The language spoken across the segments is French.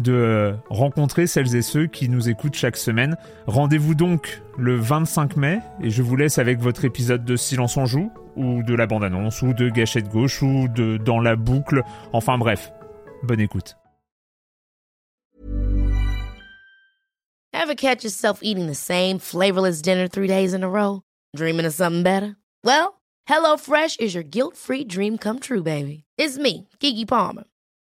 de rencontrer celles et ceux qui nous écoutent chaque semaine. Rendez-vous donc le 25 mai et je vous laisse avec votre épisode de Silence en joue ou de la bande-annonce ou de Gâchette gauche ou de Dans la boucle. Enfin bref, bonne écoute. Ever catch yourself eating the same flavorless dinner three days in a row? Dreaming of something better? Well, HelloFresh is your guilt-free dream come true, baby. It's me, Kiki Palmer.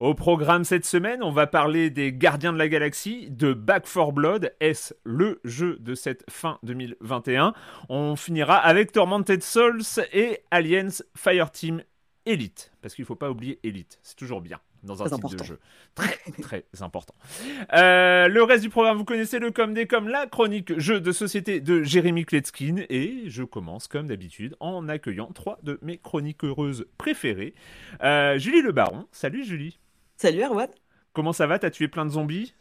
Au programme cette semaine, on va parler des Gardiens de la Galaxie, de Back 4 Blood, est-ce le jeu de cette fin 2021 On finira avec Tormented Souls et Aliens Fireteam Elite, parce qu'il ne faut pas oublier Elite, c'est toujours bien dans un Très type de jeu. Très, très important. Euh, le reste du programme, vous connaissez le comme des comme la chronique jeu de société de Jérémy Kletskin. Et je commence, comme d'habitude, en accueillant trois de mes chroniqueuses préférées. Euh, Julie Le Baron. Salut Julie. Salut Erwan. Comment ça va? T'as tué plein de zombies?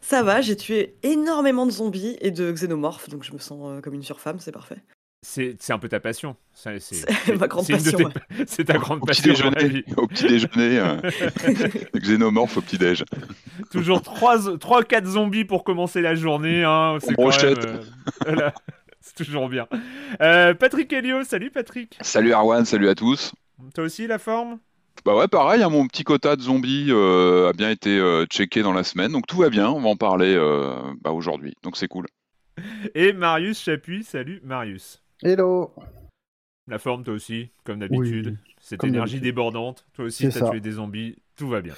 Ça va, j'ai tué énormément de zombies et de xénomorphes, donc je me sens euh, comme une surfemme, c'est parfait. c'est, c'est un peu ta passion. C'est, ma grande passion, tes- C'est ta grande Au petit passion. déjeuner, au petit déjeuner, euh, xénomorphe au petit déj. Toujours 3-4 zombies pour commencer la journée. Hein. C'est euh, voilà. C'est toujours bien. Euh, Patrick Helio, salut Patrick. Salut Arwan, salut à tous. Toi aussi la forme? Bah ouais, pareil, hein, mon petit quota de zombies euh, a bien été euh, checké dans la semaine, donc tout va bien. On va en parler euh, bah, aujourd'hui, donc c'est cool. Et Marius Chapuis, salut Marius. Hello La forme toi aussi, comme d'habitude. Cette comme énergie débordante. Toi aussi, t'as ça. tué des zombies. Tout va bien.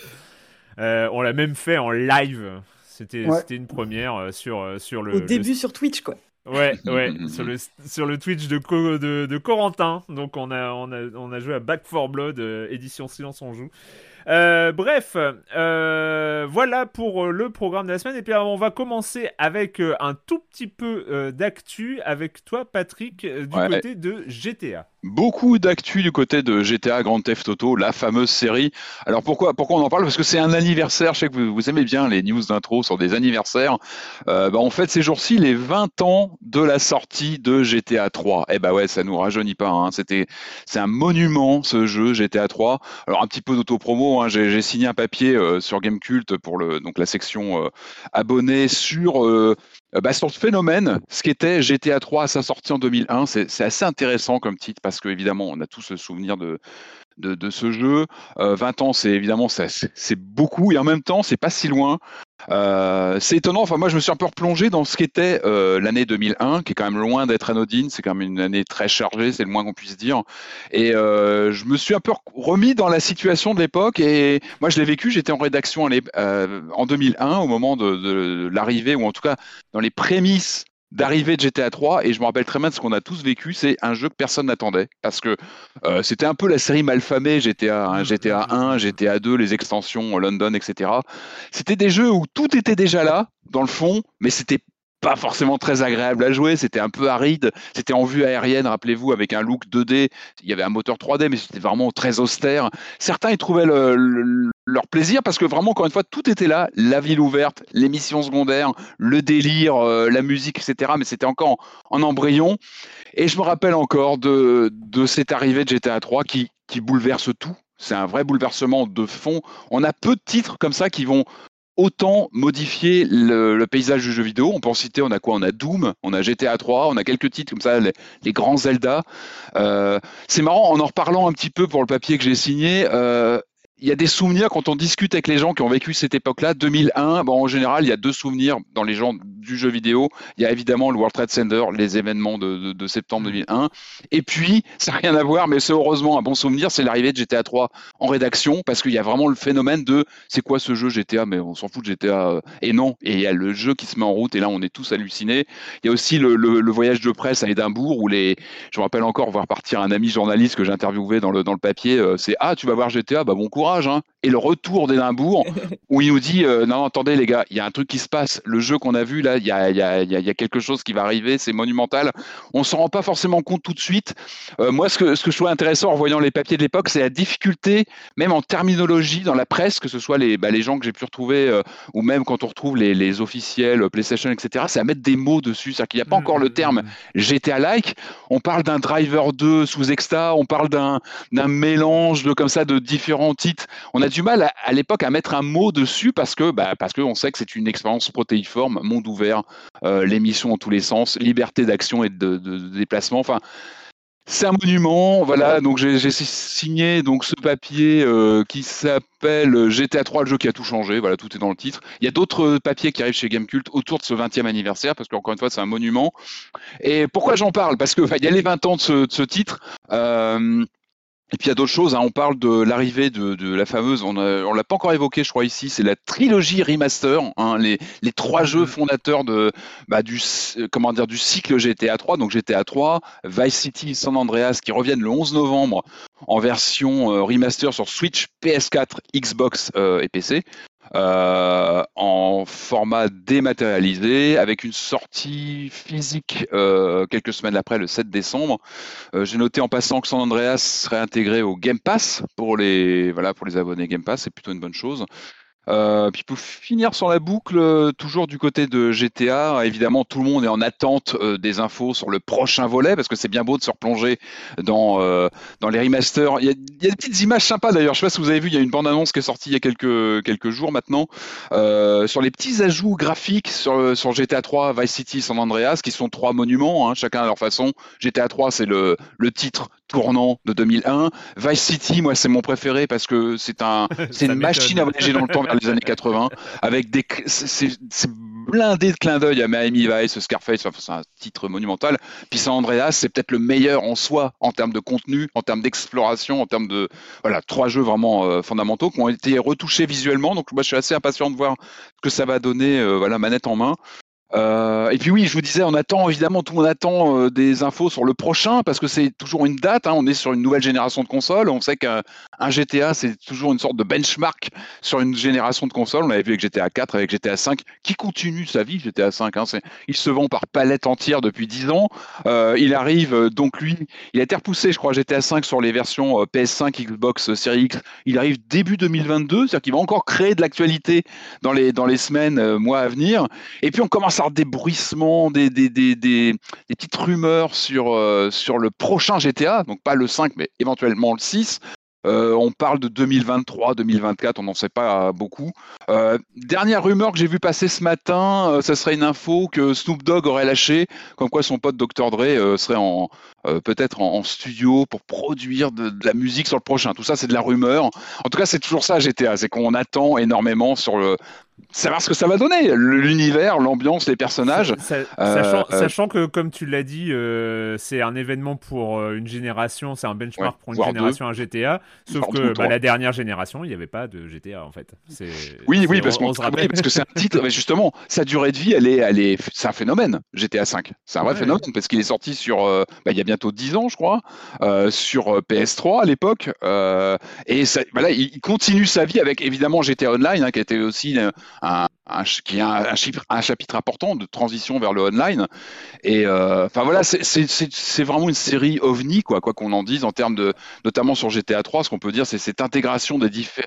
Euh, on l'a même fait en live. C'était Ouais. une première euh, sur, euh, sur le, Au le- début sur Twitch, quoi. Ouais, ouais, sur le, sur le Twitch de, Co- de, de Corentin. Donc on a, on, a, on a joué à Back 4 Blood, euh, édition Silence on joue. Euh, bref, euh, voilà pour le programme de la semaine. Et puis on va commencer avec un tout petit peu d'actu avec toi, Patrick, du Ouais. côté de GTA. Beaucoup d'actu du côté de GTA Grand Theft Auto, la fameuse série. Alors pourquoi, pourquoi on en parle? Parce que c'est un anniversaire. Je sais que vous, aimez bien les news d'intro sur des anniversaires. Euh, bah, en fait, ces jours-ci, les 20 ans de la sortie de GTA 3. Eh bah ouais, ça nous rajeunit pas. Hein. C'était, c'est un monument ce jeu GTA 3. Alors un petit peu d'autopromo. Hein. J'ai, signé un papier euh, sur Gamecult pour donc la section euh, abonnés sur euh, bah, sur le phénomène, ce qu'était GTA 3 à sa sortie en 2001, c'est c'est assez intéressant comme titre parce que évidemment on a tous le souvenir de, de, ce jeu. Euh, 20 ans, c'est évidemment c'est beaucoup et en même temps c'est pas si loin. Euh, c'est étonnant. Enfin moi je me suis un peu replongé dans ce qu'était euh, l'année 2001, qui est quand même loin d'être anodine. C'est quand même une année très chargée, c'est le moins qu'on puisse dire. Et euh, je me suis un peu remis dans la situation de l'époque et moi je l'ai vécu. J'étais en rédaction en 2001 au moment de l'arrivée ou en tout cas dans les prémices d'arrivée de GTA 3 et je me rappelle très bien de ce qu'on a tous vécu c'est un jeu que personne n'attendait parce que euh, c'était un peu la série malfamée GTA hein, GTA 1 GTA 2 les extensions London etc c'était des jeux où tout était déjà là dans le fond mais c'était pas forcément très agréable à jouer, c'était un peu aride, c'était en vue aérienne, rappelez-vous, avec un look 2D, il y avait un moteur 3D, mais c'était vraiment très austère. Certains y trouvaient le, le- leur plaisir parce que vraiment encore une fois tout était là. La ville ouverte les missions secondaires le délire euh, la musique etc mais c'était encore en, embryon. Et je me rappelle encore de, cette arrivée de GTA 3 qui, qui bouleverse tout. C'est un vrai bouleversement de fond. On a peu de titres comme ça qui vont autant modifier le, paysage du jeu vidéo. On peut en citer, on a quoi? On a Doom, on a GTA 3, on a quelques titres comme ça, les, grands Zelda. Euh, c'est marrant, en en reparlant un petit peu pour le papier que j'ai signé, euh, il y a des souvenirs quand on discute avec les gens qui ont vécu cette époque-là, 2001. Bon, en général, il y a deux souvenirs dans les gens du jeu vidéo. Il y a évidemment le World Trade Center, les événements de, de, septembre 2001. Et puis, ça n'a rien à voir, mais c'est heureusement un bon souvenir, c'est l'arrivée de GTA 3 en rédaction, parce qu'il y a vraiment le phénomène de c'est quoi ce jeu GTA, mais on s'en fout de GTA. Euh, et non, et il y a le jeu qui se met en route, et là, on est tous hallucinés. Il y a aussi le, le, voyage de presse à Édimbourg, où les, je me rappelle encore voir partir un ami journaliste que j'ai interviewé dans le, dans le papier, euh, c'est Ah, tu vas voir GTA, bah bon courage Hein. et le retour d'Édimbourg où il nous dit euh, non attendez les gars il y a un truc qui se passe le jeu qu'on a vu là il y a, y, a, y a, quelque chose qui va arriver c'est monumental. On s'en rend pas forcément compte tout de suite. Euh, moi ce que, ce que je trouve intéressant en voyant les papiers de l'époque c'est la difficulté même en terminologie dans la presse que ce soit les, bah, les gens que j'ai pu retrouver euh, ou même quand on retrouve les, les, officiels PlayStation etc c'est à mettre des mots dessus. C'est-à-dire qu'il n'y a pas encore le terme GTA like. On parle d'un driver 2 sous exta on parle d'un mélange de comme ça de différents titres. On a du mal à, l'époque à mettre un mot dessus parce que bah, parce qu'on sait que c'est une expérience protéiforme, monde ouvert, euh, l'émission en tous les sens, liberté d'action et de, déplacement. Enfin, c'est un monument, voilà. Donc j'ai signé donc ce papier euh, qui s'appelle GTA 3, le jeu qui a tout changé. Voilà, tout est dans le titre. Il y a d'autres papiers qui arrivent chez Gamecult autour de ce 20e anniversaire parce qu'encore une fois, c'est un monument. Et pourquoi j'en parle? Parce que il y a les 20 ans de ce, titre. Euh, et puis il y a d'autres choses. Hein. On parle de l'arrivée de, la fameuse, on ne l'a pas encore évoqué, je crois ici, c'est la trilogie remaster, hein, les, trois jeux fondateurs de bah, du comment dire du cycle GTA 3, donc GTA 3, Vice City, San Andreas, qui reviennent le 11 novembre en version euh, remaster sur Switch, PS4, Xbox euh, et PC. Euh, en format dématérialisé avec une sortie physique euh, quelques semaines après, le 7 décembre. Euh, j'ai noté en passant que San Andreas serait intégré au Game Pass pour les, voilà, pour les abonnés Game Pass, c'est plutôt une bonne chose. Euh, puis pour finir sur la boucle, euh, toujours du côté de GTA, évidemment tout le monde est en attente euh, des infos sur le prochain volet parce que c'est bien beau de se replonger dans dans les remasters. Il y, a, il y, a, des petites images sympas d'ailleurs. Je sais pas si vous avez vu, il y a une bande annonce qui est sortie il y a quelques quelques jours maintenant sur les petits ajouts graphiques sur sur GTA 3, Vice City, San Andreas, qui sont trois monuments, hein, chacun à leur façon. GTA 3 c'est le le titre tournant de 2001. Vice City, moi, c'est mon préféré parce que c'est un, c'est une machine à voyager dans le temps vers les années 80 avec des, c'est blindé de clins d'œil à Miami Vice, Scarface, enfin, c'est un titre monumental. Puis San Andreas, c'est peut-être le meilleur en soi en termes de contenu, en termes d'exploration, en termes de, voilà, trois jeux vraiment euh, fondamentaux qui ont été retouchés visuellement. Donc, moi, je suis assez impatient de voir ce que ça va donner, euh, voilà, manette en main. Euh, et puis oui, je vous disais, on attend évidemment, tout le monde attend euh, des infos sur le prochain parce que c'est toujours une date. Hein, on est sur une nouvelle génération de consoles. On sait qu'un GTA, c'est toujours une sorte de benchmark sur une génération de consoles. On l'avait vu avec GTA 4, avec GTA 5, qui continue sa vie. GTA 5, hein, il se vend par palette entière depuis 10 ans. Euh, il arrive donc lui, il a été repoussé, je crois, GTA 5 sur les versions PS5, Xbox Series X. Il arrive début 2022, c'est-à-dire qu'il va encore créer de l'actualité dans les dans les semaines, mois à venir. Et puis on commence à des bruissements, des, petites rumeurs sur, euh, sur le prochain GTA, donc pas le 5, mais éventuellement le 6. Euh, on parle de 2023, 2024, on n'en sait pas beaucoup. Euh, dernière rumeur que j'ai vu passer ce matin, ça serait une info que Snoop Dogg aurait lâché, comme quoi son pote Dr Dre serait en peut-être en, studio pour produire de, de, la musique sur le prochain. Tout ça, c'est de la rumeur. En tout cas, c'est toujours ça GTA, c'est qu'on attend énormément sur le savoir ce que ça va donner, l'univers, l'ambiance, les personnages. Euh, euh, sachant, que, comme tu l'as dit, euh, c'est un événement pour une génération, c'est un benchmark pour une génération à GTA. Sauf que bah, la dernière génération, il n'y avait pas de GTA en fait. Oui, oui, parce, parce que c'est un titre. mais justement, sa durée de vie, elle est, elle est, c'est un phénomène. GTA 5, c'est un vrai phénomène parce qu'il est sorti sur, bah, y a bientôt 10 ans, je crois, sur PS3 à l'époque. et ça, voilà, il continue sa vie avec évidemment GTA Online, hein, qui a été aussi un, un, qui est un, un, chapitre, important de transition vers le online. Et euh, enfin voilà, c'est vraiment une série ovni, quoi, quoi qu'on en dise, en termes de, notamment sur GTA 3, ce qu'on peut dire, c'est cette intégration des différents.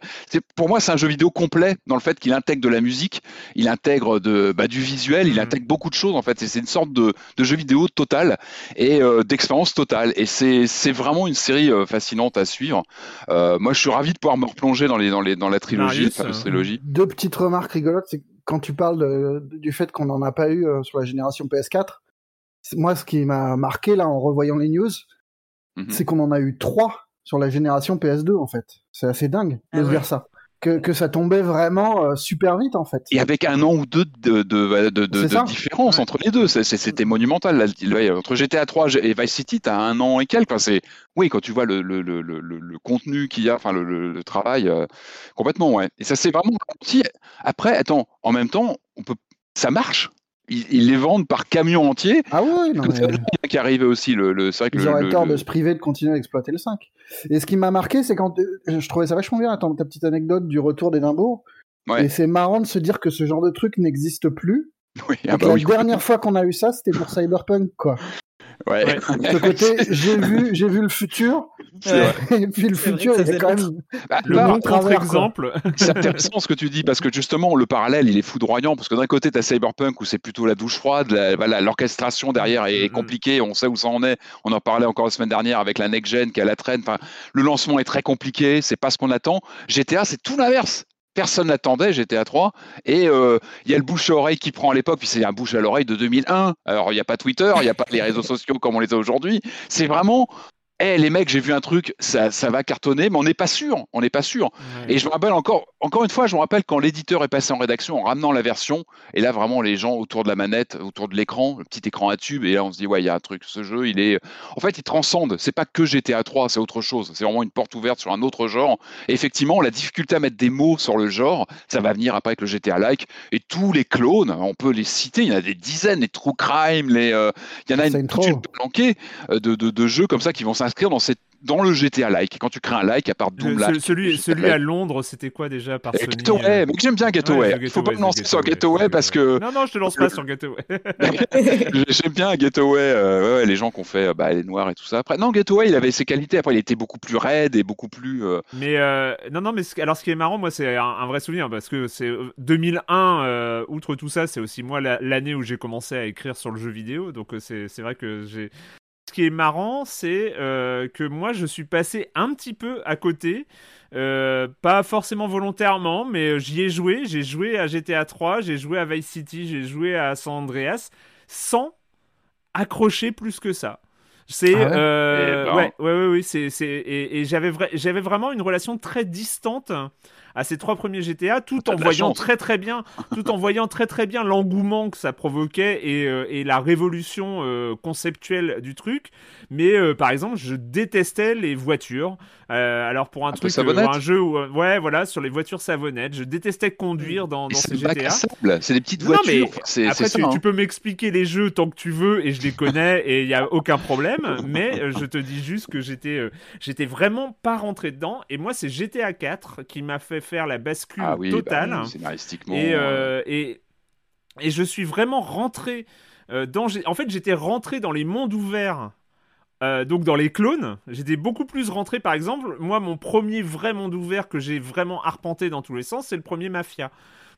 Pour moi, c'est un jeu vidéo complet dans le fait qu'il intègre de la musique, il intègre de, bah, du visuel, il mmh. intègre beaucoup de choses en fait. C'est une sorte de, de, jeu vidéo total et euh, d'expérience totale. Et c'est vraiment une série euh, fascinante à suivre. Euh, moi, je suis ravi de pouvoir me replonger dans les dans les dans la trilogie, la trilogie. Deux petites remarques rigolotes, c'est quand tu parles de, du fait qu'on n'en a pas eu euh, sur la génération PS4, moi, ce qui m'a marqué là en revoyant les news, mm -hmm. c'est qu'on en a eu trois sur la génération PS2 en fait. C'est assez dingue de ah se ouais. dire ça. Que, que, ça tombait vraiment euh, super vite en fait. Et avec un an ou deux de, de, de, de différence ouais. entre les deux, c'était monumental. Là, entre GTA 3 et Vice City, tu as un an et quelques. Enfin, oui, quand tu vois le, le, le, le contenu qu'il y a, enfin le, travail, euh, complètement, ouais. Et ça c'est vraiment Après, attends, en même temps, on peut, ça marche ils, ils, les vendent par camion entier. Ah oui, non, mais... qui arrivait aussi. Le, le c'est vrai que ils le, auraient le, tort de se priver de continuer à exploiter le 5. Et ce qui m'a marqué, c'est quand je trouvais ça vachement bien. Ta petite anecdote du retour d'Édimbourg. Ouais. Et c'est marrant de se dire que ce genre de truc n'existe plus. Oui, ah bah la oui. dernière fois qu'on a eu ça, c'était pour Cyberpunk, quoi. Ouais. ouais. Ce côté, j'ai vu, j'ai vu le futur. Et puis le futur, il est quand même bah, le bon contre-exemple. C'est intéressant ce que tu dis parce que justement le parallèle, il est foudroyant parce que d'un côté, tu as Cyberpunk où c'est plutôt la douche froide, l'orchestration voilà, derrière est, mm -hmm. compliquée, on sait où ça en est. On en parlait encore la semaine dernière avec la next gen qui est à la traîne. Enfin, le lancement est très compliqué, c'est pas ce qu'on attend. GTA, c'est tout l'inverse personne n'attendait GTA 3 et il euh, y a le bouche à oreille qui prend à l'époque puis c'est un bouche à l'oreille de 2001 alors il n'y a pas Twitter il n'y a pas les réseaux sociaux comme on les a aujourd'hui. C'est vraiment hey, les mecs, j'ai vu un truc, ça, ça va cartonner, mais on n'est pas sûr, on n'est pas sûr. Ouais. Et je me rappelle encore, encore une fois, je me rappelle quand l'éditeur est passé en rédaction en ramenant la version, et là vraiment les gens autour de la manette, autour de l'écran, le petit écran à tube, et là on se dit ouais, il y a un truc, ce jeu, il est, en fait, il transcende. C'est pas que GTA 3, c'est autre chose. C'est vraiment une porte ouverte sur un autre genre. Et effectivement, la difficulté à mettre des mots sur le genre, ça va venir après avec le GTA Like et tous les clones, on peut les citer, il y en a des dizaines, les True Crime, les, euh, il y en a une, toute une planquée de, de, de jeux comme ça qui vont s'inscrire dans cette dans le GTA like. Quand tu crées un like, à part Doom like, celui, celui à Londres, c'était quoi déjà par Sony Gateway, euh... mais j'aime bien Gateway. Il faut pas me lancer sur Gateway parce que. Non, non, je te lance pas sur Gateway. j'aime bien Gateway, euh, les gens qui ont fait bah, les noirs et tout ça. Après, non, Gateway, il avait ses qualités. Après, il était beaucoup plus raide et beaucoup plus. Euh... Mais non, non, mais alors ce qui est marrant, moi, c'est un, vrai souvenir parce que c'est 2001. Euh, outre tout ça, c'est aussi moi l'année où j'ai commencé à écrire sur le jeu vidéo. Donc c'est vrai que j'ai qui est marrant, c'est euh, que moi, je suis passé un petit peu à côté. Euh, pas forcément volontairement, mais j'y ai joué. J'ai joué à GTA 3, j'ai joué à Vice City, j'ai joué à San Andreas, sans accrocher plus que ça. C'est ah ouais, euh, ouais, ouais, ouais, ouais, c'est, c'est, et, et j'avais, vra j'avais vraiment une relation très distante à ces trois premiers GTA, tout en voyant chance. très très bien, tout en voyant très très bien l'engouement que ça provoquait et, euh, et la révolution euh, conceptuelle du truc. Mais euh, par exemple, je détestais les voitures. Alors pour un, un truc, euh, un jeu où, ouais, voilà, sur les voitures savonnettes, je détestais conduire dans, dans ces GTA. C'est des petites voitures. Après, tu, hein. tu, peux m'expliquer les jeux tant que tu veux et je les connais et il y a aucun problème. mais je te dis juste que j'étais, j'étais vraiment pas rentré dedans. Et moi, c'est GTA 4 qui m'a fait faire la bascule ah oui, totale. Bah, scénaristiquement. Et, euh, et, et je suis vraiment rentré euh, dans. En fait, j'étais rentré dans les mondes ouverts. Euh, donc dans les clones, j'étais beaucoup plus rentré par exemple, moi mon premier vrai monde ouvert que j'ai vraiment arpenté dans tous les sens, c'est le premier Mafia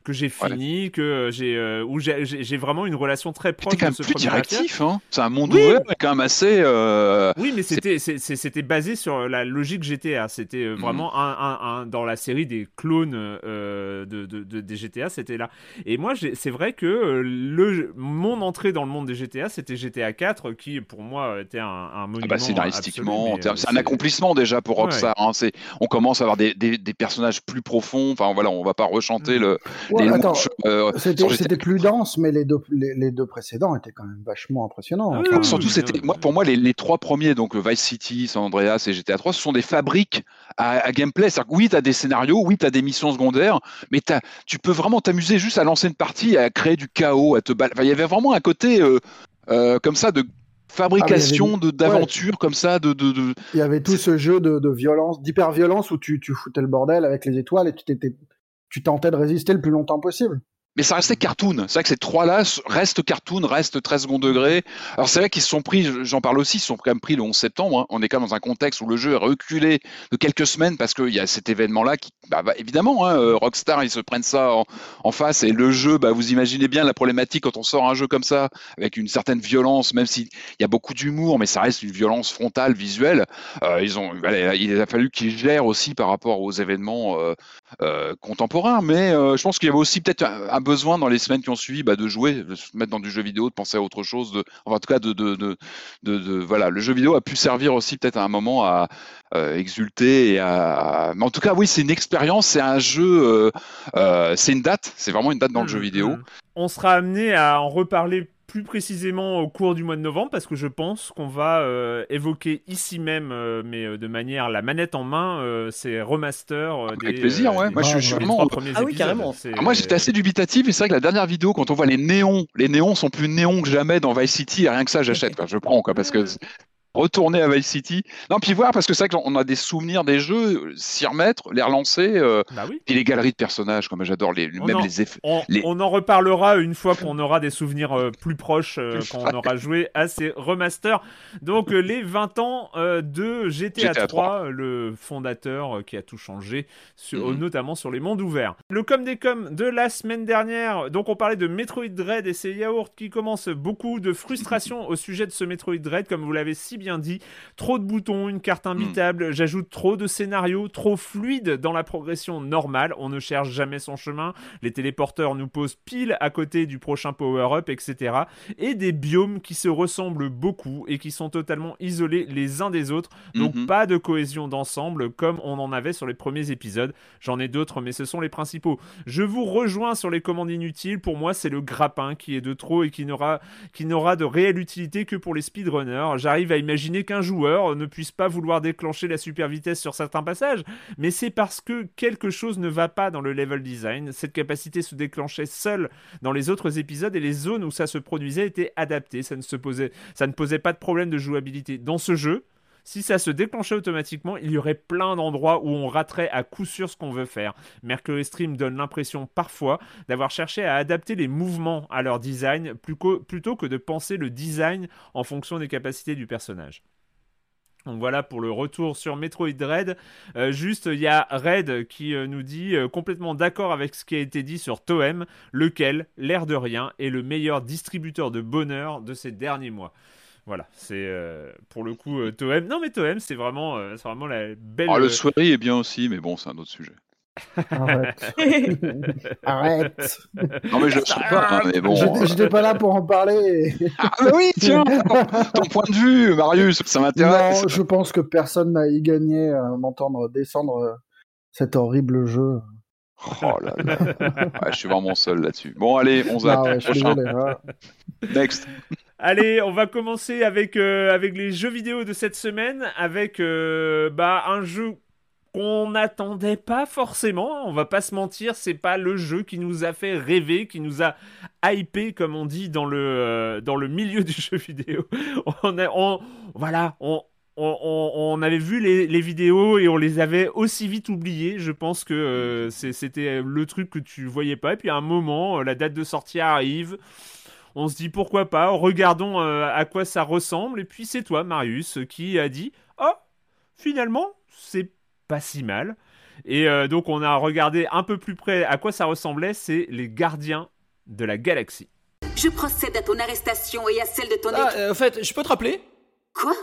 que j'ai fini, ouais. que j'ai euh, où j'ai vraiment une relation très proche. C'était quand même plus directif, hein. C'est un monde oui. ouvert, quand même assez. Euh... Oui, mais c'était c'était basé sur la logique GTA. C'était euh, vraiment mm un, un, un, dans la série des clones euh, de, de, de, des GTA, c'était là. Et moi, c'est vrai que euh, le mon entrée dans le monde des GTA, c'était GTA 4, qui pour moi était un, un monument. Ah bah, scénaristiquement, c'est un accomplissement déjà pour Rockstar. Ouais. Hein. On commence à avoir des, des, des, personnages plus profonds. Enfin voilà, on va pas rechanter mm le Ouais, attends, euh, c'était plus dense, mais les deux, les, les, deux précédents étaient quand même vachement impressionnants. Ah, enfin, surtout, c'était moi pour moi les, les, trois premiers, donc Vice City, San Andreas et GTA 3, ce sont des fabriques à, à gameplay. C'est-à-dire que oui, tu as des scénarios, oui, tu as des missions secondaires, mais as, tu peux vraiment t'amuser juste à lancer une partie, à créer du chaos, à te. Enfin, il y avait vraiment un côté euh, euh, comme ça de fabrication ah, d'aventure ouais. comme ça de, de, de, il y avait tout ce jeu de, de violence d'hyper violence où tu, tu foutais le bordel avec les étoiles et tu t'étais tu tentais de résister le plus longtemps possible mais ça restait cartoon. C'est vrai que ces trois-là restent cartoon, restent 13 secondes degrés. Alors c'est vrai qu'ils se sont pris, j'en parle aussi, ils se sont quand même pris le 11 septembre. Hein. On est quand même dans un contexte où le jeu est reculé de quelques semaines parce qu'il y a cet événement-là qui, bah, bah, évidemment, hein, euh, Rockstar, ils se prennent ça en, face et le jeu, bah, vous imaginez bien la problématique quand on sort un jeu comme ça avec une certaine violence, même s'il y a beaucoup d'humour, mais ça reste une violence frontale, visuelle. Euh, ils ont, il a fallu qu'ils gèrent aussi par rapport aux événements euh, contemporains, mais je pense qu'il y avait aussi peut-être un besoin dans les semaines qui ont suivi bah, de jouer, de se mettre dans du jeu vidéo, de penser à autre chose, de, en tout cas de, de, voilà, le jeu vidéo a pu servir aussi peut-être à un moment à euh, exulter et à, mais en tout cas oui, c'est une expérience, c'est un jeu, euh, euh, c'est une date, c'est vraiment une date dans le jeu mmh, vidéo. Mmh. On sera amené à en reparler plus précisément au cours du mois de novembre parce que je pense qu'on va euh, évoquer ici même, euh, mais euh, de manière la manette en main, ces remasters. Avec plaisir, ouais. Moi, je, suis vraiment. Ah oui, carrément. Ah, moi, j'étais assez dubitatif et c'est vrai que la dernière vidéo, quand on voit les néons, les néons sont plus néons que jamais dans Vice City. Et rien que ça, j'achète. je prends quoi, parce que retourner à Vice City. Non, puis voir, parce que c'est vrai qu'on a des souvenirs des jeux, s'y remettre, les relancer. Euh, bah oui. Puis les galeries de personnages, comme j'adore, les, même les effets. On, en reparlera une fois qu'on aura des souvenirs euh, plus proches, euh, quand on aura joué à ces remasters. Donc, les 20 ans de GTA, 3, le fondateur qui a tout changé, sur, mhm. notamment sur les mondes ouverts. Le com des com de la semaine dernière, donc on parlait de Metroid Dread et ses yaourts qui commencent beaucoup de frustration au sujet de ce Metroid Dread, comme vous l'avez si bien dit. Trop de boutons, une carte imbitable, hmm. j'ajoute trop de scénarios, trop fluide dans la progression normale, on ne cherche jamais son chemin, les téléporteurs nous posent pile à côté du prochain power-up, etc. Et des biomes qui se ressemblent beaucoup et qui sont totalement isolés les uns des autres, donc mhm. pas de cohésion d'ensemble comme on en avait sur les premiers épisodes. J'en ai d'autres, mais ce sont les principaux. Je vous rejoins sur les commandes inutiles, pour moi c'est le grappin qui est de trop et qui n'aura de réelle utilité que pour les speedrunners. J'arrive à imaginer qu'un joueur ne puisse pas vouloir déclencher la super vitesse sur certains passages, mais c'est parce que quelque chose ne va pas dans le level design. Cette capacité se déclenchait seule dans les autres épisodes et les zones où ça se produisait étaient adaptées. Ça ne, posait, ça ne posait pas de problème de jouabilité. Dans ce jeu, si ça se déclenchait automatiquement, il y aurait plein d'endroits où on raterait à coup sûr ce qu'on veut faire. Mercury Stream donne l'impression parfois d'avoir cherché à adapter les mouvements à leur design plutôt que de penser le design en fonction des capacités du personnage. Donc voilà pour le retour sur Metroid Dread. Euh, juste, il y a Red qui euh, nous dit euh, complètement d'accord avec ce qui a été dit sur Toem, lequel, l'air de rien, est le meilleur distributeur de bonheur de ces derniers mois. Voilà, c'est pour le coup Toem. Non mais Toem, c'est vraiment, c'est vraiment la belle. Ah, le soirée est bien aussi, mais bon, c'est un autre sujet. Arrête. Arrête. Non, mais je ne sais pas, hein, mais bon. J'étais pas là pour en parler. ah, oui, tiens, ton point de vue, Marius, ça m'intéresse. Non, je pense que personne n'a y gagné à m'entendre descendre euh, cet horrible jeu. Oh là là. je suis vraiment seul là-dessus. Bon, allez, on zappe. Ah prochain. Next. Allez, on va commencer avec, euh, avec les jeux vidéo de cette semaine, avec euh, bah, un jeu qu'on n'attendait pas forcément. On va pas se mentir, c'est pas le jeu qui nous a fait rêver, qui nous a hypé, comme on dit dans le, euh, dans le milieu du jeu vidéo. On, on voilà, on, on, avait vu les, vidéos et on les avait aussi vite oubliées. Je pense que c'était le truc que tu voyais pas. Et puis à un moment, la date de sortie arrive. On se dit pourquoi pas, regardons à quoi ça ressemble. Et puis c'est toi, Marius, qui a dit Oh, finalement, c'est pas si mal. Et euh, donc on a regardé un peu plus près à quoi ça ressemblait, c'est les gardiens de la galaxie. Je procède à ton arrestation et à celle de ton ah, euh, en fait, je peux te rappeler? Quoi?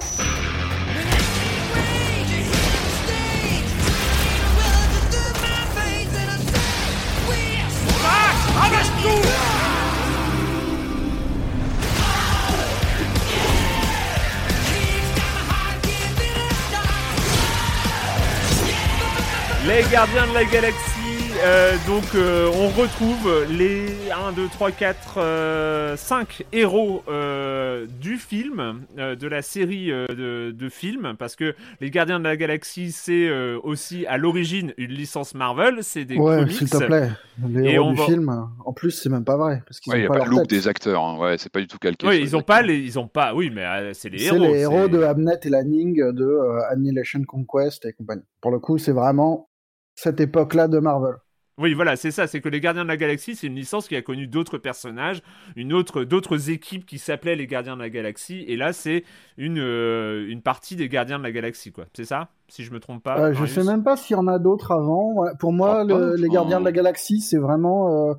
Les gardiens de la galaxie euh, donc euh, on retrouve les 1, 2, 3, 4, 5 héros euh, du film, de la série de, films, parce que les Gardiens de la Galaxie c'est aussi à l'origine une licence Marvel, c'est des ouais, s'il te plaît, les héros du film, en plus c'est même pas vrai, parce qu'ils ouais, ont pas, pas le look des acteurs, hein. ouais, c'est pas du tout calqué. Oui, ils ont pas les, ils ont pas, oui, mais c'est les héros. C'est les héros de Hamnet et Lanning de Annihilation Conquest et compagnie. Pour le coup, c'est vraiment cette époque-là de Marvel. Oui, voilà, c'est ça. C'est que les Gardiens de la Galaxie, c'est une licence qui a connu d'autres personnages, une autre, d'autres équipes qui s'appelaient les Gardiens de la Galaxie. Et là, c'est une, euh, une partie des Gardiens de la Galaxie, quoi. C'est ça Si je me trompe pas. Euh, je sais même pas s'il y en a d'autres avant. Pour moi, les Gardiens de la Galaxie, c'est vraiment euh,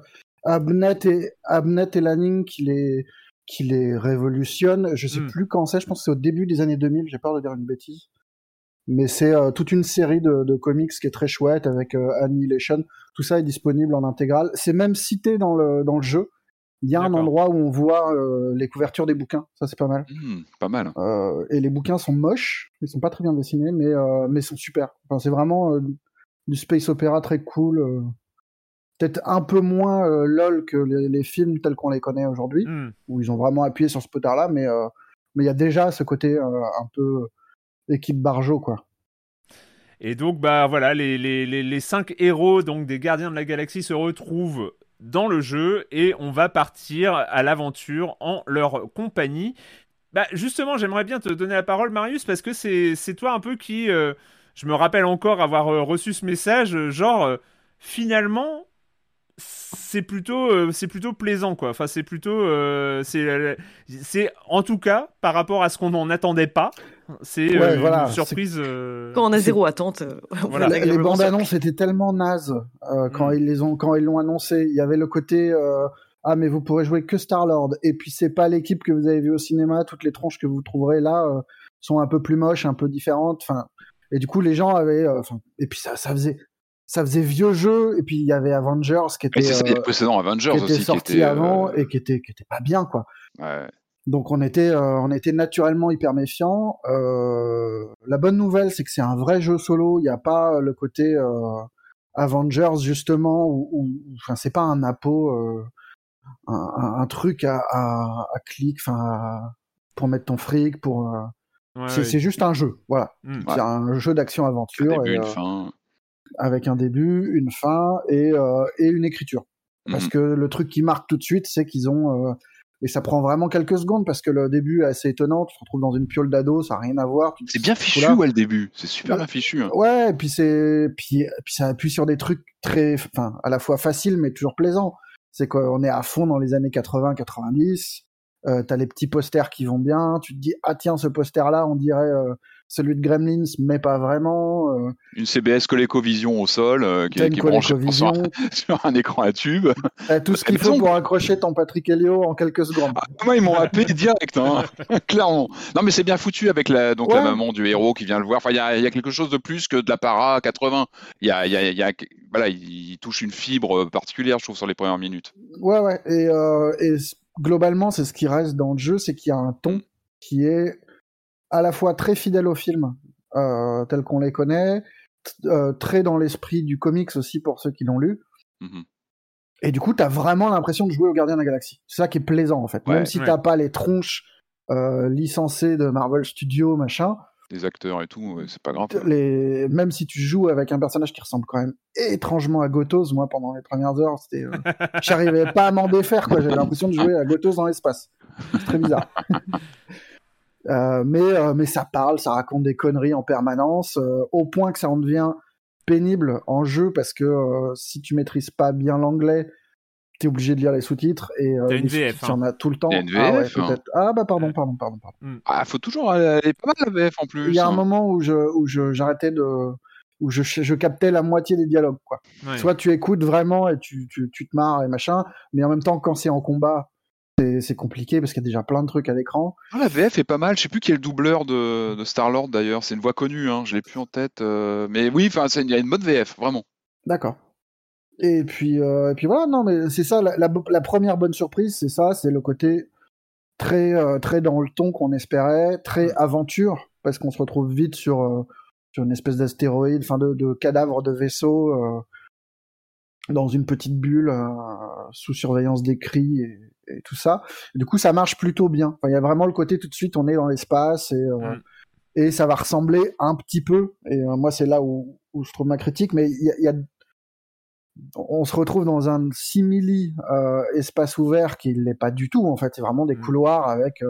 Abnet et Abnet et Lanning qui les qui les révolutionne. Je sais hmm. plus quand c'est. Je pense que c'est au début des années 2000. J'ai peur de dire une bêtise mais c'est euh, toute une série de, de, comics qui est très chouette avec euh, Annihilation. Tout ça est disponible en intégrale. C'est même cité dans le, dans le jeu. Il y a un endroit où on voit euh, les couvertures des bouquins. Ça, c'est pas mal. Mmh, pas mal. et les bouquins sont moches. Ils sont pas très bien dessinés, mais, mais sont super. Enfin, c'est vraiment du space opéra très cool. Peut-être un peu moins lol que les, les, films tels qu'on les connaît aujourd'hui, mmh. où ils ont vraiment appuyé sur ce potard-là, mais mais il y a déjà ce côté un peu équipe Barjo, quoi. Et donc, bah voilà, les, les, les, cinq héros donc, des Gardiens de la Galaxie se retrouvent dans le jeu et on va partir à l'aventure en leur compagnie. Bah justement, j'aimerais bien te donner la parole, Marius, parce que c'est toi un peu qui... Euh, je me rappelle encore avoir euh, reçu ce message, euh, genre, finalement, c'est plutôt c'est plutôt plaisant quoi enfin c'est plutôt c'est c'est en tout cas par rapport à ce qu'on n'en attendait pas c'est euh, une surprise. Euh, quand on a zéro attente. Euh, voilà. Les, bandes annonces étaient tellement nazes quand mm. ils les ont quand ils l'ont annoncé. Il y avait le côté ah mais vous pourrez jouer que Star Lord et puis c'est pas l'équipe que vous avez vue au cinéma. Toutes les tronches que vous trouverez là sont un peu plus moches, un peu différentes. Enfin et du coup les gens avaient et puis ça ça faisait ça faisait vieux jeu et puis il y avait Avengers qui était précédent Avengers qui était sorti avant et qui était qui était pas bien quoi. Ouais. Donc on était, euh, on était naturellement hyper méfiant. Euh, la bonne nouvelle, c'est que c'est un vrai jeu solo. Il n'y a pas le côté euh, Avengers justement, ou enfin c'est pas un apo, euh, un, un, truc à, à, à clic, enfin pour mettre ton fric, pour. Ouais, c'est juste un jeu, voilà. Mmh. c'est un jeu d'action aventure. et, une fin. Avec un début, une fin et, et une écriture. Parce mmh. que le truc qui marque tout de suite, c'est qu'ils ont et ça prend vraiment quelques secondes parce que le début est assez étonnant. Tu te retrouves dans une piole d'ado, ça n'a rien à voir. C'est bien fichu, ouais, le début. C'est super bien fichu. Hein. Ouais, et puis c'est, puis, puis ça appuie sur des trucs très, enfin, à la fois faciles mais toujours plaisants. C'est qu'on est à fond dans les années 80-90. Euh, t'as les petits posters qui vont bien. Tu te dis, ah tiens, ce poster-là, on dirait euh, celui de Gremlins, mais pas vraiment. Euh. Une CBS ColecoVision au sol, euh, qui, qui branche sur, sur, un écran à tube. tout ce qu'il faut pour accrocher ton Patrick Helio en quelques secondes. Ah, moi, ils m'ont happé direct, hein, clairement. Non, mais c'est bien foutu avec la, donc, la maman du héros qui vient le voir. Enfin, il y a, y a, quelque chose de plus que de la para 80. Il y a, y a, y a voilà, il touche une fibre particulière, je trouve, sur les premières minutes. Ouais, ouais. Et, euh, et globalement, c'est ce qui reste dans le jeu, c'est qu'il y a un ton qui est à la fois très fidèle au film, euh, tel qu'on les connaît, euh, très dans l'esprit du comics aussi pour ceux qui l'ont lu. Mm-hmm. Et du coup, t'as vraiment l'impression de jouer au Gardien de la Galaxie. C'est ça qui est plaisant en fait. Même si t'as pas les tronches euh, licencées de Marvel Studios, machin. Des acteurs et tout, c'est pas grave. Les... Même si tu joues avec un personnage qui ressemble quand même étrangement à Gotos, moi pendant les premières heures, c'était, euh, j'arrivais pas à m'en défaire quoi. J'avais l'impression de jouer à Gotos dans l'espace. C'est très bizarre. Euh, mais, euh, mais ça parle, ça raconte des conneries en permanence, euh, au point que ça en devient pénible en jeu parce que si tu maîtrises pas bien l'anglais, t'es obligé de lire les sous-titres et euh, une VF, hein. en as tout le temps. une VF, ah, ouais, ah bah pardon, pardon, pardon, pardon. Mm. Ah, faut toujours aller pas mal la VF en plus. Il y a un hein. moment où je où je j'arrêtais de où je, je captais la moitié des dialogues quoi. Soit tu écoutes vraiment et tu, tu, tu te marres et machin, mais en même temps quand c'est en combat, c'est compliqué parce qu'il y a déjà plein de trucs à l'écran. Ah, la VF est pas mal. Je sais plus qui est le doubleur de, de Star-Lord d'ailleurs. C'est une voix connue, hein. je l'ai plus en tête. Euh, mais oui, enfin, il y a une bonne VF, vraiment. D'accord. Et puis, euh, et puis voilà, non, mais c'est ça, la, la, première bonne surprise, c'est ça, c'est le côté très, euh, très dans le ton qu'on espérait, très aventure, parce qu'on se retrouve vite sur, sur une espèce d'astéroïde, enfin de, de cadavre de vaisseau dans une petite bulle sous surveillance des cris et, et tout ça. du coup, ça marche plutôt bien. il y a vraiment le côté tout de suite, on est dans l'espace et euh, mm. et ça va ressembler un petit peu. Et euh, moi, c'est là où, où je trouve ma critique. Mais il y a, on se retrouve dans un simili euh, espace ouvert qui n'est pas du tout. En fait, c'est vraiment des mm. couloirs avec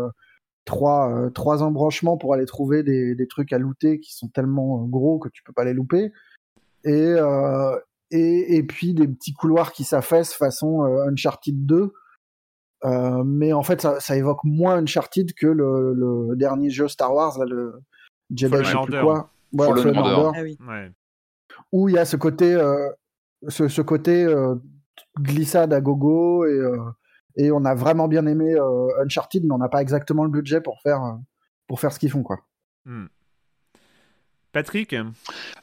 trois trois embranchements pour aller trouver des, des trucs à looter qui sont tellement gros que tu peux pas les louper. Et et, et puis des petits couloirs qui s'affaissent façon Uncharted 2. Mais en fait, ça, ça, évoque moins Uncharted que le, le, dernier jeu Star Wars, là, le Jedi, je sais plus quoi. Fallen Order. Ah oui. ouais. Où il y a ce côté, ce, ce, côté glissade à gogo et et on a vraiment bien aimé euh, Uncharted, mais on n'a pas exactement le budget pour faire, euh, pour faire ce qu'ils font. quoi. Hmm. Patrick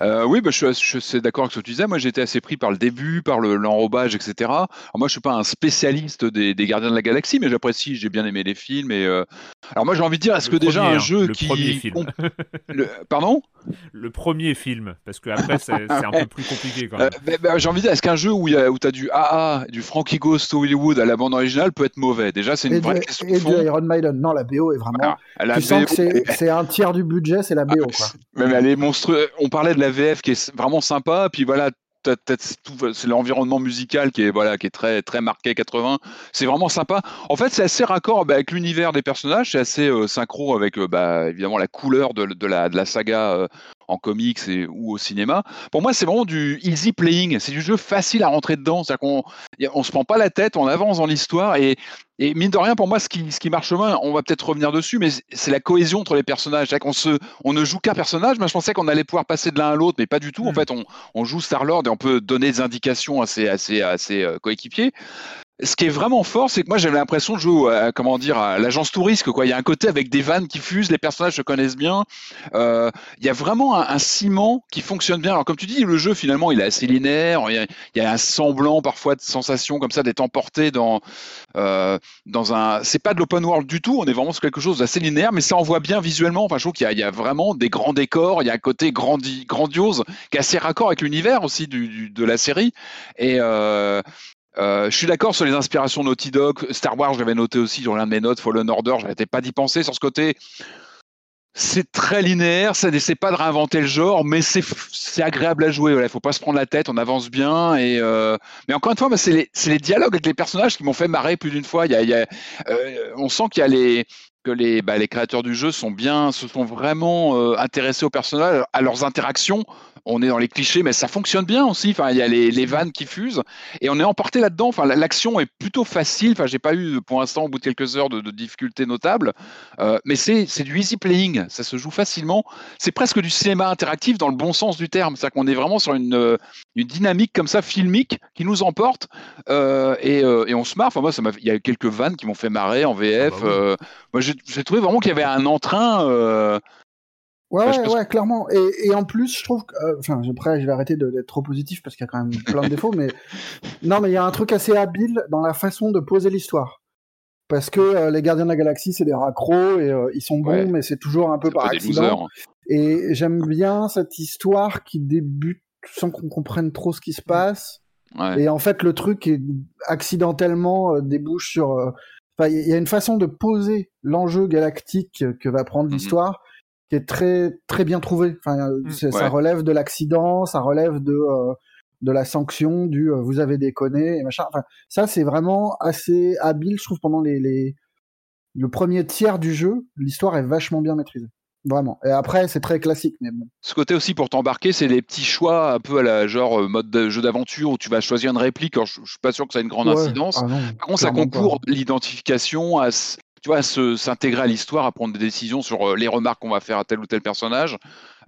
euh, Oui, bah, je, je, suis d'accord avec ce que tu disais. Moi, j'étais assez pris par le début, par l'enrobage, etc. Alors, moi, je suis pas un spécialiste des, Gardiens de la Galaxie, mais j'apprécie, j'ai bien aimé les films. Et, euh, Alors, moi, j'ai envie de dire, est-ce que déjà un jeu le qui. Premier film. Pardon? Le premier film, parce que après, c'est un peu plus compliqué quand même. Euh, bah, j'ai envie de dire, est-ce qu'un jeu où, où tu as du AA, du Frankie Ghost Hollywood à la bande originale peut être mauvais? Déjà, c'est une vraie question. Et de Iron Maiden. Non, la BO est vraiment. tu sens que c'est un tiers du budget, c'est la BO. Quoi. Mais, elle est On parlait de la VF qui est vraiment sympa, puis voilà, c'est l'environnement musical qui est très très marqué 80 c'est vraiment sympa. En fait c'est assez raccord bah, avec l'univers des personnages. C'est assez euh, synchro avec euh, bah, évidemment la couleur de, de, la, de la saga euh, en comics et, ou au cinéma. Pour moi, c'est vraiment du easy playing. C'est du jeu facile à rentrer dedans. C'est-à-dire qu'on on se prend pas la tête, on avance dans l'histoire et, et mine de rien, pour moi, ce qui, ce qui marche bien, on va peut-être revenir dessus, mais c'est la cohésion entre les personnages. Qu'on se, on ne joue qu'un personnage. mais je pensais qu'on allait pouvoir passer de l'un à l'autre, mais pas du tout. En mm. fait, on, on joue Star-Lord et on peut donner des indications à ses, à ses, à ses euh, coéquipiers ce qui est vraiment fort, c'est que moi j'avais l'impression de jouer, à, comment dire, l'agence touriste. Quoi. Il y a un côté avec des vannes qui fusent, les personnages se connaissent bien. Euh, il y a vraiment un, ciment qui fonctionne bien. Alors comme tu dis, le jeu finalement il est assez linéaire. Il y a, un semblant parfois de sensation comme ça d'être emporté dans euh, dans un. C'est pas de l'open world du tout. On est vraiment sur quelque chose d'assez linéaire, mais ça envoie bien visuellement. Enfin, je trouve qu'il y, a vraiment des grands décors. Il y a un côté grandi, grandiose qui est assez raccord avec l'univers aussi de la série. Et euh, euh, je suis d'accord sur les inspirations Naughty Dog. Star Wars, j'avais noté aussi sur l'un de mes notes. Fallen Order, je n'arrêtais pas d'y penser sur ce côté. C'est très linéaire, ça n'essaie pas de réinventer le genre, mais c'est agréable à jouer. Il ne faut pas se prendre la tête, on avance bien. Et euh... Mais encore une fois, c'est les, les, dialogues avec les personnages qui m'ont fait marrer plus d'une fois. Il y a, il y a, euh, on sent qu'il y a les, que les, bah, les créateurs du jeu sont bien, se sont vraiment euh, intéressés aux personnages, à leurs interactions on est dans les clichés, mais ça fonctionne bien aussi. Enfin, il y a les, vannes qui fusent et on est emporté là-dedans. Enfin, l'action est plutôt facile. Enfin, j'ai pas eu pour l'instant, au bout de quelques heures, de, de difficultés notables. Euh, mais c'est du easy playing. Ça se joue facilement. C'est presque du cinéma interactif dans le bon sens du terme. C'est-à-dire qu'on est vraiment sur une, euh, une dynamique comme ça, filmique, qui nous emporte euh, et, et, on se marre. Enfin, moi, il y a quelques vannes qui m'ont fait marrer en VF. Ah bah moi, j'ai trouvé vraiment qu'il y avait un entrain. Ouais, ouais, ouais, clairement. Et, et, en plus, je trouve que, euh, enfin, après, je vais arrêter d'être trop positif parce qu'il y a quand même plein de défauts, mais non, mais il y a un truc assez habile dans la façon de poser l'histoire. Parce que euh, les Gardiens de la Galaxie, c'est des raccros et euh, ils sont bons, mais c'est toujours un peu par accident. Et j'aime bien cette histoire qui débute sans qu'on comprenne trop ce qui se passe. Et en fait, le truc est accidentellement débouche sur. Enfin, il y a une façon de poser l'enjeu galactique que va prendre mm-hmm. l'histoire qui est très très bien trouvé. Enfin, mm. ça relève de l'accident, ça relève de euh, de la sanction, du euh, vous avez déconné et machin. Enfin, ça c'est vraiment assez habile, je trouve, pendant les, les le premier tiers du jeu, l'histoire est vachement bien maîtrisée. Vraiment. Et après, c'est très classique, mais bon. Ce côté aussi pour t'embarquer, c'est les petits choix un peu à la genre euh, mode de jeu d'aventure où tu vas choisir une réplique. je, je suis pas sûr que ça ait une grande incidence. Ah Par contre, ça concourt l'identification à, tu vois, s'intégrer à l'histoire, à prendre des décisions sur euh, les remarques qu'on va faire à tel ou tel personnage.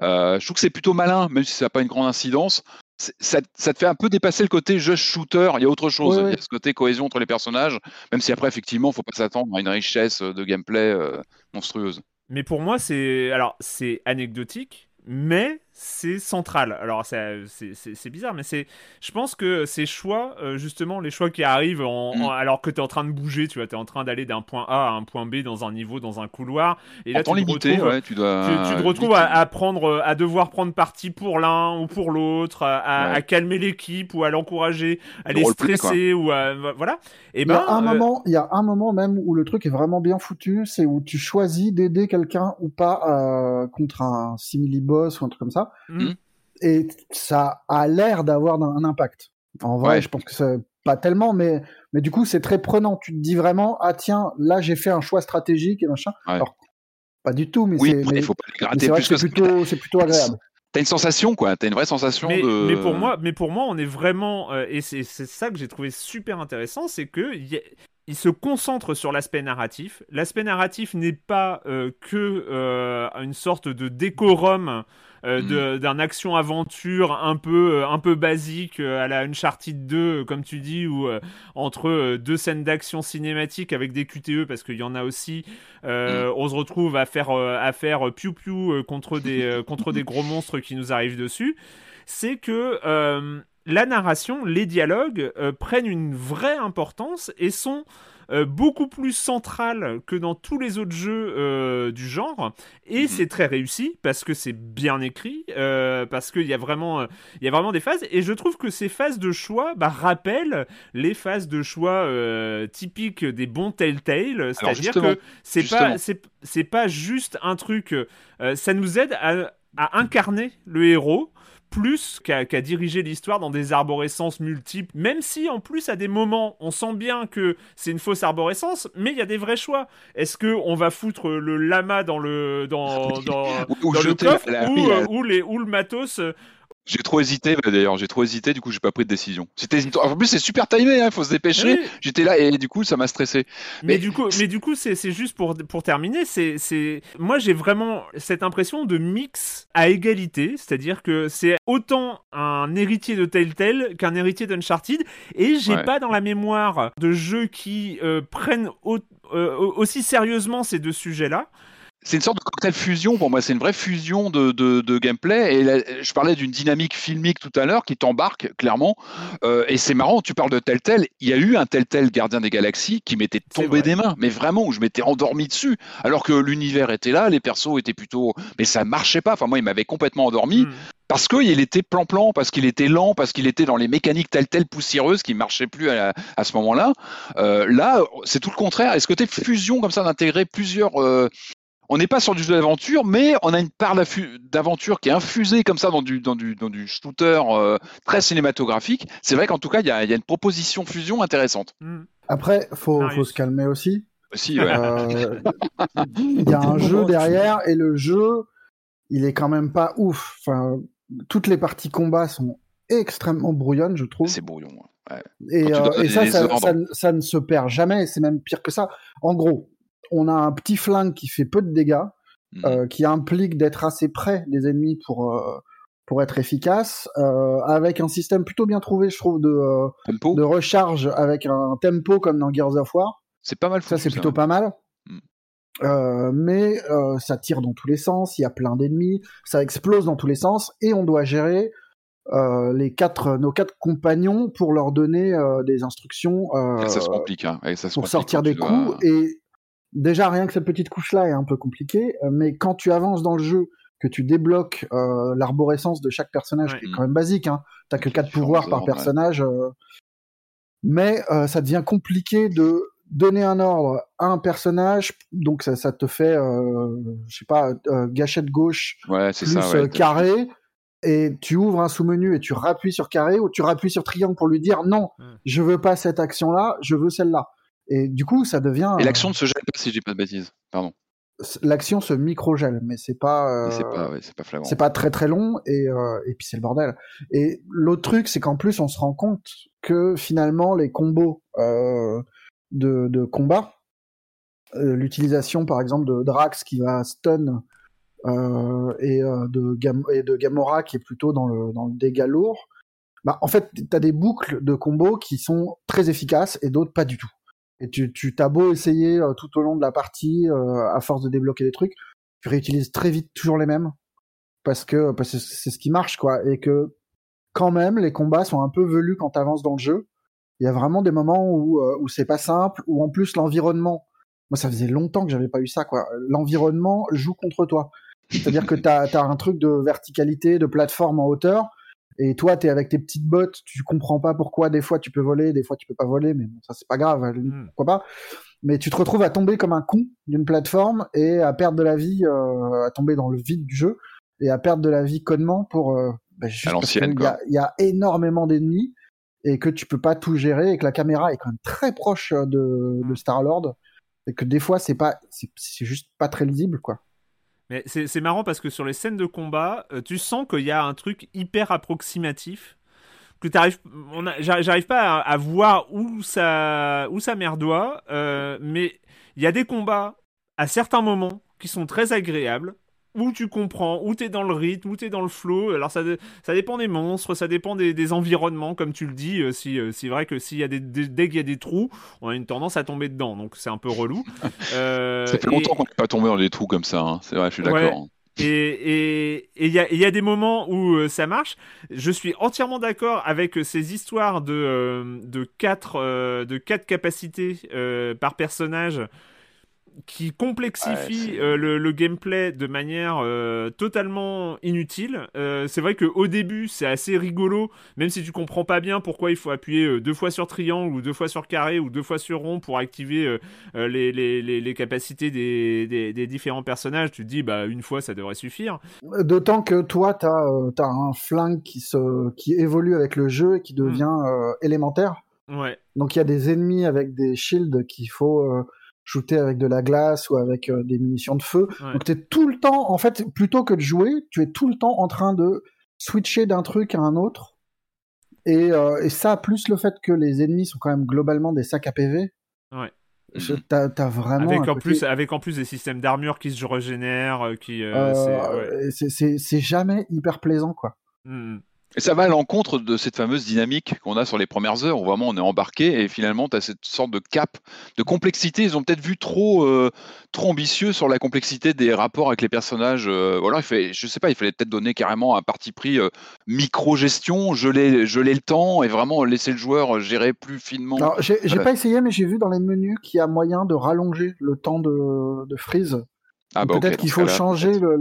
Euh, je trouve que c'est plutôt malin, même si ça n'a pas une grande incidence. Ça, ça, te fait un peu dépasser le côté jeu shooter. Il y a autre chose. Il y a ce côté cohésion entre les personnages, même si après, effectivement, il ne faut pas s'attendre à une richesse de gameplay euh, monstrueuse. Mais pour moi, c'est alors c'est anecdotique, mais c'est central. Alors c'est bizarre, mais c'est, je pense que ces choix, euh, justement, les choix qui arrivent en, mm. alors que tu es en train de bouger, tu vois, tu es en train d'aller d'un point A à un point B dans un niveau, dans un couloir, et là tu, te limité, retrouves, tu, dois... tu, te retrouves à, prendre, à devoir prendre parti pour l'un ou pour l'autre, à, calmer l'équipe ou à l'encourager, à les stresser ou à, voilà. Et ben, il y a un euh, moment, il y a un moment même où le truc est vraiment bien foutu, c'est où tu choisis d'aider quelqu'un ou pas euh, contre un simili boss ou un truc comme ça. Mm. Et ça a l'air d'avoir un impact. En vrai, je pense que c'est pas tellement, mais, mais du coup, c'est très prenant. Tu te dis vraiment, ah tiens, là, j'ai fait un choix stratégique et machin. Alors, pas du tout, mais c'est. il faut pas c'est plutôt, plutôt agréable T'as une sensation, quoi. T'as une vraie sensation mais, de. Mais pour moi, mais pour moi, on est vraiment, euh, et c'est ça que j'ai trouvé super intéressant, c'est que il se concentre sur l'aspect narratif. L'aspect narratif n'est pas euh, que euh, une sorte de décorum euh, mm. d'un action-aventure un peu, un peu basique à la Uncharted 2, comme tu dis, ou entre deux scènes d'action cinématique avec des QTE, parce qu'il y en a aussi. Mm. On se retrouve à faire, à faire piou-piou contre, des, contre des gros monstres qui nous arrivent dessus. C'est que la narration, les dialogues euh, prennent une vraie importance et sont euh, beaucoup plus centrales que dans tous les autres jeux euh, du genre. Et mhm. c'est très réussi parce que c'est bien écrit, parce qu'il y, a vraiment, il y a vraiment des phases. Et je trouve que ces phases de choix bah, rappellent les phases de choix typiques des bons Telltale. C'est-à-dire que c'est pas, c'est, pas juste un truc. ça nous aide à, à incarner le héros plus qu'à diriger l'histoire dans des arborescences multiples, même si en plus à des moments on sent bien que c'est une fausse arborescence, mais il y a des vrais choix. Est-ce que on va foutre le lama dans le dans, dans, ou, le coffre ou, euh, ou, les, ou le matos j'ai trop hésité, bah, d'ailleurs, j'ai trop hésité, du coup, j'ai pas pris de décision. C'était En plus, c'est super timé, il hein, faut se dépêcher. J'étais là et du coup, ça m'a stressé. Mais, du coup, mais du coup, c'est juste pour, pour terminer, c'est, moi, j'ai vraiment cette impression de mix à égalité, c'est-à-dire que c'est autant un héritier de Telltale qu'un héritier d'Uncharted, et j'ai pas dans la mémoire de jeux qui euh, prennent euh, aussi sérieusement ces deux sujets-là c'est une sorte de cocktail fusion pour moi. C'est une vraie fusion de, de, gameplay. Et je parlais d'une dynamique filmique tout à l'heure qui t'embarque clairement. Euh, et c'est marrant, tu parles de tel tel. Il y a eu un tel tel Gardien des Galaxies qui m'était tombé des mains, mais vraiment où je m'étais endormi dessus. Alors que l'univers était là, les persos étaient plutôt, mais ça marchait pas. Enfin moi, il m'avait complètement endormi. Hmm. Parce qu'il était plan-plan, parce qu'il était lent, parce qu'il était dans les mécaniques telles telles poussiéreuses qui ne marchaient plus à, à ce moment-là. Euh, là, c'est tout le contraire. Est-ce que tu fusion comme ça d'intégrer plusieurs euh, on n'est pas sur du jeu d'aventure, mais on a une part d'aventure qui est infusée comme ça dans du, dans du, dans du shooter euh, très cinématographique. C'est vrai qu'en tout cas, il y a, y a, une proposition fusion intéressante. Hmm. Après, faut, faut se calmer aussi. Si, ouais. Euh, il y a un jeu derrière et le jeu, il est quand même pas ouf. Enfin, toutes les parties combat sont extrêmement brouillonnes, je trouve. C'est brouillon. Ouais. Et, euh, et ça, ça, ça, ça, ne se perd jamais. C'est même pire que ça. En gros, on a un petit flingue qui fait peu de dégâts, mhm. euh, qui implique d'être assez près des ennemis pour euh, pour être efficace, euh, avec un système plutôt bien trouvé, je trouve, de de recharge avec un tempo comme dans Gears of War. C'est pas mal. ça, c'est plutôt pas mal. Mhm. mais ça tire dans tous les sens, il y a plein d'ennemis, ça explose dans tous les sens, et on doit gérer les quatre, nos quatre compagnons pour leur donner des instructions. ça se complique, hein. ça pour sortir des coups. Et déjà rien que cette petite couche là est un peu compliquée, euh, mais quand tu avances dans le jeu, que tu débloques euh, l'arborescence de chaque personnage, qui est quand même basique, hein, t'as que quatre pouvoirs par personnage, euh, mais ça devient compliqué de donner un ordre à un personnage, donc ça, ça te fait, je sais pas, gâchette gauche ouais, plus ça, carré, et tu ouvres un sous-menu et tu rappuies sur carré ou tu rappuies sur triangle pour lui dire non, je veux pas cette action-là, je veux celle-là. Et du coup, ça devient. Et l'action ne se gèle pas si je dis pas de bêtises. Pardon. L'action se micro-gèle, mais c'est pas. Euh... C'est pas, ouais, pas flagrant. C'est pas très très long et, euh, et puis c'est le bordel. Et l'autre truc, c'est qu'en plus, on se rend compte que finalement, les combos euh, de, de combat, euh, l'utilisation par exemple de Drax qui va stun euh, et, euh, de Gam et de Gamora qui est plutôt dans le, dans le dégât lourd, bah, en fait, tu as des boucles de combos qui sont très efficaces et d'autres pas du tout. Et tu, tu t'as beau essayer euh, tout au long de la partie, euh, à force de débloquer des trucs, tu réutilises très vite toujours les mêmes parce que parce que c'est ce qui marche quoi. Et que quand même les combats sont un peu velus quand t'avances dans le jeu. Il y a vraiment des moments où euh, où c'est pas simple, où en plus l'environnement. Moi, ça faisait longtemps que j'avais pas eu ça quoi. L'environnement joue contre toi. C'est-à-dire que t'as as un truc de verticalité, de plateforme en hauteur et toi, tu es avec tes petites bottes, tu comprends pas pourquoi des fois tu peux voler, des fois tu peux pas voler, mais bon, ça c'est pas grave, hmm. pourquoi pas. Mais tu te retrouves à tomber comme un con d'une plateforme et à perdre de la vie, euh, à tomber dans le vide du jeu et à perdre de la vie connement pour. Euh, bah, juste parce qu'il y a, y a énormément d'ennemis et que tu peux pas tout gérer et que la caméra est quand même très proche de, de Star Lord et que des fois c'est pas, c'est juste pas très lisible quoi. Mais c'est marrant parce que sur les scènes de combat, euh, tu sens qu'il y a un truc hyper approximatif. Que j'arrive pas à, voir où ça, où ça merdoit, euh, mais il y a des combats à certains moments qui sont très agréables où tu comprends, où tu es dans le rythme, où tu es dans le flow. Alors ça, ça dépend des monstres, ça dépend des, environnements, comme tu le dis. Euh, si, euh, c'est vrai que s'il y a des, dès qu'il y a des trous, on a une tendance à tomber dedans, donc c'est un peu relou. Euh, ça fait longtemps qu'on n'est pas tombé dans des trous comme ça, hein. c'est vrai, je suis d'accord. Et il y, a, y, a, des moments où ça marche. Je suis entièrement d'accord avec ces histoires de, de, quatre, de quatre capacités par personnage qui complexifie euh, le, gameplay de manière euh, totalement inutile. Euh, c'est vrai qu'au début, c'est assez rigolo, même si tu comprends pas bien pourquoi il faut appuyer deux fois sur triangle ou deux fois sur carré ou deux fois sur rond pour activer les, les, les, capacités des, des, différents personnages. Tu te dis, bah, une fois, ça devrait suffire. D'autant que toi, tu as, un flingue qui, se, qui évolue avec le jeu et qui devient hmm. élémentaire. Ouais. Donc il y a des ennemis avec des shields qu'il faut shooter avec de la glace ou avec euh, des munitions de feu. Donc tu es tout le temps, en fait, plutôt que de jouer, tu es tout le temps en train de switcher d'un truc à un autre. Et, euh, et, ça, plus le fait que les ennemis sont quand même globalement des sacs à PV. Ouais. T'as as vraiment. Avec en, plus, avec en plus des systèmes d'armure qui se régénèrent, euh, qui. c'est jamais hyper plaisant, quoi. Mmh, mmh. Et ça va à l'encontre de cette fameuse dynamique qu'on a sur les premières heures, où vraiment on est embarqué et finalement tu as cette sorte de cap, de complexité. Ils ont peut-être vu trop, euh, trop ambitieux sur la complexité des rapports avec les personnages. Euh, voilà, il fait, je sais pas, il fallait peut-être donner carrément un parti pris euh, micro-gestion, geler, geler le temps et vraiment laisser le joueur gérer plus finement. J'ai pas essayé, mais j'ai vu dans les menus qu'il y a moyen de rallonger le temps de, de freeze. Ah bah peut-être qu'il faut changer le,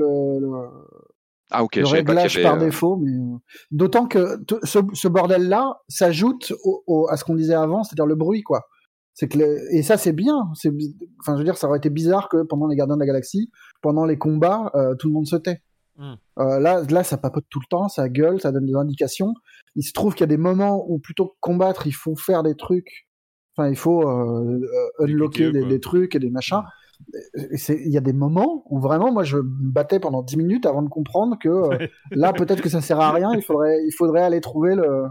ah ok, le réglage par euh, défaut, mais euh, d'autant que ce, bordel-là s'ajoute à ce qu'on disait avant, c'est-à-dire le bruit, quoi. C'est que et ça c'est bien. C'est enfin je veux dire, ça aurait été bizarre que pendant les Gardiens de la Galaxie, pendant les combats, euh, tout le monde se tait. Hmm. là, là, ça papote tout le temps, ça gueule, ça donne des indications. Il se trouve qu'il y a des moments où plutôt que combattre, il faut faire des trucs. Enfin, il faut unlocker des, trucs et des machins. Hmm il y a des moments où vraiment, moi, je me battais pendant 10 minutes avant de comprendre que euh, là, peut-être que ça sert à rien. Il faudrait, il faudrait aller trouver le.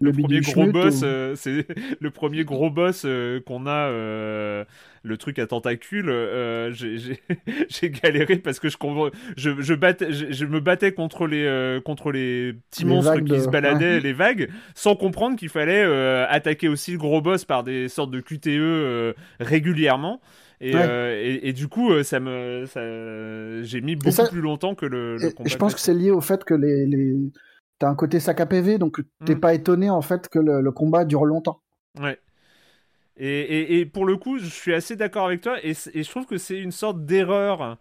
Le, premier gros boss, euh, c'est le premier gros boss euh, qu'on a, le truc à tentacules. J'ai galéré parce que je, je, je, battais, je, me battais contre les, contre les petits monstres qui se baladaient, les vagues, sans comprendre qu'il fallait attaquer aussi le gros boss par des sortes de QTE régulièrement. Euh, et, et, du coup, euh, ça me, ça, j'ai mis beaucoup plus longtemps que le, le combat. je pense que c'est lié au fait que les, les... t'as un côté sac à PV, donc t'es mm. pas étonné en fait que le, combat dure longtemps. Ouais. Et, et, pour le coup, je suis assez d'accord avec toi, et, je trouve que c'est une sorte d'erreur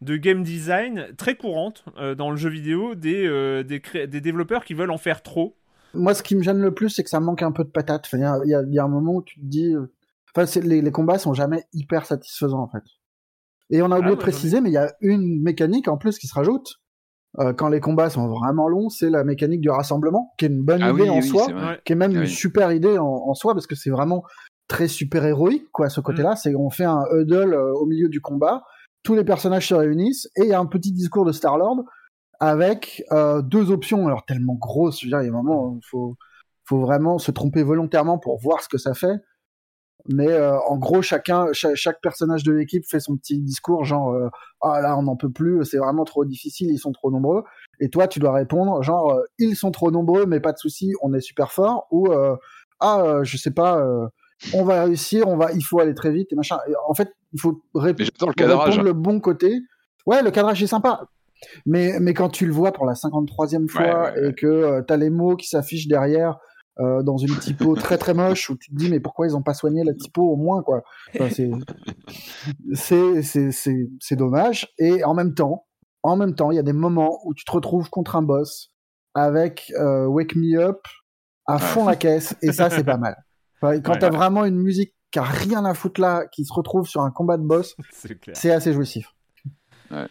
de game design très courante euh, dans le jeu vidéo des, des, des, développeurs qui veulent en faire trop. Moi, ce qui me gêne le plus, c'est que ça manque un peu de patate. Il y, a, y, y, a un moment où tu te dis, Enfin, les, les, combats sont jamais hyper satisfaisants en fait. Et on a oublié ah, de préciser, mais il y a une mécanique en plus qui se rajoute. Euh, quand les combats sont vraiment longs, c'est la mécanique du rassemblement, qui est une bonne ah idée en soi, qui est même une super idée en, soi, parce que c'est vraiment très super héroïque, quoi, ce côté-là. Mm. C'est on fait un huddle euh, au milieu du combat, tous les personnages se réunissent, et il y a un petit discours de Star-Lord avec euh, deux options, alors tellement grosses, je veux dire, il y a un moment, il faut, faut vraiment se tromper volontairement pour voir ce que ça fait mais euh, en gros chacun chaque, personnage de l'équipe fait son petit discours genre euh, ah là on n'en peut plus c'est vraiment trop difficile ils sont trop nombreux et toi tu dois répondre genre euh, ils sont trop nombreux mais pas de souci on est super fort ou ah je sais pas on va réussir on va il faut aller très vite et machin en fait il faut répondre le, le bon côté. Ouais le cadrage est sympa. Mais mais quand tu le vois pour la 53e fois et que tu as les mots qui s'affichent derrière euh, dans une typo très très moche où tu te dis mais pourquoi ils ont pas soigné la typo au moins quoi? c'est c'est dommage et en même temps en même temps il y a des moments où tu te retrouves contre un boss avec euh, Wake Me Up à fond la caisse et ça c'est pas mal. quand tu t'as vraiment une musique qui a rien à foutre là qui se retrouve sur un combat de boss c'est assez jouissif. Ouais.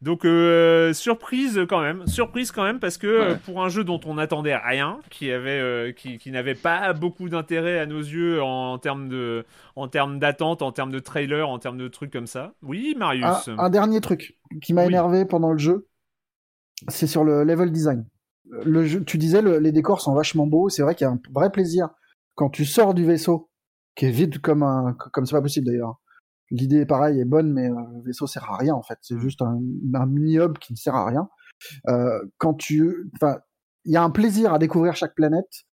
Donc euh, surprise quand même, surprise quand même parce que euh, pour un jeu dont on n'attendait rien, qui avait, euh, qui, qui n'avait pas beaucoup d'intérêt à nos yeux en, termes de, en termes d'attente, en termes de trailer, en termes de trucs comme ça. Oui, Marius. un dernier truc. qui m'a énervé pendant le jeu, c'est sur le level design. Le jeu, tu disais, les décors sont vachement beaux. C'est vrai qu'il y a un vrai plaisir quand tu sors du vaisseau, qui est vide comme un, comme c'est pas possible d'ailleurs. L'idée, pareil, est bonne, mais euh, le vaisseau sert à rien en fait. C'est mm. juste un, un mini-hub qui ne sert à rien. Euh, quand tu, enfin, il y a un plaisir à découvrir chaque planète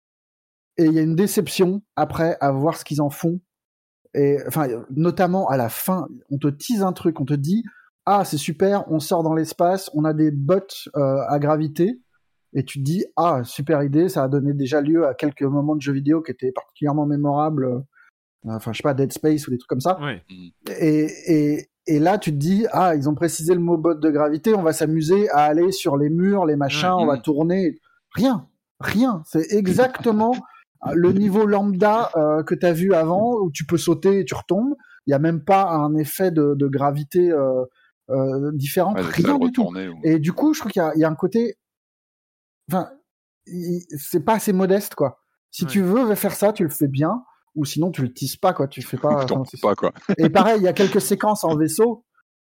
et il y a une déception après à voir ce qu'ils en font. Et enfin, notamment à la fin, on te tease un truc, on te dit ah c'est super, on sort dans l'espace, on a des bottes euh, à gravité, et tu te dis ah super idée, ça a donné déjà lieu à quelques moments de jeux vidéo qui étaient particulièrement mémorables, euh, enfin je sais pas Dead Space ou des trucs comme ça. Et, et, et là tu te dis ah ils ont précisé le mot botte de gravité, on va s'amuser à aller sur les murs, les machins, on va tourner, rien, rien, c'est exactement le niveau lambda euh, que tu as vu avant où tu peux sauter et tu retombes. Il n'y a même pas un effet de, de gravité euh, euh, différente, rien du tout. Et du coup, je trouve qu'il y, y, a un côté, enfin, c'est pas assez modeste quoi. Si tu veux faire ça, tu le fais bien, ou sinon tu le tisses pas quoi. Tu le fais pas. pas quoi. Et pareil, il y a quelques séquences en vaisseau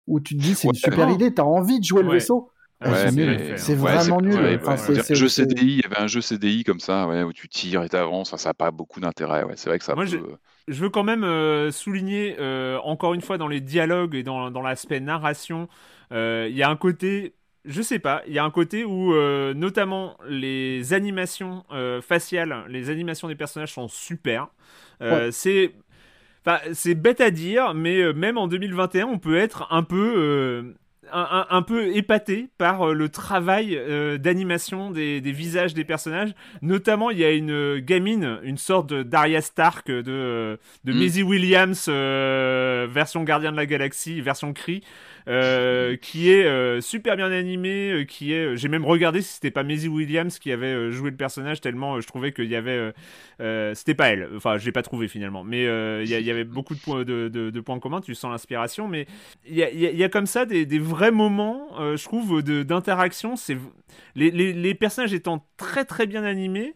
où tu te dis c'est une super idée, t'as envie de jouer le vaisseau. c'est vraiment nul. jeu CDI, il y avait un jeu CDI comme ça, ouais, où tu tires et t'avances. ça n'a pas beaucoup d'intérêt. Ouais. C'est vrai que ça. Moi, je veux quand même euh, souligner, euh, encore une fois, dans les dialogues et dans, dans l'aspect narration, euh, il y a un côté, je sais pas, il y a un côté où, notamment, les animations faciales, les animations des personnages sont super. C'est. Enfin, c'est bête à dire, mais même en 2021, on peut être un peu un, peu épaté par euh, le travail euh, d'animation des, visages des personnages. Notamment, il y a une gamine, une sorte d'Arya Stark de, de mm. Maisie Williams, euh, version Gardien de la Galaxie, version Cree, euh, qui est euh, super bien animé, euh, qui est, j'ai même regardé si c'était pas Maisie Williams qui avait joué le personnage tellement je trouvais qu'il y avait, c'était pas elle, enfin je l'ai pas trouvé finalement, mais il y, avait beaucoup de points de, de, points communs, tu sens l'inspiration, mais il y a, y a, comme ça des, des vrais moments, je trouve, d'interaction, c'est les, les, les personnages étant très très bien animés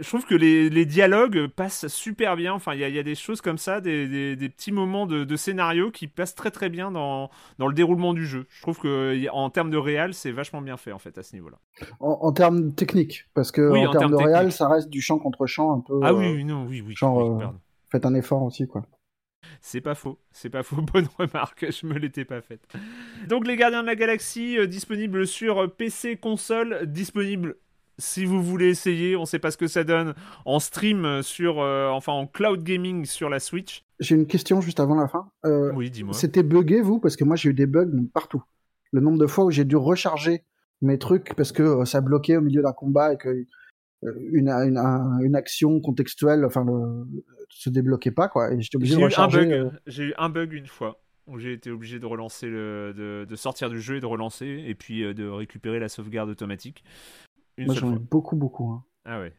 je trouve que les, dialogues passent super bien. Enfin, il y, a des choses comme ça, des, petits moments de, scénario qui passent très très bien dans, le déroulement du jeu. Je trouve que en termes de réal, c'est vachement bien fait en fait à ce niveau-là. En, termes techniques, parce que en, termes, de réal, ça reste du champ contre champ un peu. Ah oui, euh, non, oui, oui. Genre, euh, faites un effort aussi, quoi. C'est pas faux, c'est pas faux, bonne remarque, je me l'étais pas faite. Donc les Gardiens de la Galaxie, euh, disponibles sur PC, console, disponible si vous voulez essayer, on sait pas ce que ça donne en stream sur, euh, enfin en cloud gaming sur la Switch. J'ai une question juste avant la fin. Euh, oui, dis-moi. C'était buggé vous? Parce que moi j'ai eu des bugs partout. Le nombre de fois où j'ai dû recharger mes trucs parce que euh, ça bloquait au milieu d'un combat et que une, une, action contextuelle, enfin, le, se débloquait pas quoi. Et j'étais obligé de recharger. J'ai eu un bug une fois où j'ai été obligé de relancer le, de, sortir du jeu et de relancer et puis de récupérer la sauvegarde automatique. Moi, j'en ai beaucoup, beaucoup. Hein. Ah ouais.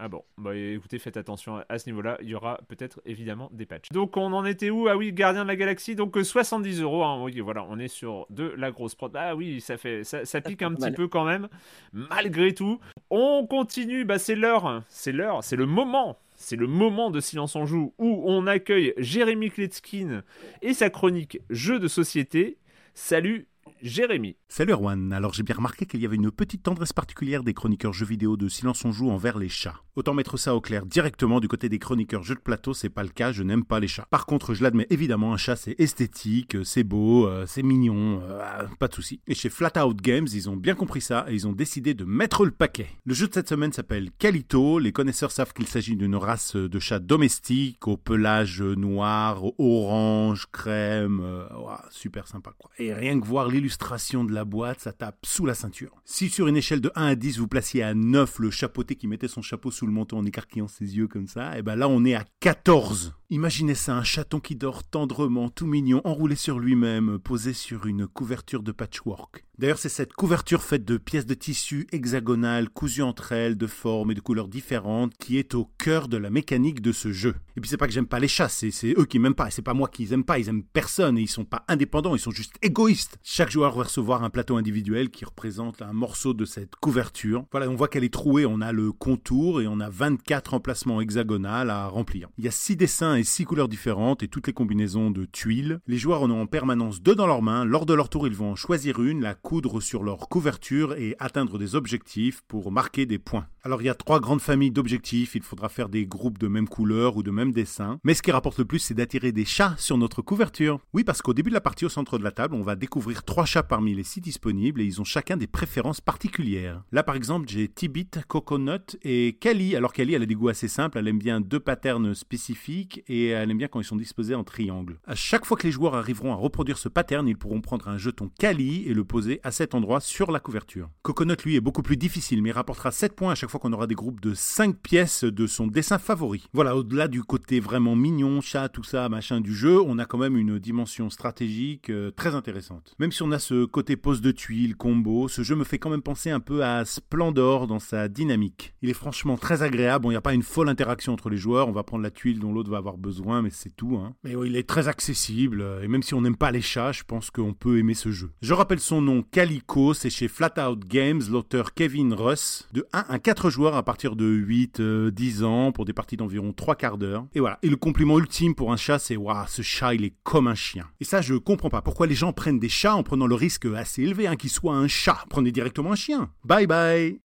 Ah bon, bah écoutez, faites attention à ce niveau-là, il y aura peut-être évidemment des patchs. Donc on en était où? Ah oui, Gardien de la Galaxie, donc 70 euh, euros, hein. oui voilà, on est sur de la grosse prod. Ah oui, ça fait, ça, pique un petit peu quand même, malgré tout. On continue, bah c'est l'heure, c'est l'heure, c'est le moment c'est le moment de Silence en Joue où on accueille Jérémy Kletskin et sa chronique Jeux de société. Salut Jérémy. Salut Erwan, alors j'ai bien remarqué qu'il y avait une petite tendresse particulière des chroniqueurs jeux vidéo de Silence on Joue envers les chats. Autant mettre ça au clair directement du côté des chroniqueurs jeux de plateau, c'est pas le cas, je n'aime pas les chats. Par contre, je l'admets évidemment, un chat c'est esthétique, c'est beau, euh, c'est mignon, euh, pas de souci. Et chez Flat Out Games, ils ont bien compris ça et ils ont décidé de mettre le paquet. Le jeu de cette semaine s'appelle Calito, les connaisseurs savent qu'il s'agit d'une race de chats domestiques au pelage noir, orange, crème, euh, super sympa quoi. Et rien que voir l'illustration de la boîte, ça tape sous la ceinture. Si sur une échelle de 1 à 10, vous placiez à 9 le chapeauté qui mettait son chapeau sous le menton en écarquillant ses yeux comme ça, et eh ben là on est à 14. Imaginez ça, un chaton qui dort tendrement, tout mignon, enroulé sur lui-même, posé sur une couverture de patchwork. D'ailleurs, c'est cette couverture faite de pièces de tissu hexagonales cousues entre elles, de formes et de couleurs différentes, qui est au cœur de la mécanique de ce jeu. Et puis c'est pas que j'aime pas les chats, c'est eux qui m'aiment pas, et c'est pas moi qui les aime pas, ils aiment personne, et ils sont pas indépendants, ils sont juste égoïstes. Chaque joueur va recevoir un plateau individuel qui représente un morceau de cette couverture. Voilà, on voit qu'elle est trouée, on a le contour, et on a 24 emplacements hexagonales à remplir. Il y a 6 dessins et 6 couleurs différentes, et toutes les combinaisons de tuiles. Les joueurs en ont en permanence deux dans leurs mains, lors de leur tour ils vont en choisir une, la coudre sur leur couverture, et atteindre des objectifs pour marquer des points. Alors il y a trois grandes familles d'objectifs, il faudra faire des groupes de même couleur ou de même dessin, mais ce qui rapporte le plus c'est d'attirer des chats sur notre couverture. Oui parce qu'au début de la partie au centre de la table, on va découvrir trois chats parmi les six disponibles et ils ont chacun des préférences particulières. Là par exemple j'ai Tibit, Coconut et Kali. Alors Kali elle a des goûts assez simples, elle aime bien deux patterns spécifiques et elle aime bien quand ils sont disposés en triangle. À chaque fois que les joueurs arriveront à reproduire ce pattern, ils pourront prendre un jeton Kali et le poser à cet endroit sur la couverture. Coconut lui est beaucoup plus difficile mais rapportera 7 points à chaque fois qu'on aura des groupes de 5 pièces de son dessin favori. Voilà, au-delà du côté vraiment mignon, chat, tout ça, machin du jeu, on a quand même une dimension stratégique euh, très intéressante. Même si on a ce côté pose de tuiles, combo, ce jeu me fait quand même penser un peu à Splendor dans sa dynamique. Il est franchement très agréable, il n'y a pas une folle interaction entre les joueurs, on va prendre la tuile dont l'autre va avoir besoin, mais c'est tout. Hein. Mais il est très accessible, euh, et même si on n'aime pas les chats, je pense qu'on peut aimer ce jeu. Je rappelle son nom, Calico, c'est chez Flatout Games, l'auteur Kevin Russ, de 1 à 4 joueurs à partir de 8, 10 euh, ans pour des parties d'environ 3 quarts d'heure. Et voilà. Et le compliment ultime pour un chat, c'est waouh, ce chat, il est comme un chien. Et ça, je comprends pas. Pourquoi les gens prennent des chats en prenant le risque assez élevé hein, qu'il soit un chat? Prenez directement un chien. Bye bye.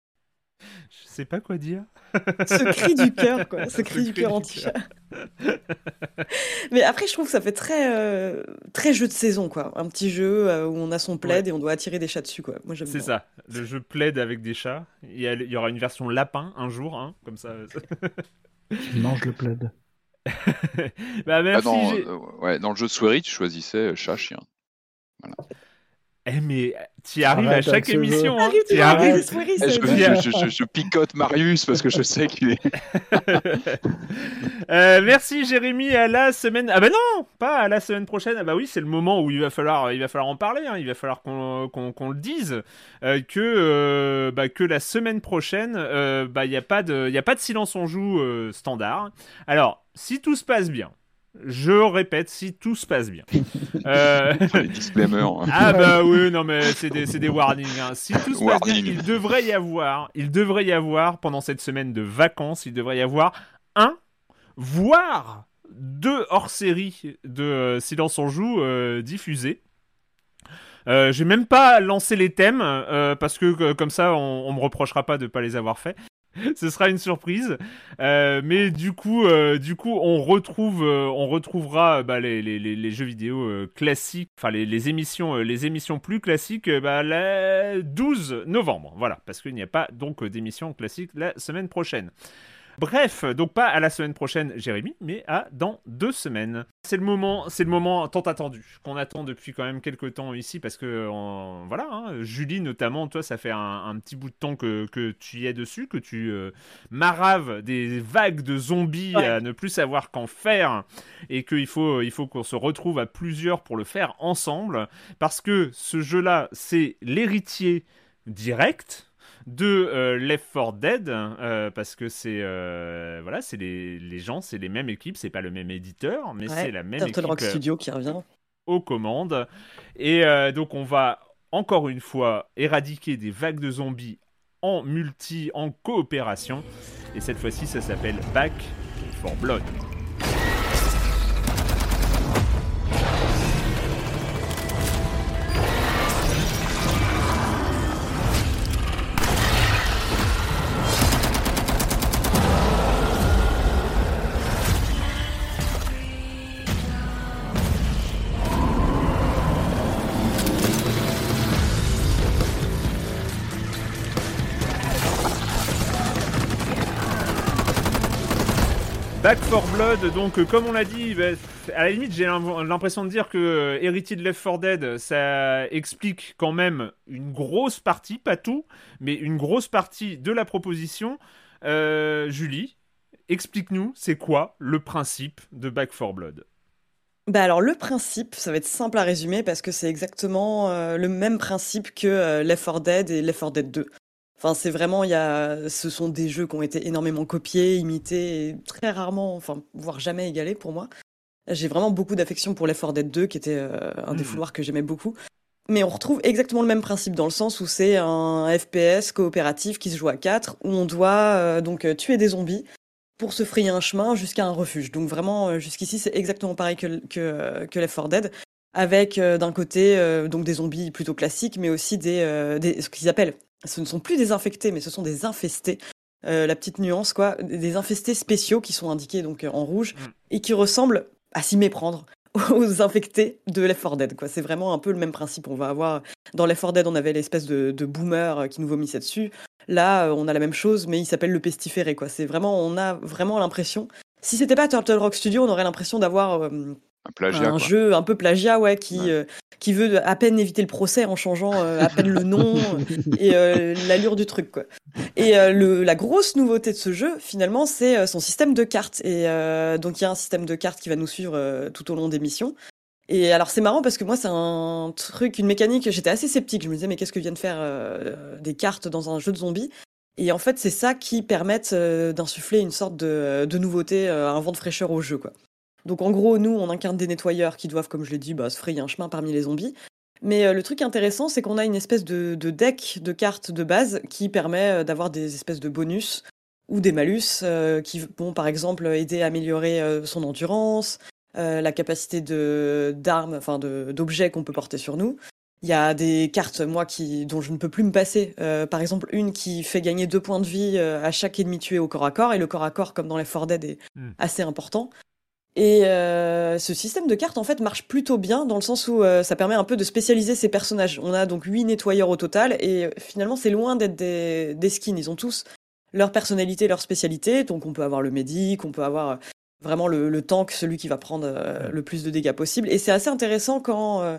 Je sais pas quoi dire. Ce cri du cœur, quoi. Ce cri du cœur anti-chat. Mais après, je trouve que ça fait très, euh, très jeu de saison, quoi. Un petit jeu euh, où on a son plaid et on doit attirer des chats dessus, quoi. Moi, C'est ça. Le jeu plaid avec des chats. Il y, aura une version lapin un jour, hein, comme ça. Je mange le plaid. bah, merci. Ah, euh, ouais, dans le jeu de Swery, tu choisissais chat-chien. Voilà. Eh mais tu arrives à chaque émission. Hein. Tu arrives. Eh, je, je, picote Marius parce que je sais qu'il est. euh, merci Jérémy. À la semaine. Ah bah non, pas à la semaine prochaine. Ah bah oui, c'est le moment où il va falloir, il va falloir en parler. Hein. Il va falloir qu'on qu'on le dise euh, que euh, bah, que la semaine prochaine, euh, bah il y a pas de il y a pas de silence on joue standard. Alors si tout se passe bien. Je répète, si tout se passe bien. Euh... Les disclaimers. Ah bah oui, non mais c'est des, des, warnings. Hein. Si tout se passe bien, il devrait y avoir, il devrait y avoir pendant cette semaine de vacances, il devrait y avoir un, voire deux hors-série de euh, Silence on joue euh, diffusés. Euh, j'ai même pas lancé les thèmes euh, parce que comme ça on, on me reprochera pas de pas les avoir faits. ce sera une surprise. Euh, mais du coup, euh, du coup, on retrouve, euh, on retrouvera bah, les, jeux vidéo classiques, enfin les, les, émissions, les émissions plus classiques, bah, le 12 novembre. Voilà, parce qu'il n'y a pas donc d'émission classique la semaine prochaine. Bref, donc pas à la semaine prochaine, Jérémy, mais à dans deux semaines. C'est le moment, c'est le moment tant attendu qu'on attend depuis quand même quelques temps ici, parce que voilà, hein, Julie notamment, toi, ça fait un, petit bout de temps que, tu y es dessus, que tu euh, maraves des vagues de zombies à ne plus savoir qu'en faire, et qu'il faut, il faut qu'on se retrouve à plusieurs pour le faire ensemble, parce que ce jeu-là, c'est l'héritier direct de euh, Left 4 Dead euh, parce que c'est euh, voilà c'est les, les, gens c'est les mêmes équipes c'est pas le même éditeur mais c'est la même Turtle Rock Studio qui revient. aux commandes. Et donc on va encore une fois éradiquer des vagues de zombies en multi en coopération. Et cette fois-ci ça s'appelle Back for Blood Back for Blood, donc euh, comme on l'a dit, bah, à la limite j'ai l'impression de dire que euh, Héritier de Left 4 Dead, ça explique quand même une grosse partie, pas tout, mais une grosse partie de la proposition. Euh, Julie, explique-nous, c'est quoi le principe de Back for Blood? Bah alors le principe, ça va être simple à résumer parce que c'est exactement le même principe que Left 4 Dead et Left 4 Dead 2. Enfin, c'est vraiment, il y a, ce sont des jeux qui ont été énormément copiés, imités, et très rarement, enfin, voire jamais égalés pour moi. J'ai vraiment beaucoup d'affection pour Left 4 Dead 2, qui était euh, un des hmm. fouloirs que j'aimais beaucoup. Mais on retrouve exactement le même principe dans le sens où c'est un FPS coopératif qui se joue à 4, où on doit euh, donc euh, tuer des zombies pour se frayer un chemin jusqu'à un refuge. Donc vraiment, jusqu'ici, c'est exactement pareil que, que, que Left 4 Dead, avec d'un côté donc des zombies plutôt classiques, mais aussi des, des ce qu'ils appellent ce ne sont plus des infectés, mais ce sont des infestés. Euh, la petite nuance, quoi, des infestés spéciaux qui sont indiqués donc en rouge mm. et qui ressemblent à s'y méprendre aux infectés de Left 4 Dead. Quoi. C'est vraiment un peu le même principe. On va avoir dans Left 4 Dead, on avait l'espèce de, boomer euh, qui nous vomissait dessus. Là, euh, on a la même chose, mais il s'appelle le pestiféré. Quoi. C'est vraiment, on a vraiment l'impression. Si c'était pas Turtle Rock Studio, on aurait l'impression d'avoir un, jeu un peu plagiat, ouais, qui, euh, qui veut à peine éviter le procès en changeant euh, à peine le nom et euh, l'allure du truc, quoi. Et le, la grosse nouveauté de ce jeu, finalement, c'est son système de cartes. Et donc, il y a un système de cartes qui va nous suivre tout au long des missions. Et alors, c'est marrant parce que moi, c'est un truc, une mécanique, j'étais assez sceptique. Je me disais, mais qu'est-ce que viennent faire des cartes dans un jeu de zombies? Et en fait, c'est ça qui permet d'insuffler une sorte de, de nouveauté, un vent de fraîcheur au jeu, quoi. Donc en gros, nous, on incarne des nettoyeurs qui doivent, comme je l'ai dit, bah, se frayer un chemin parmi les zombies. Mais euh, le truc intéressant, c'est qu'on a une espèce de, deck de cartes de base qui permet euh, d'avoir des espèces de bonus ou des malus euh, qui vont par exemple aider à améliorer son endurance, la capacité de d'armes, enfin d'objets qu'on peut porter sur nous. Il y a des cartes, moi, qui, dont je ne peux plus me passer. par exemple, une qui fait gagner deux points de vie à chaque ennemi tué au corps à corps. Et le corps à corps, comme dans les For Dead, est hmm. assez important. Et euh, ce système de cartes en fait marche plutôt bien dans le sens où euh, ça permet un peu de spécialiser ces personnages. On a donc huit nettoyeurs au total et euh, finalement c'est loin d'être des, des, skins. Ils ont tous leur personnalité, leur spécialité. Donc on peut avoir le médic, on peut avoir vraiment le, le tank, celui qui va prendre le plus de dégâts possible. Et c'est assez intéressant quand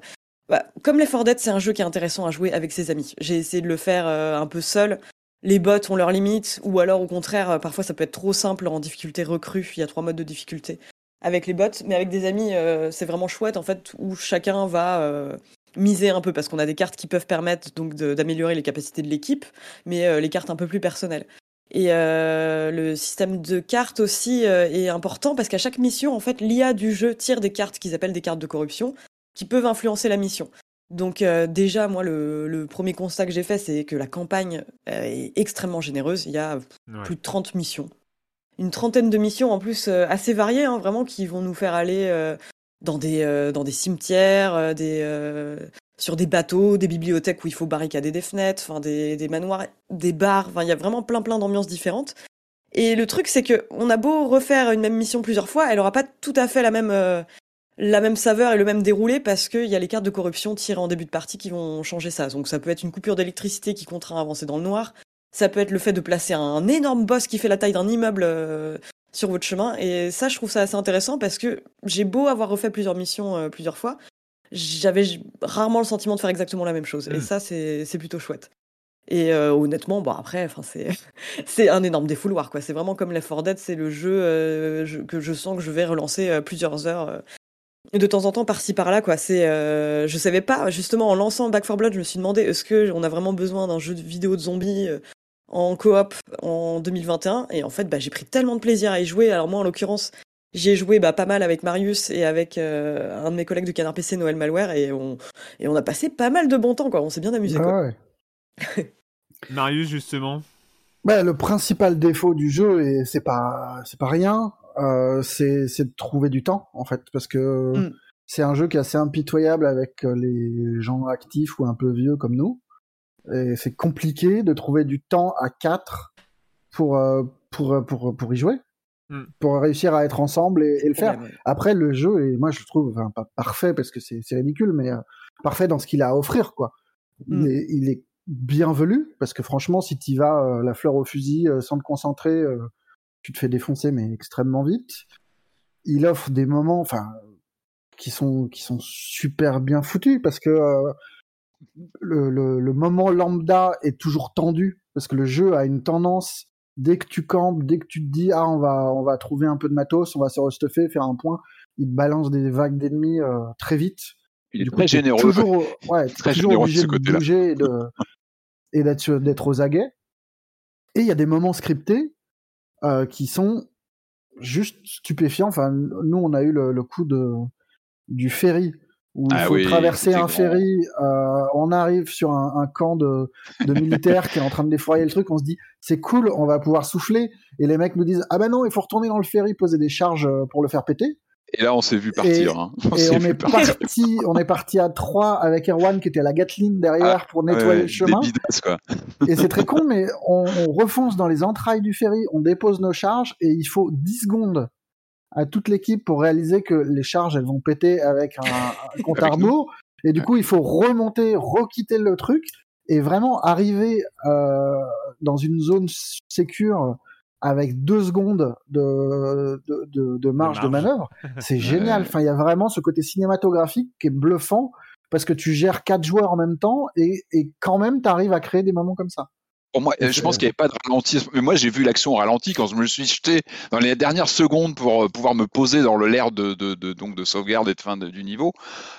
bah, comme les For Dead, c'est un jeu qui est intéressant à jouer avec ses amis. J'ai essayé de le faire un peu seul. Les bots ont leurs limites, ou alors au contraire, parfois ça peut être trop simple en difficulté recrue. Il y a trois modes de difficulté avec les bots, mais avec des amis, euh, c'est vraiment chouette en fait, où chacun va euh, miser un peu parce qu'on a des cartes qui peuvent permettre donc d'améliorer les capacités de l'équipe, mais euh, les cartes un peu plus personnelles. Et le système de cartes aussi est important parce qu'à chaque mission, en fait, l'IA du jeu tire des cartes qu'ils appellent des cartes de corruption qui peuvent influencer la mission. Donc déjà, moi, le, premier constat que j'ai fait, c'est que la campagne est extrêmement généreuse. Il y a plus de 30 missions une trentaine de missions en plus euh, assez variées, hein, vraiment, qui vont nous faire aller euh, dans des euh, dans des cimetières, des sur des bateaux, des bibliothèques où il faut barricader des fenêtres, enfin des, des manoirs, des bars. Il y a vraiment plein plein d'ambiances différentes. Et le truc, c'est que on a beau refaire une même mission plusieurs fois, elle aura pas tout à fait la même la même saveur et le même déroulé parce qu'il y a les cartes de corruption tirées en début de partie qui vont changer ça. Donc ça peut être une coupure d'électricité qui contraint à avancer dans le noir. Ça peut être le fait de placer un énorme boss qui fait la taille d'un immeuble euh, sur votre chemin. Et ça, je trouve ça assez intéressant parce que j'ai beau avoir refait plusieurs missions euh, plusieurs fois, j'avais rarement le sentiment de faire exactement la même chose. Et mm. ça, c'est plutôt chouette. Et euh, honnêtement, bon après, enfin c'est c'est un énorme défouloir quoi. C'est vraiment comme Left 4 Dead, c'est le jeu que je sens que je vais relancer plusieurs heures de temps en temps par-ci par-là quoi. C'est je savais pas justement en lançant Back 4 Blood, je me suis demandé est-ce que on a vraiment besoin d'un jeu de vidéo de zombies en coop en 2021 et en fait bah, j'ai pris tellement de plaisir à y jouer. Alors moi en l'occurrence j'ai joué bah, pas mal avec Marius et avec euh, un de mes collègues du Canard PC Noël Malware et on, et on a passé pas mal de bon temps quoi. On s'est bien amusé. quoi. Ah Marius justement. Bah, le principal défaut du jeu et c'est pas c'est pas rien, euh, c'est de trouver du temps en fait parce que mm. c'est un jeu qui est assez impitoyable avec les gens actifs ou un peu vieux comme nous c'est compliqué de trouver du temps à quatre pour, euh, pour, pour, pour y jouer. Hmm. Pour réussir à être ensemble et, le faire. Après, le jeu est, moi, je le trouve, enfin, pas parfait parce que c'est ridicule, mais euh, parfait dans ce qu'il a à offrir, quoi. Il, hmm. est, il est bienvenu parce que franchement, si tu vas euh, la fleur au fusil sans te concentrer, tu te fais défoncer, mais extrêmement vite. Il offre des moments, enfin, qui sont, qui sont super bien foutus parce que le, le, moment lambda est toujours tendu parce que le jeu a une tendance dès que tu campes, dès que tu te dis ah on va on va trouver un peu de matos, on va se restuffer, faire un point, il te balance des vagues d'ennemis très vite. Il est très généreux. Toujours, ouais, très toujours généreux obligé de, de bouger et d'être aux aguets. Et il y a des moments scriptés euh, qui sont juste stupéfiants. Enfin, nous, on a eu le, coup de, du ferry où il ah faut traverser un ferry. Euh, on arrive sur un, camp de, de militaires qui est en train de défoyer le truc. On se dit, c'est cool, on va pouvoir souffler. Et les mecs nous disent, ah ben non, il faut retourner dans le ferry, poser des charges euh, pour le faire péter. Et là, on s'est vu partir. Et, hein. on, est parti, on est parti à trois avec Erwan qui était à la Gatling derrière ah, pour nettoyer le chemin. et c'est très con, mais on, on, refonce dans les entrailles du ferry, on dépose nos charges et il faut 10 secondes à toute l'équipe pour réaliser que les charges elles vont péter avec un, compte à rebours. Et du coup, il faut remonter, requitter le truc et vraiment arriver euh, dans une zone sécure avec deux secondes de, de, de, marge, de, manœuvre, c'est génial. Enfin, il y a vraiment ce côté cinématographique qui est bluffant parce que tu gères quatre joueurs en même temps et, et quand même tu arrives à créer des moments comme ça. Pour moi, je pense qu'il n'y avait pas de ralenti. Mais moi, j'ai vu l'action ralenti quand je me suis jeté dans les dernières secondes pour euh, pouvoir me poser dans le l'air de, de, de, donc de sauvegarde et de fin du niveau.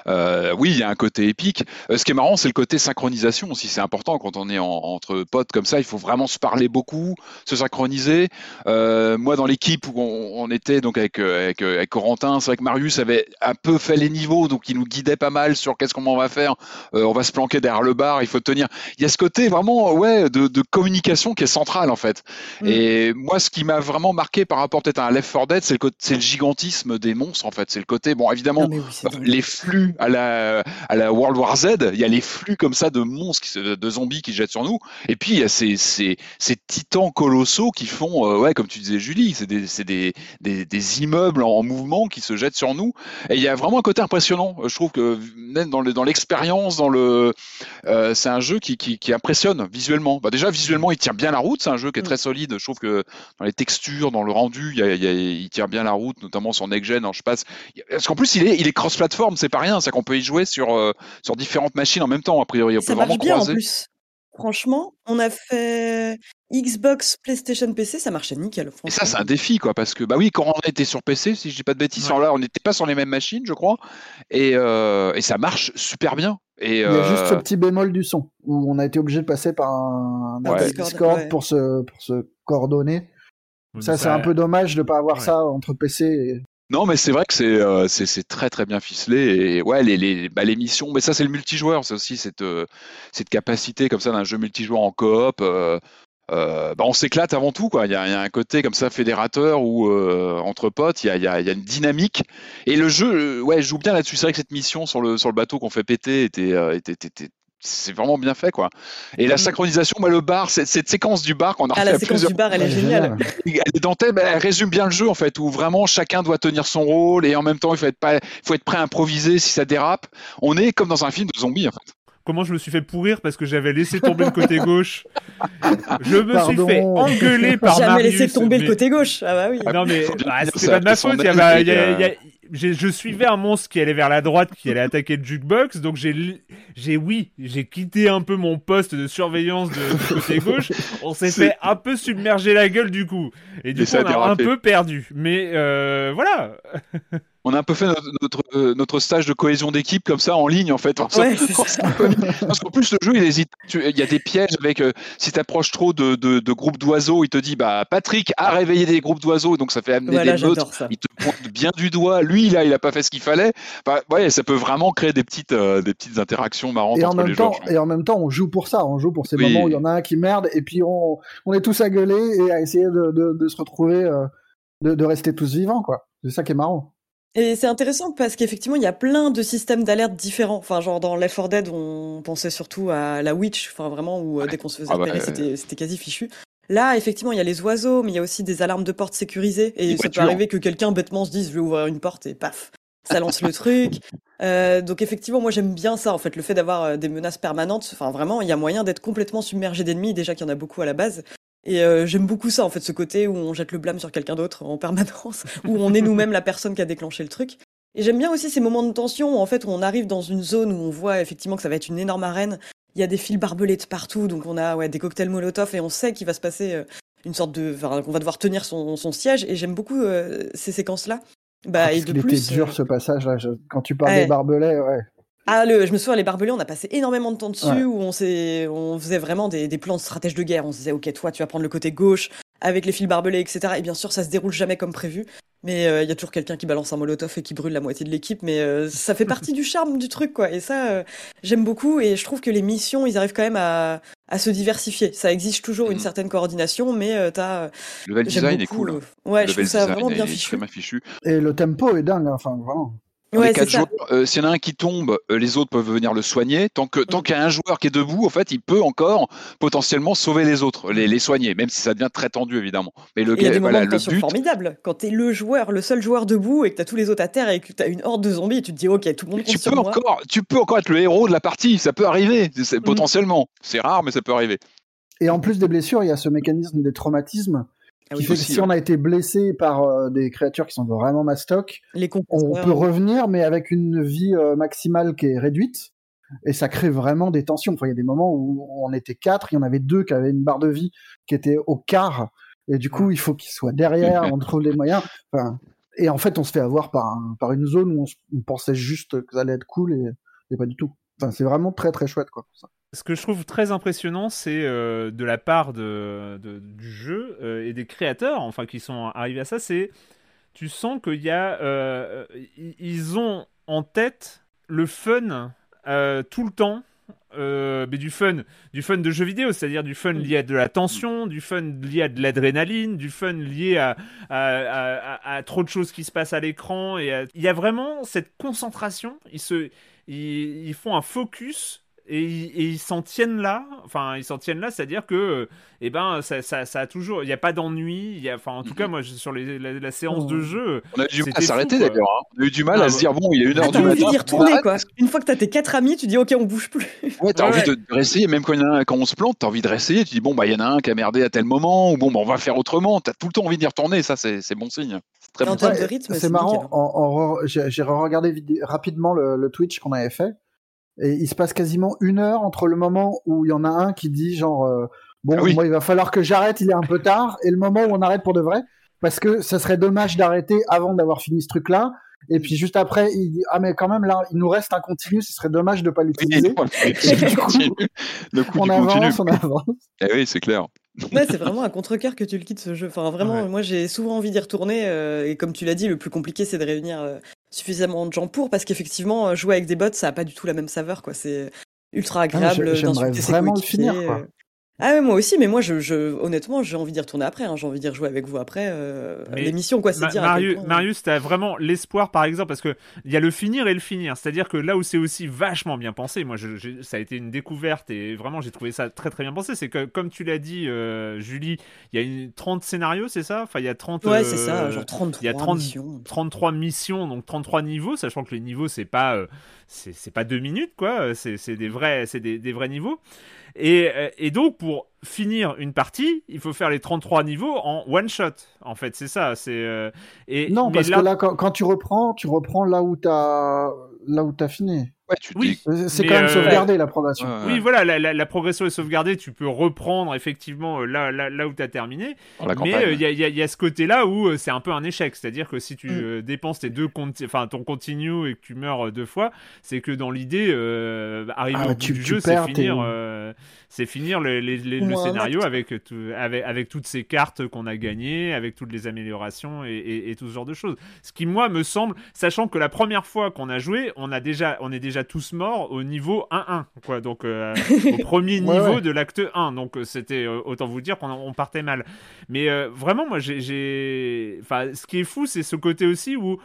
Euh, oui, il y a un côté épique. Euh, ce qui est marrant, c'est le côté synchronisation aussi. C'est important quand on est entre potes comme ça. Il faut vraiment se parler beaucoup, se synchroniser. Euh, moi, dans l'équipe où on, on, était donc avec, euh, avec, avec Corentin, c'est vrai que Marius avait un peu fait les niveaux, donc il nous guidait pas mal sur qu'est-ce qu'on va faire. on va se planquer derrière le bar, il faut tenir. Il y a ce côté vraiment, ouais, de de communication qui est centrale en fait. Mm. Et moi, ce qui m'a vraiment marqué par rapport peut-être à un Left 4 Dead, c'est le, c'est le gigantisme des monstres en fait. C'est le côté, bon, évidemment, les flux à la, à la World War Z, il y a les flux comme ça de monstres, qui, de zombies qui jettent sur nous. Et puis, il y a ces, ces, ces titans colossaux qui font, euh, ouais, comme tu disais, Julie, c'est des, des, des, des, immeubles en mouvement qui se jettent sur nous. Et il y a vraiment un côté impressionnant. Je trouve que même dans, le, dans l'expérience, dans le, euh, c'est un jeu qui, qui, qui impressionne visuellement. Bah, déjà, visuellement, il tient bien la route. C'est un jeu qui est très mm. solide. Je trouve que dans les textures, dans le rendu, il, tient bien la route, notamment sur Next Gen. je passe. Parce qu'en plus, il est, il est cross-platform. C'est pas rien. C'est qu'on peut y jouer sur, euh, sur différentes machines en même temps. A priori, on ça peut vraiment bien croiser. en plus. Franchement, on a fait Xbox, PlayStation, PC, ça marchait nickel. Et ça, c'est un défi, quoi, parce que, bah oui, quand on était sur PC, si je dis pas de bêtises, là, on n'était pas sur les mêmes machines, je crois, et, euh, et ça marche super bien. Et Il y a juste ce euh, petit bémol du son, où on a été obligé de passer par un, Discord, pour, se, pour se coordonner. ça, c'est un peu dommage de ne pas avoir ça entre PC et... Non, mais c'est vrai que c'est euh, très très bien ficelé et ouais les les bah, les missions, mais ça c'est le multijoueur, c'est aussi cette euh, cette capacité comme ça d'un jeu multijoueur en coop. Euh, euh, bah, on s'éclate avant tout quoi. Il y, a, un côté comme ça fédérateur où entre potes, il y a, y, a, y a une dynamique et le jeu, ouais, joue bien là-dessus. C'est vrai que cette mission sur le sur le bateau qu'on fait péter était c'est vraiment bien fait quoi. Et la synchronisation, moi le bar, cette, cette séquence du bar qu'on a ah, la séquence du bar, elle est géniale. Elle est dentelle, elle résume bien le jeu en fait, où vraiment chacun doit tenir son rôle et en même temps il faut être pas, il faut être prêt à improviser si ça dérape. On est comme dans un film de zombies en fait comment je me suis fait pourrir parce que j'avais laissé tomber le côté gauche? Je me suis fait engueuler par Jamais Marius. Jamais laissé tomber le côté gauche. Ah bah oui. Non mais bah, c'était pas de ma faute. Il y avait, il y a, il y a, je suivais un monstre qui allait vers la droite, qui allait attaquer le jukebox, donc j'ai, j'ai, oui, j'ai quitté un peu mon poste de surveillance de, côté gauche. On s'est fait un peu submerger la gueule du coup, et du coup on a un peu perdu. Mais euh, voilà. on a un peu fait notre, notre, euh, stage de cohésion d'équipe comme ça en ligne en fait. Parce qu'en plus le jeu il hésite. Il y a des pièges avec euh, si tu approches trop de, de, groupes d'oiseaux, il te dit bah Patrick a réveillé des groupes d'oiseaux donc ça fait amener des meutes. Il te pointe bien du doigt. Lui là il a pas fait ce qu'il fallait. Bah, ouais ça peut vraiment créer des petites euh, des petites interactions marrantes et entre en même temps, Et en même temps on joue pour ça. On joue pour ces moments où il y en a un qui merde et puis on, on est tous à gueuler et à essayer de, de, de se retrouver, de, de rester tous vivants quoi. C'est ça qui est marrant. Et c'est intéressant parce qu'effectivement, il y a plein de systèmes d'alerte différents. Enfin, genre dans Left 4 Dead, on pensait surtout à la witch, enfin vraiment, où euh, dès qu'on se faisait ah bah, c'était quasi fichu. Là, effectivement, il y a les oiseaux, mais il y a aussi des alarmes de porte sécurisées. Et ça peut arriver que quelqu'un bêtement se dise, je vais ouvrir une porte et paf, ça lance le truc. Euh, donc effectivement, moi j'aime bien ça, en fait, le fait d'avoir euh, des menaces permanentes. Enfin, vraiment, il y a moyen d'être complètement submergé d'ennemis, déjà qu'il y en a beaucoup à la base. Et euh, j'aime beaucoup ça, en fait, ce côté où on jette le blâme sur quelqu'un d'autre en permanence, où on est nous-mêmes la personne qui a déclenché le truc. Et j'aime bien aussi ces moments de tension où, en fait, où on arrive dans une zone où on voit effectivement que ça va être une énorme arène. Il y a des fils barbelés de partout, donc on a ouais, des cocktails Molotov et on sait qu'il va se passer euh, une sorte de. Enfin, qu'on va devoir tenir son, son siège. Et j'aime beaucoup euh, ces séquences-là Bah, Ah, et de plus. était dur euh, ce passage-là. Je- Quand tu parles Ouais. des barbelés, ouais. Ah, le, je me souviens, les barbelés, on a passé énormément de temps dessus, Ouais. où on, s'est, on faisait vraiment des, des plans de stratège de guerre. On se disait, ok, toi, tu vas prendre le côté gauche avec les fils barbelés, etc. Et bien sûr, ça se déroule jamais comme prévu. Mais euh, il y a toujours quelqu'un qui balance un molotov et qui brûle la moitié de l'équipe. Mais euh, ça fait partie du charme du truc, quoi. Et ça, euh, j'aime beaucoup. Et je trouve que les missions, ils arrivent quand même à, à se diversifier. Ça exige toujours une Mhm. certaine coordination, mais euh, t'as. Le level design est cool. hein. euh, Ouais, le je trouve ça vraiment bien fichu. fichu. Et le tempo est dingue, enfin, vraiment. Ouais, c'est joueurs, euh, s'il y en a un qui tombe, euh, les autres peuvent venir le soigner. Tant que tant qu'il y a un joueur qui est debout, en fait, il peut encore potentiellement sauver les autres, les, les soigner, même si ça devient très tendu évidemment. Mais le, Et Il y a des voilà, moments de le tension but, formidables. Quand t'es le joueur, le seul joueur debout et que t'as tous les autres à terre et que t'as une horde de zombies et tu te dis, ok, tout le monde tu peux moi. encore, tu peux encore être le héros de la partie. Ça peut arriver, c'est- Mhm. potentiellement. C'est rare, mais ça peut arriver. Et en plus des blessures, il y a ce mécanisme des traumatismes Ah qui oui, fait que aussi, si ouais. on a été blessé par euh, des créatures qui sont vraiment mastoc, Les on peut revenir, mais avec une vie euh, maximale qui est réduite. Et ça crée vraiment des tensions. Enfin, il y a des moments où on était quatre, il y en avait deux qui avaient une barre de vie qui était au quart. Et du coup, il faut qu'ils soient derrière, on trouve les moyens. Enfin, et en fait, on se fait avoir par, un- par une zone où on pensait juste que ça allait être cool et, et pas du tout. Enfin, c'est vraiment très très chouette quoi. ça. Ce que je trouve très impressionnant, c'est euh, de la part de, de- du jeu euh, et des créateurs, enfin qui sont arrivés à ça, c'est tu sens qu'il y a, euh, ils ont en tête le fun tout le temps. mais du fun, du fun de jeux vidéo, c'est-à-dire du fun lié à de la tension, du fun lié à de l'adrénaline, du fun lié à, à, à- à- à trop de choses qui se passent à l'écran. Et il y a vraiment cette concentration. Ils se, ils, ils font un focus et, ils- et ils s'en tiennent là. Enfin, ils s'en tiennent là, c'est-à-dire que, eh ben, ça, ça, ça a toujours, il n'y a pas d'ennui. Enfin, en tout cas, moi, je- sur les- la, la séance de jeu, On a eu du mal à s'arrêter d'ailleurs. hein. On a eu du mal Ah, à se dire bon, il est une heure t'as du envie matin. on retourner, quoi. Une fois que t'as tes quatre amis, tu dis, ok, on bouge plus. Ouais, t'as Ouais, envie ouais. de, réessayer, même quand, y en a un- quand on se plante, t'as envie de réessayer. Tu dis bon, bah il y en a un qui a merdé à tel moment, ou bon, bah, on va faire autrement. T'as tout le temps envie d'y retourner. Ça, c'est bon signe. C'est très En bon. termes Ouais, de rythme, c'est marrant. re- J'ai j'ai regardé rapidement le, le Twitch qu'on avait fait. Et il se passe quasiment une heure entre le moment où il y en a un qui dit genre euh, bon Ah oui. moi il va falloir que j'arrête, il est un peu tard, et le moment où on arrête pour de vrai, parce que ça serait dommage d'arrêter avant d'avoir fini ce truc-là. Et puis juste après, il dit ah mais quand même là il nous reste un continu, ce serait dommage de pas Oui, l'utiliser. voilà. du coup, Continue. Le coup on avance, on avance. Eh oui, c'est clair. Ouais, c'est vraiment un contre-cœur que tu le quittes ce jeu. Enfin, vraiment, Ouais. moi j'ai souvent envie d'y retourner. euh, et comme tu l'as dit, le plus compliqué c'est de réunir euh, suffisamment de gens pour, parce qu'effectivement, euh, jouer avec des bots, ça a pas du tout la même saveur, quoi. C'est ultra agréable j'ai- j'aimerais vraiment le finir, quoi. Ah ouais, moi aussi, mais moi, je, je, honnêtement, j'ai envie d'y retourner après. hein. J'ai envie d'y rejouer avec vous après. Euh, L'émission, quoi, c'est Ma- dire. Marius, point- Marius, t'as vraiment l'espoir, par exemple, parce que il y a le finir et le finir. C'est-à-dire que là où c'est aussi vachement bien pensé, moi, je- ça a été une découverte et vraiment, j'ai trouvé ça très très bien pensé. C'est que, comme tu l'as dit, euh, Julie, il y a une 30 scénarios, c'est ça? Enfin, il y a 30. Ouais, euh, c'est ça, genre 33 il y a 30 missions. 33 missions, donc 33 niveaux, sachant que les niveaux, c'est pas, euh, c'est pas deux minutes, quoi. C'est c'est des vrais, c'est des, des vrais niveaux. Et, euh, et donc, pour finir une partie, il faut faire les 33 niveaux en one shot. En fait, c'est ça. C'est euh, et Non, parce là- que là, quand, quand tu reprends, tu reprends là où t'as là où t'as fini. Ouais, tu Oui. C'est quand même euh, sauvegardé la progression. Ouais, Oui, ouais, voilà, la, la- la progression est sauvegardée, tu peux reprendre effectivement euh, là, là, là où tu as terminé. Mais campagne. euh, il y, a, y a- y a ce côté-là où c'est un peu un échec. C'est-à-dire que si tu Mm. euh, dépenses tes deux conti- enfin, ton continue et que tu meurs deux fois, c'est que dans l'idée, euh, arriver Ah, au bout tu- du tu jeu, c'est finir, euh, c'est finir le, scénario avec, tout- avec, avec toutes ces cartes qu'on a gagnées, avec toutes les améliorations et, et- et tout ce genre de choses. Ce qui, moi, me semble, sachant que la première fois qu'on a joué, on, a déjà, on est déjà tous morts au niveau 1-1. Quoi. Donc, euh, au premier niveau ouais. de l'acte 1. Donc, euh, c'était, euh, autant vous dire qu'on on partait mal. Mais euh, vraiment, moi, j'ai-. Enfin, ce qui est fou, c'est ce côté aussi où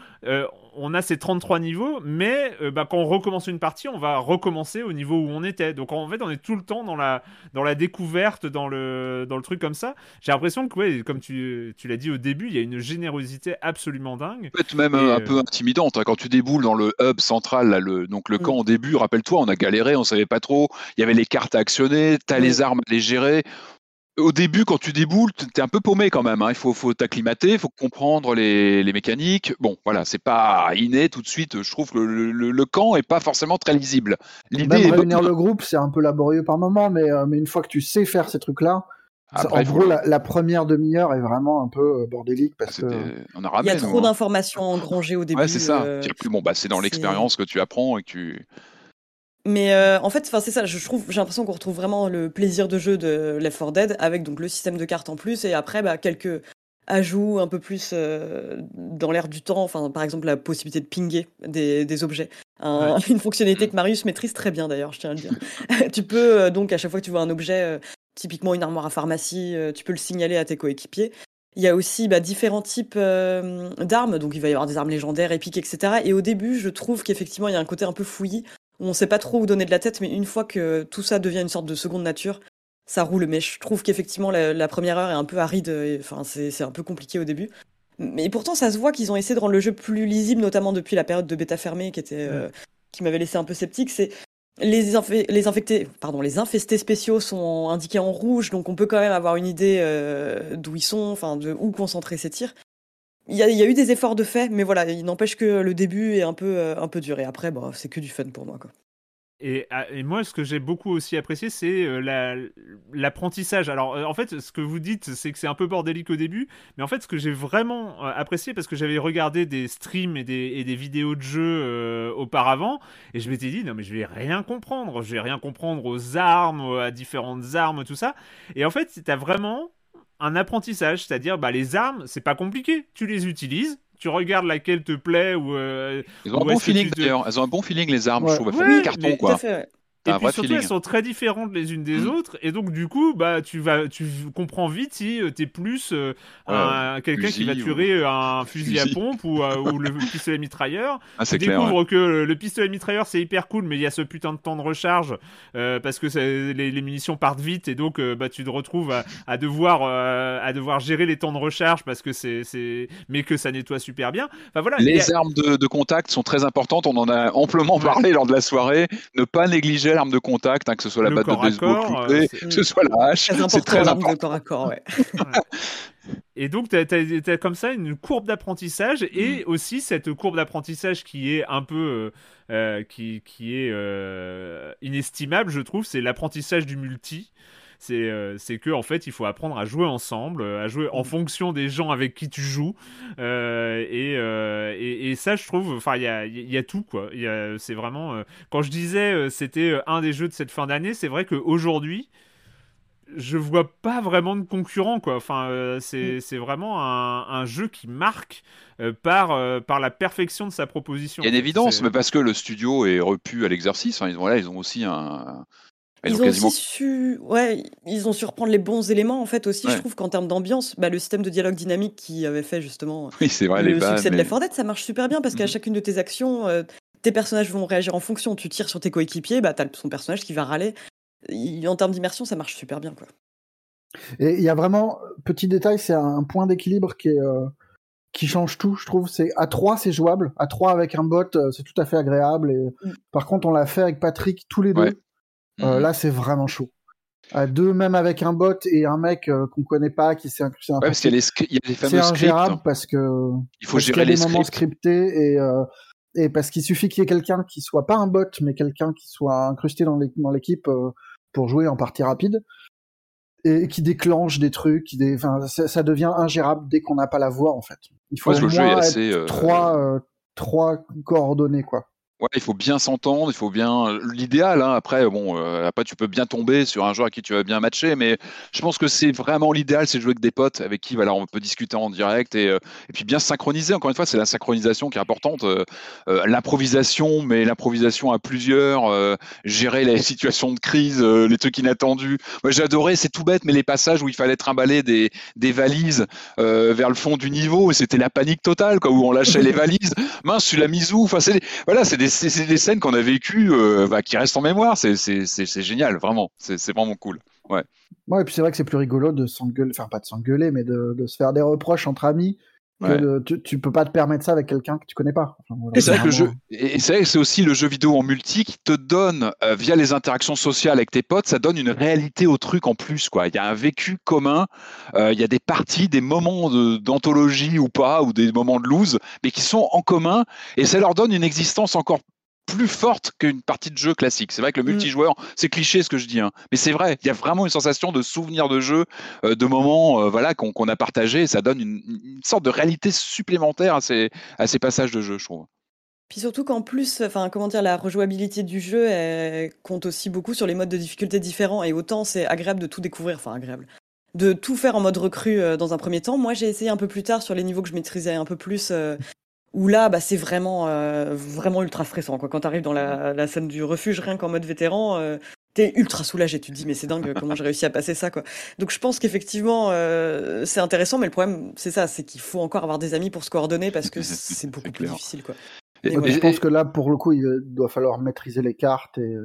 on a ces 33 niveaux, mais euh, bah, quand on recommence une partie, on va recommencer au niveau où on était. Donc, en fait, on est tout le temps dans la, dans la découverte, dans le, dans le truc comme ça. J'ai l'impression que, ouais, comme tu, tu l'as dit au début, il y a une générosité absolument dingue. peut être même Et, un euh, peu intimidante hein, quand tu déboules dans le hub central là, le, donc le Mm. camp au début rappelle-toi on a galéré on savait pas trop il y avait les cartes à actionner t'as Mm. les armes à les gérer au début quand tu déboules t'es un peu paumé quand même hein. il faut faut t'acclimater il faut comprendre les, les mécaniques bon voilà c'est pas inné tout de suite je trouve que le, le- le camp est pas forcément très lisible l'idée Même réunir le groupe, c'est un peu laborieux par moment, mais, euh, mais une fois que tu sais faire ces trucs-là, en gros, la, première demi-heure est vraiment un peu euh, bordélique parce que il y a trop hein. d'informations engrangées au début. Ouais, c'est ça. Euh, bon, bah, c'est dans l'expérience que tu apprends et que tu. Mais euh, en fait, c'est ça. Je trouve, j'ai l'impression qu'on retrouve vraiment le plaisir de jeu de Left 4 Dead avec donc le système de cartes en plus et après bah, quelques ajouts un peu plus dans l'air du temps. Enfin, par exemple, la possibilité de pinguer des, objets. Une fonctionnalité que Marius maîtrise très bien d'ailleurs, je tiens à le dire. tu peux donc à chaque fois que tu vois un objet typiquement une armoire à pharmacie, euh, tu peux le signaler à tes coéquipiers. Il y a aussi bah, différents types euh, d'armes, donc il va y avoir des armes légendaires, épiques, etc. Et au début, je trouve qu'effectivement, il y a un côté un peu fouillis, où on sait pas trop où donner de la tête, mais une fois que tout ça devient une sorte de seconde nature, ça roule. Mais je trouve qu'effectivement, la, première heure est un peu aride, enfin, c'est un peu compliqué au début. Mais pourtant, ça se voit qu'ils ont essayé de rendre le jeu plus lisible, notamment depuis la période de bêta fermée, qui était... Euh, qui m'avait laissé un peu sceptique, c'est les, les, infectés, pardon, les infestés spéciaux sont indiqués en rouge, donc on peut quand même avoir une idée euh, d'où ils sont, enfin de où concentrer ses tirs. Il y, a, eu des efforts de fait, mais voilà, il n'empêche que le début est un peu, euh, un peu dur. Et après, c'est que du fun pour moi. Quoi. Ah, et, moi, ce que j'ai beaucoup aussi apprécié, c'est euh, l'apprentissage. Alors, euh, en fait, ce que vous dites, c'est que c'est un peu bordélique au début, mais en fait, ce que j'ai vraiment apprécié, parce que j'avais regardé des streams et des, vidéos de jeux auparavant, et je m'étais dit, non, mais je vais rien comprendre. Je vais rien comprendre aux armes, à différentes armes, tout ça. Et en fait, tu as vraiment un apprentissage, c'est-à-dire, bah, les armes, c'est pas compliqué. Tu les utilises, tu regardes laquelle te plaît ou. Euh, Ils ont un bon feeling d'ailleurs. Elles ont un bon feeling les armes, je trouve. Elles font carton quoi. Et puis surtout, elles sont très différentes les unes des mm. autres, et donc du coup, bah, tu vas, tu comprends vite si tu es plus euh, quelqu'un qui va tuer un fusil, à pompe ou, euh, ou le pistolet mitrailleur. Ah, tu découvres que le, pistolet mitrailleur c'est hyper cool, mais il y a ce putain de temps de recharge euh, parce que les, les, munitions partent vite, et donc bah, tu te retrouves à, devoir, à devoir gérer les temps de recharge parce que c'est, mais que ça nettoie super bien. Enfin voilà. Les armes de, de, contact sont très importantes. On en a amplement parlé lors de la soirée. Ne pas négliger l'arme de contact, hein, que ce soit la batte de baseball, euh, que ce soit la hache. C'est très important. De corps à corps, ouais. Et donc, tu as, comme ça une courbe d'apprentissage et mm. aussi cette courbe d'apprentissage qui est un peu. Euh, euh, qui, qui est inestimable, je trouve, c'est l'apprentissage du multi. Euh, c'est que en fait il faut apprendre à jouer ensemble, euh, à jouer en mm. fonction des gens avec qui tu joues. Euh, et, et, ça je trouve, enfin il y a, y a, tout quoi. C'est vraiment quand je disais c'était un des jeux de cette fin d'année, c'est vrai qu'aujourd'hui je vois pas vraiment de concurrent quoi. Enfin, c'est mm. vraiment un, jeu qui marque par, par la perfection de sa proposition. Il y a une évidence, mais parce que le studio est repu à l'exercice. ils, voilà, ils ont aussi un, ils, ont aussi su, ouais, ils ont su reprendre les bons éléments en fait aussi. Je trouve qu'en termes d'ambiance, bah, le système de dialogue dynamique qui avait fait justement oui, vrai, le les succès de Left 4 Dead, ça marche super bien parce qu'à mhm. chacune de tes actions, euh, tes personnages vont réagir en fonction. Tu tires sur tes coéquipiers, bah t'as son personnage qui va râler. en termes d'immersion, ça marche super bien quoi. Et il y a vraiment petit détail, c'est un point d'équilibre qui est euh, qui change tout, je trouve. C'est à 3 c'est jouable, à 3 avec un bot, euh, c'est tout à fait agréable. Et mm. par contre, on l'a fait avec Patrick tous les deux. Mhm. là, c'est vraiment chaud. À deux, même avec un bot et un mec euh, qu'on connaît pas, qui s'est incrusté un ouais, parce qu'il y, y, a les fameux C'est ingérable parce que il faut gérer y a les moments scriptés et euh, et parce qu'il suffit qu'il y ait quelqu'un qui soit pas un bot, mais quelqu'un qui soit incrusté dans l'équipe pour jouer en partie rapide et qui déclenche des trucs, qui dé... enfin, ça, devient ingérable dès qu'on n'a pas la voix en fait. Il faut au moins être trois, trois coordonnées quoi. Il faut bien s'entendre, il faut bien. L'idéal, hein, après, bon, euh, après, tu peux bien tomber sur un joueur à qui tu vas bien matcher, mais je pense que c'est vraiment l'idéal, c'est jouer avec des potes avec qui voilà, on peut discuter en direct et, euh, et puis bien synchroniser. Encore une fois, c'est la synchronisation qui est importante. Euh, l'improvisation, mais l'improvisation à plusieurs, gérer les situations de crise, les trucs inattendus. Moi, adoré, c'est tout bête, mais les passages où il fallait trimballer des, des valises vers le fond du niveau, c'était la panique totale, quoi, où on lâchait les valises. Mince, tu l'as mis où Enfin, voilà, c'est des c'est des scènes qu'on a vécues, euh, bah, qui restent en mémoire. C'est génial, vraiment. C'est vraiment cool. Ouais. Ouais, et puis c'est vrai que c'est plus rigolo de s'engueuler, enfin pas de s'engueuler, mais de, se faire des reproches entre amis. Tu, tu, peux pas te permettre ça avec quelqu'un que tu connais pas. et c'est vrai que le jeu, et c'est c'est aussi le jeu vidéo en multi qui te donne, euh, via les interactions sociales avec tes potes, ça donne une réalité au truc en plus. Quoi. Il y a un vécu commun, euh, il y a des parties, des moments d'anthologie ou pas, ou des moments de lose, mais qui sont en commun, et ça leur donne une existence encore plus forte qu'une partie de jeu classique. C'est vrai que le mm. multijoueur, c'est cliché ce que je dis, hein. mais c'est vrai. Il y a vraiment une sensation de souvenir de jeu, euh, de moments euh, voilà, qu'on a partagé. Et ça donne une, sorte de réalité supplémentaire à ces, à ces passages de jeu, je trouve. Puis surtout qu'en plus, enfin comment dire, la rejouabilité du jeu compte aussi beaucoup sur les modes de difficulté différents. Et autant c'est agréable de tout découvrir, enfin agréable, de tout faire en mode recrue euh, dans un premier temps. Moi, j'ai essayé un peu plus tard sur les niveaux que je maîtrisais un peu plus où là, bah, c'est vraiment, euh, vraiment ultra stressant. Quoi. Quand tu arrives dans la, scène du refuge, rien qu'en mode vétéran, euh, t'es ultra soulagé. Tu te dis, mais c'est dingue, comment j'ai réussi à passer ça. Quoi. Donc je pense qu'effectivement, euh, c'est intéressant, mais le problème, c'est ça, c'est qu'il faut encore avoir des amis pour se coordonner parce que c'est beaucoup plus difficile. Quoi. Je pense que là, pour le coup, il doit falloir maîtriser les cartes et,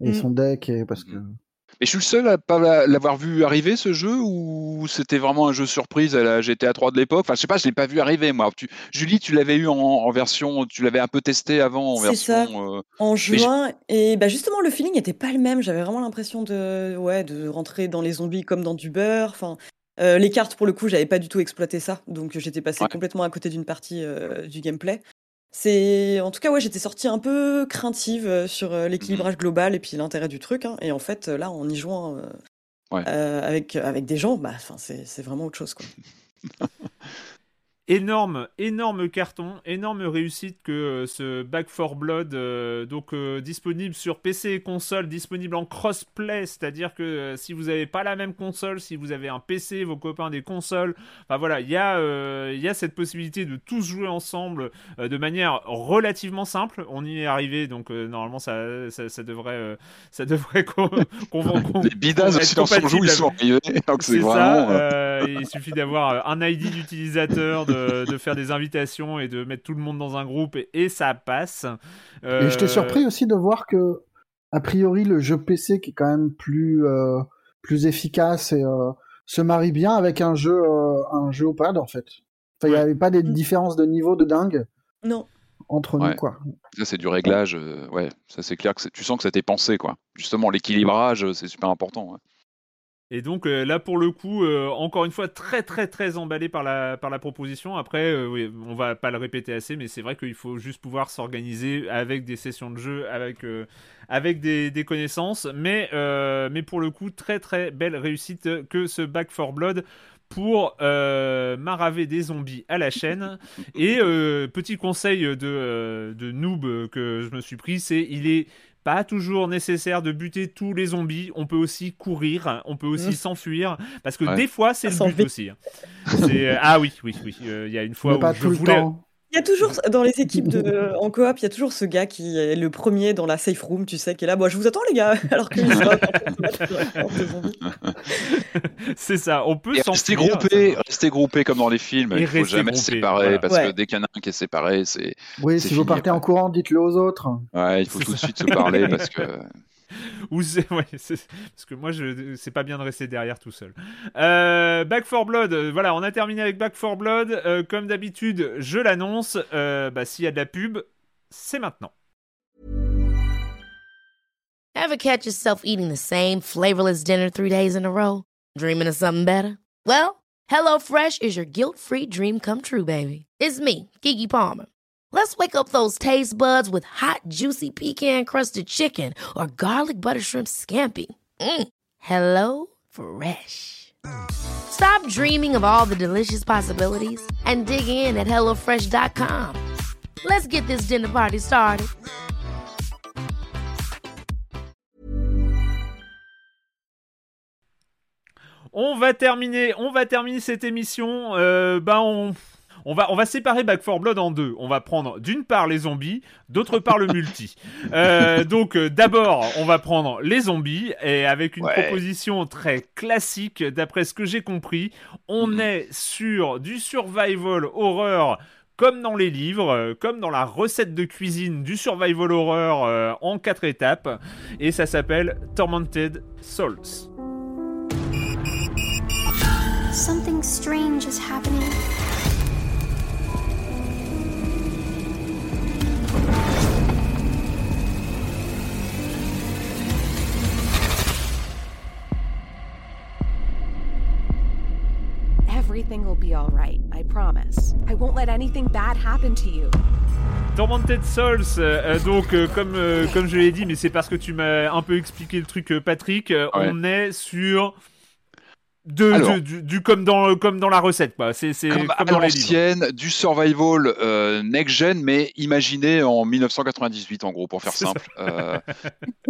et mm. son deck, et parce que mm. Mais je suis le seul à pas l'avoir vu arriver ce jeu ou c'était vraiment un jeu surprise à la GTA 3 de l'époque? Enfin, je sais pas, je l'ai pas vu arriver moi. Julie, tu l'avais eu en, version, tu l'avais un peu testé avant en version. Ça. Euh, en juin et bah justement le feeling n'était pas le même. J'avais vraiment l'impression de ouais de rentrer dans les zombies comme dans du beurre. Enfin. Euh, les cartes, pour le coup, j'avais pas du tout exploité ça, donc j'étais passé complètement à côté d'une partie euh, du gameplay. C'est en tout cas ouais, j'étais sortie un peu craintive euh, sur euh, l'équilibrage global et puis l'intérêt du truc. Hein. Et en fait, là, en y jouant euh, avec avec des gens, bah, enfin, c'est vraiment autre chose quoi. énorme, énorme carton, énorme réussite que euh, ce Back 4 Blood, euh, donc euh, disponible sur PC et console, disponible en crossplay, c'est-à-dire que si vous n'avez pas la même console, si vous avez un PC, vos copains des consoles, enfin voilà, il y, a, y a cette possibilité de tous jouer ensemble de manière relativement simple. On y est arrivé, donc normalement ça, ça, devrait, ça devrait qu'on Les bidas aussi dans son joue, ils sont arrivés, donc c'est Ça, il suffit d'avoir un ID d'utilisateur de, faire des invitations et de mettre tout le monde dans un groupe et, ça passe. Et j'étais euh, surpris aussi de voir que, a priori, le jeu PC qui est quand même plus, euh, plus efficace et euh, se marie bien avec un jeu, un jeu au pad en fait. il n'y avait pas des mm. différences de niveau de dingue. Non entre nous quoi. Ça c'est du réglage, ouais, ça c'est clair que tu sens que ça t'est pensé quoi. Justement l'équilibrage c'est super important. Et donc euh, là pour le coup, euh, encore une fois très très très emballé par la par la proposition. Après, euh, oui, on va pas le répéter assez, mais c'est vrai qu'il faut juste pouvoir s'organiser avec des sessions de jeu, avec avec des, des, connaissances. Mais mais pour le coup, très très belle réussite que ce Back for Blood pour maraver des zombies à la chaîne. Et petit conseil de, de noob que je me suis pris, c'est il est pas toujours nécessaire de buter tous les zombies. On peut aussi courir, on peut aussi mmh. s'enfuir, parce que des fois c'est le but aussi. Hein. Euh, ah oui, oui, oui. Euh, il y a une fois où je voulais. Il y a toujours, dans les équipes de, en coop, il y a toujours ce gars qui est le premier dans la safe room, tu sais, qui est là, bon, je vous attends les gars, alors que C'est ça, on peut rester groupé, rester groupé comme dans les films, il faut jamais se séparer, parce que dès qu'il y en a un qui est séparé, c'est... Oui, si vous partez en courant, dites-le aux autres. Ouais, il faut tout de suite se parler, parce que... Ou c'est, parce que moi, je, c'est pas bien de rester derrière tout seul. Euh, Back 4 Blood, euh, voilà, on a terminé avec Back 4 Blood. Euh, comme d'habitude, je l'annonce. Euh, bah, s'il y a de la pub, c'est maintenant. Ever catch yourself eating the same flavorless dinner three days in a row? Dreaming of something better? Well, HelloFresh is your guilt-free dream come true, baby. It's me, Kiki Palmer. Let's wake up those taste buds with hot, juicy pecan crusted chicken or garlic butter shrimp scampi. Mm. Hello Fresh. Stop dreaming of all the delicious possibilities and dig in at HelloFresh.com. Let's get this dinner party started. On va terminer, on va terminer cette émission. Euh, ben on on va, on va séparer Back 4 Blood en deux. On va prendre d'une part les zombies, d'autre part le multi. Euh, donc euh, d'abord, on va prendre les zombies et avec une proposition très classique, d'après ce que j'ai compris, on mhm. est sur du survival horreur comme dans les livres, euh, comme dans la recette de cuisine du survival horror en quatre étapes, et ça s'appelle Tormented Souls. Something strange is happening. Be all right, I promise. I won't let anything bad happen to you. Tormented Souls, donc comme comme je l'ai dit, mais c'est parce que tu m'as un peu expliqué le truc, Patrick. On est sur de, du, comme dans comme dans la recette quoi c'est c'est comme, dans l'ancienne du survival euh, next gen mais imaginé en 1998 en gros pour faire simple euh,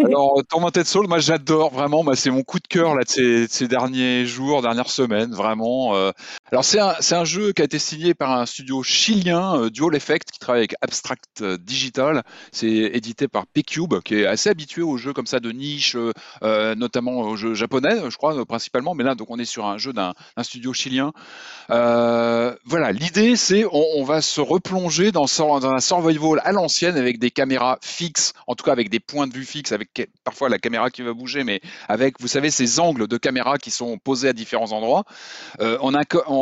alors Tormented Soul moi j'adore vraiment moi c'est mon coup de cœur là de ces, ces derniers jours dernières semaines vraiment euh. Alors c'est un un jeu qui a été signé par un studio chilien euh, Dual Effect qui travaille avec Abstract Digital c'est édité par P-Cube qui est assez habitué aux jeux comme ça de niche notamment aux jeux japonais je crois principalement mais là donc on est sur un jeu d'un studio chilien. Euh, voilà, l'idée c'est on, va se replonger dans, dans un survival à l'ancienne avec des caméras fixes, en tout cas avec des points de vue fixes, avec parfois la caméra qui va bouger, mais avec, vous savez, ces angles de caméra qui sont posés à différents endroits. Euh, on, on,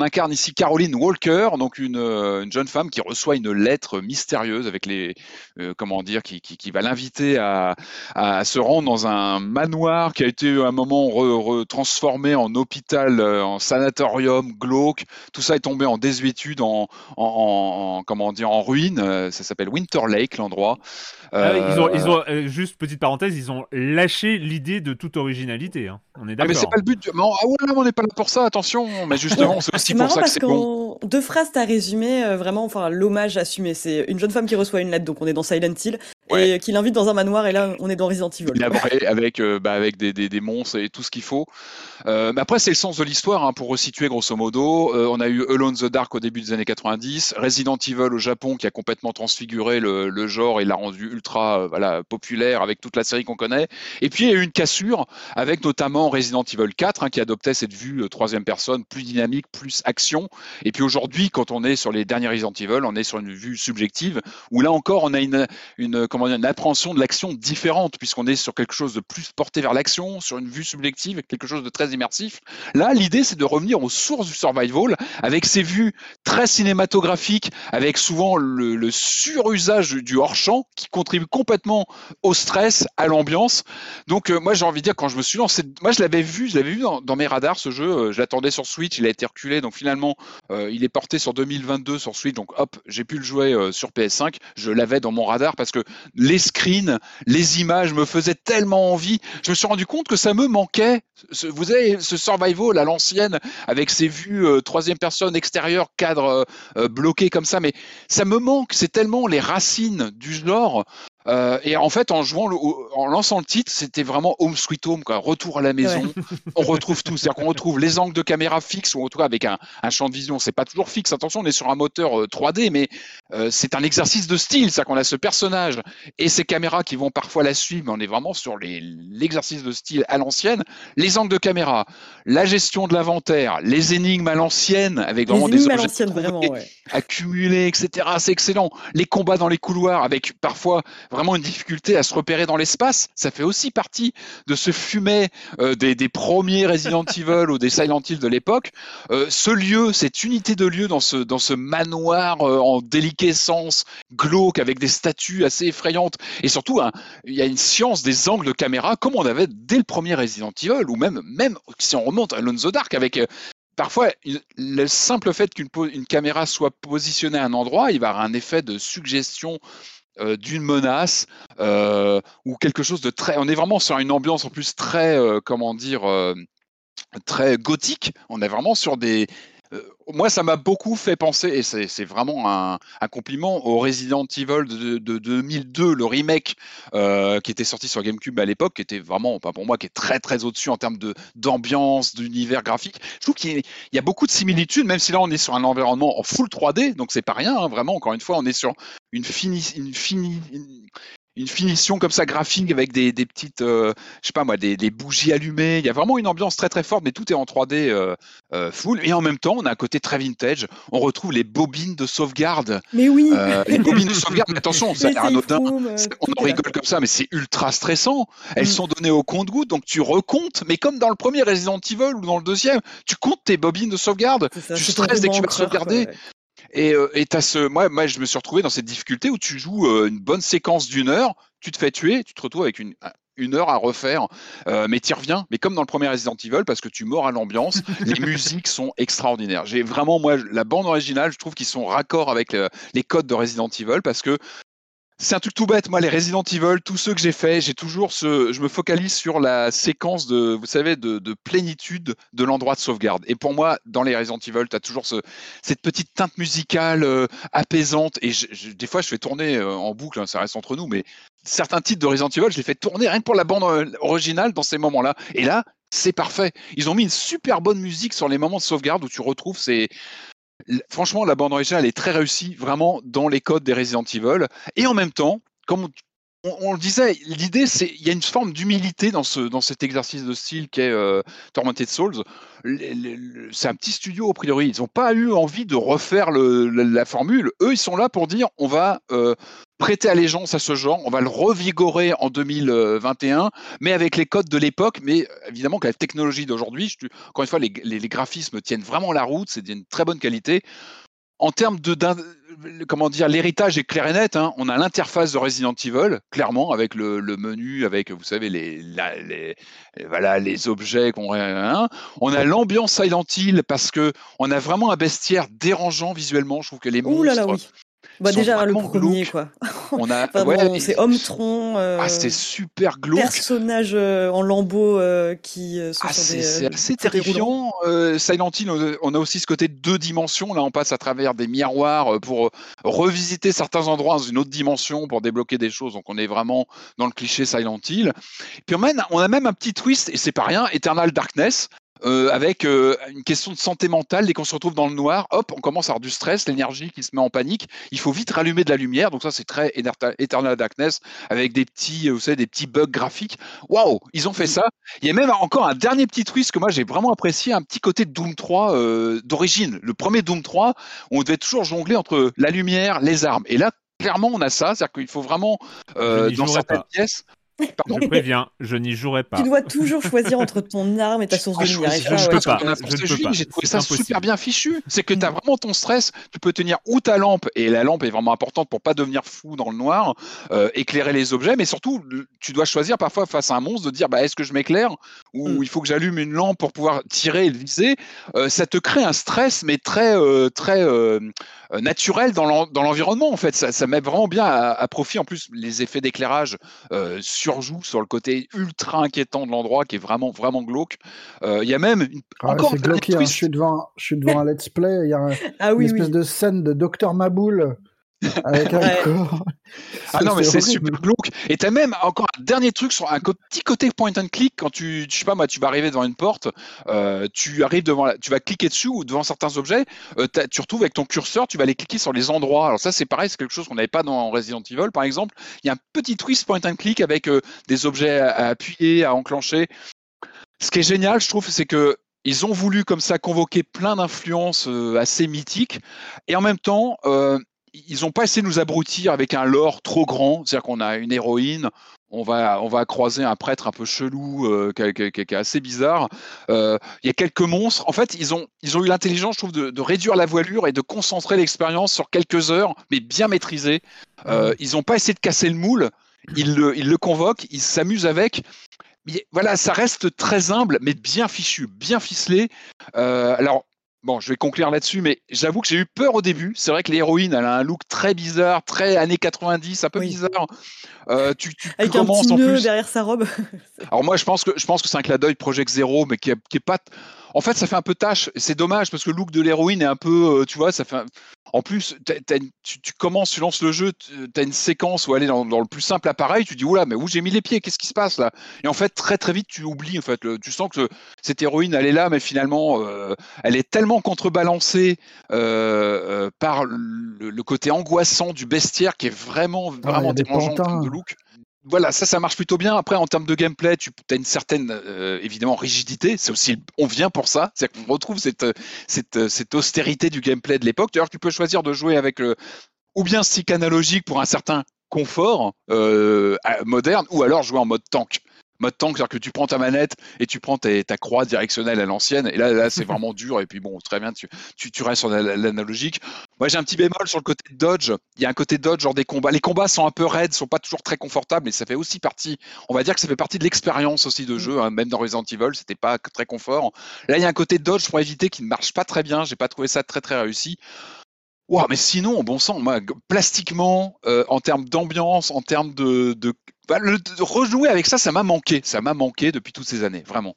incarne ici Caroline Walker, donc une, une, jeune femme qui reçoit une lettre mystérieuse avec les, euh, comment dire, qui, qui, qui va l'inviter à, à, se rendre dans un manoir qui a été à un moment retransformé en hôpital, euh, en sanatorium glauque. Tout ça est tombé en désuétude, en, en, comment dire, en ruine. Euh, ça s'appelle Winter Lake, l'endroit. Ah ils ont, ils ont euh, juste petite parenthèse, ils ont lâché l'idée de toute originalité. Hein. On est d'accord. Ah mais c'est pas le but. ah ouais, on n'est pas là pour ça. Attention. Mais justement, c'est aussi pour ça que c'est bon. Deux phrases, t'as résumé vraiment, enfin, l'hommage assumé. C'est une jeune femme qui reçoit une lettre, donc on est dans Silent Hill et qui l'invite dans un manoir et là on est dans Resident Evil. avec euh, bah, avec des, des, des, monstres et tout ce qu'il faut. Euh, mais après c'est le sens de l'histoire hein, pour resituer grosso modo. Euh, on a eu Alone the Dark au début des années 90, Resident Evil au Japon qui a complètement transfiguré le, le genre et l'a rendu ultra voilà populaire avec toute la série qu'on connaît. Et puis il y a eu une cassure avec notamment Resident Evil 4 hein, qui adoptait cette vue troisième personne plus dynamique, plus action. Et puis aujourd'hui quand on est sur les derniers Resident Evil, on est sur une vue subjective où là encore on a une une une appréhension de l'action différente, puisqu'on est sur quelque chose de plus porté vers l'action, sur une vue subjective, quelque chose de très immersif. Là, l'idée, c'est de revenir aux sources du survival, avec ces vues très cinématographiques, avec souvent le, surusage du hors-champ, qui contribue complètement au stress, à l'ambiance. Donc, euh, moi, j'ai envie de dire, quand je me suis lancé, moi, je l'avais vu, je l'avais vu dans, mes radars, ce jeu, euh, je l'attendais sur Switch, il a été reculé, donc finalement, euh, il est porté sur 2022 sur Switch, donc hop, j'ai pu le jouer sur PS5, je l'avais dans mon radar parce que les screens, les images me faisaient tellement envie. Je me suis rendu compte que ça me manquait. Vous avez ce survival à l'ancienne avec ses vues euh, troisième personne extérieure, cadre euh, euh, bloqué comme ça, mais ça me manque. C'est tellement les racines du genre euh, et en fait, en jouant, le, en lançant le titre, c'était vraiment Home Sweet Home, quoi. Retour à la maison. On retrouve tout, c'est-à-dire qu'on retrouve les angles de caméra fixes ou en tout cas avec un, un champ de vision. C'est pas toujours fixe. Attention, on est sur un moteur 3D, euh, mais euh, c'est un exercice de style, c'est-à-dire qu'on a ce personnage et ces caméras qui vont parfois la suivre, mais on est vraiment sur l'exercice de style à l'ancienne. Les angles de caméra, la gestion de l'inventaire, les énigmes à l'ancienne avec vraiment des objets vraiment, ouais. accumulés, etc. C'est excellent. Les combats dans les couloirs avec parfois vraiment une difficulté à se repérer dans l'espace. Ça fait aussi partie de ce fumet euh, des, des, premiers Resident Evil ou des Silent Hill de l'époque. Euh, ce lieu, cette unité de lieu dans ce, dans ce manoir euh, en déliquescence, glauque, avec des statues assez effrayantes, et surtout, hein, il y a une science des angles de caméra, comme on avait dès le premier Resident Evil, ou même, même si on remonte à Lone the Dark, avec parfois, le simple fait qu'une une caméra soit positionnée à un endroit, il va avoir un effet de suggestion euh, d'une menace euh, ou quelque chose de très. On est vraiment sur une ambiance en plus très, euh, comment dire, très gothique. On est vraiment sur des, moi, ça m'a beaucoup fait penser, et c'est vraiment un, compliment, au Resident Evil de, de, de 2002, le remake euh, qui était sorti sur GameCube à l'époque, qui était vraiment, pas pour moi, qui est très très au-dessus en termes d'ambiance, d'univers graphique. Je trouve qu'il y, a beaucoup de similitudes, même si là on est sur un environnement en full 3D, donc c'est pas rien, hein, vraiment. Encore une fois, on est sur une, fini, finition comme ça graphique avec des, des petites, euh, je sais pas moi, des, des, bougies allumées. Il y a vraiment une ambiance très très forte, mais tout est en 3D euh, euh, full. Et en même temps, on a un côté très vintage. On retrouve les bobines de sauvegarde. Mais oui. Euh, les bobines de sauvegarde. Mais attention, ça a l'air anodin. on en rigole comme ça, mais c'est ultra stressant. Elles mm. sont données au compte-goutte, donc tu recomptes. Mais comme dans le premier Resident Evil ou dans le deuxième, tu comptes tes bobines de sauvegarde. tu stresses dès que tu vas sauvegarder. Et euh, as ce, moi, moi, je me suis retrouvé dans cette difficulté où tu joues euh, une bonne séquence d'une heure, tu te fais tuer, tu te retrouves avec une, une heure à refaire, euh, mais tu reviens. Mais comme dans le premier Resident Evil, parce que tu mords à l'ambiance, les musiques sont extraordinaires. J'ai vraiment, moi, la bande originale, je trouve qu'ils sont raccord avec les codes de Resident Evil, parce que c'est un truc tout bête. Moi, les Resident Evil, tous ceux que j'ai faits, j'ai toujours ce, je me focalise sur la séquence de, vous savez, de, plénitude de l'endroit de sauvegarde. Et pour moi, dans les Resident Evil, tu as toujours ce, cette petite teinte musicale euh, apaisante. Et des fois, je fais tourner euh, en boucle, hein, ça reste entre nous, mais certains titres de Resident Evil, je les fais tourner rien que pour la bande euh, originale dans ces moments-là. Et là, c'est parfait. Ils ont mis une super bonne musique sur les moments de sauvegarde où tu retrouves ces, franchement, la bande originale est très réussie, vraiment dans les codes des Resident Evil. Et en même temps, comme on, le disait, l'idée, c'est il y a une forme d'humilité dans, ce, dans cet exercice de style qu'est euh, Tormented Souls. C'est un petit studio, a priori. Ils n'ont pas eu envie de refaire la, formule. Eux, ils sont là pour dire on va euh, prêter allégeance à ce genre, on va le revigorer en 2021, mais avec les codes de l'époque, mais évidemment que la technologie d'aujourd'hui, encore une fois, les, les, graphismes tiennent vraiment la route, c'est d'une très bonne qualité en termes de comment dire, l'héritage est clair et net. Hein. On a l'interface de Resident Evil, clairement, avec le, menu, avec vous savez les, les, voilà les objets qu'on. Hein. On a l'ambiance Silent Hill parce que on a vraiment un bestiaire dérangeant visuellement. Je trouve que les monstres. Bah déjà le premier quoi. On a c'est homme tronc. Euh, ah c'est super glauque. Personnage euh, en lambeaux euh, qui sont ah, c'est assez terrifiant. Silent Hill, on a aussi ce côté de deux dimensions. Là on passe à travers des miroirs pour revisiter certains endroits dans une autre dimension pour débloquer des choses. Donc on est vraiment dans le cliché Silent Hill. Puis on a, on a même un petit twist et c'est pas rien. Eternal Darkness. Euh, avec euh, une question de santé mentale. Dès qu'on se retrouve dans le noir, hop, on commence à avoir du stress, l'énergie qui se met en panique. Il faut vite rallumer de la lumière. Donc ça, c'est très Eternal Darkness avec des petits, euh, vous savez, des petits bugs graphiques. Waouh, ils ont fait ça. Il y a même encore un dernier petit twist que moi j'ai vraiment apprécié, un petit côté de Doom 3 d'origine. Le premier Doom 3, on devait toujours jongler entre la lumière, les armes. Et là, clairement, on a ça. C'est-à-dire qu'il faut vraiment, dans certaines pièces, je préviens, je n'y jouerai pas. Tu dois toujours choisir entre ton arme et ta source de lumière. Je, ne peux pas. J'ai trouvé ça super bien fichu. C'est que tu as vraiment ton stress. Tu peux tenir ou ta lampe, et la lampe est vraiment importante pour pas devenir fou dans le noir, euh, éclairer les objets, mais surtout, tu dois choisir parfois face à un monstre de dire bah, est-ce que je m'éclaire ou hmm. il faut que j'allume une lampe pour pouvoir tirer et le viser. Euh, ça te crée un stress, mais très, euh, très naturel dans l'environnement, en fait. Ça, ça met vraiment bien à, à, profit. En plus, les effets d'éclairage sur surjoue sur le côté ultra inquiétant de l'endroit qui est vraiment vraiment glauque. Euh, il y a même une... Ah encore glauque, hein. je suis devant je suis devant un let's play, il y a ah une espèce de scène de Docteur Maboul avec un corps. Ah non, mais c'est super glauque. Et t'as même encore un dernier truc sur un petit côté point and click quand tu, je sais pas moi, tu vas arriver devant une porte, euh, tu arrives devant, tu vas cliquer dessus ou devant certains objets, euh, tu retrouves avec ton curseur, tu vas aller cliquer sur les endroits. Alors ça, c'est pareil, c'est quelque chose qu'on n'avait pas dans Resident Evil, par exemple. Il y a un petit twist point and click avec euh, des objets à, appuyer, à enclencher. Ce qui est génial, je trouve, c'est que ils ont voulu comme ça convoquer plein d'influences assez mythiques et en même temps ils n'ont pas essayé de nous abrutir avec un lore trop grand, c'est-à-dire qu'on a une héroïne, on va, on va croiser un prêtre un peu chelou, euh, qui, est assez bizarre. Euh, il y a quelques monstres. En fait, ils ont, ils ont eu l'intelligence, je trouve, de, réduire la voilure et de concentrer l'expérience sur quelques heures, mais bien maîtrisées. Euh, ils n'ont pas essayé de casser le moule. Ils le, ils le convoquent, ils s'amusent avec. voilà, ça reste très humble, mais bien fichu, bien ficelé. alors, Bon, je vais conclure là-dessus, mais j'avoue que j'ai eu peur au début. C'est vrai que l'héroïne, elle a un look très bizarre, très années 90, un peu bizarre. Euh, tu, tu Avec un petit nœud derrière sa robe. Alors moi, je pense que je pense que c'est un clin d'œil Project Zero, mais qui, est, qui est pas. En fait, ça fait un peu tâche. C'est dommage parce que le look de l'héroïne est un peu, euh, tu vois, ça fait. En plus, tu, commences, tu lances le jeu, tu as une séquence où elle est dans, le plus simple appareil, tu dis oula, mais où j'ai mis les pieds? Qu'est-ce qui se passe là? Et en fait, très très vite, tu oublies. En fait, tu sens que cette héroïne, elle est là, mais finalement, euh, elle est tellement contrebalancée euh, par le, côté angoissant du bestiaire qui est vraiment ah, vraiment dérangeant de look voilà, ça, ça marche plutôt bien. Après, en termes de gameplay, tu as une certaine, euh, évidemment, rigidité. C'est aussi, on vient pour ça. C'est-à-dire qu'on retrouve cette, cette, cette, austérité du gameplay de l'époque. D'ailleurs, tu peux choisir de jouer avec le, ou bien stick analogique pour un certain confort euh, moderne, ou alors jouer en mode tank mode tank, c'est-à-dire que tu prends ta manette et tu prends ta croix directionnelle à l'ancienne. Et là, là c'est vraiment dur. Et puis bon, très bien, tu, tu, restes sur l'analogique. Moi, j'ai un petit bémol sur le côté dodge. Il y a un côté dodge, genre des combats. Les combats sont un peu raides, sont pas toujours très confortables, mais ça fait aussi partie. On va dire que ça fait partie de l'expérience aussi de mm. jeu. Hein. Même dans Resident Evil, c'était pas très confort. Là, il y a un côté dodge pour éviter qui ne marche pas très bien. J'ai pas trouvé ça très très réussi. Wow, mais sinon, bon sang, moi, plastiquement, euh, en termes d'ambiance, en termes de, de, bah, rejouer avec ça, ça m'a manqué. Ça m'a manqué depuis toutes ces années, vraiment.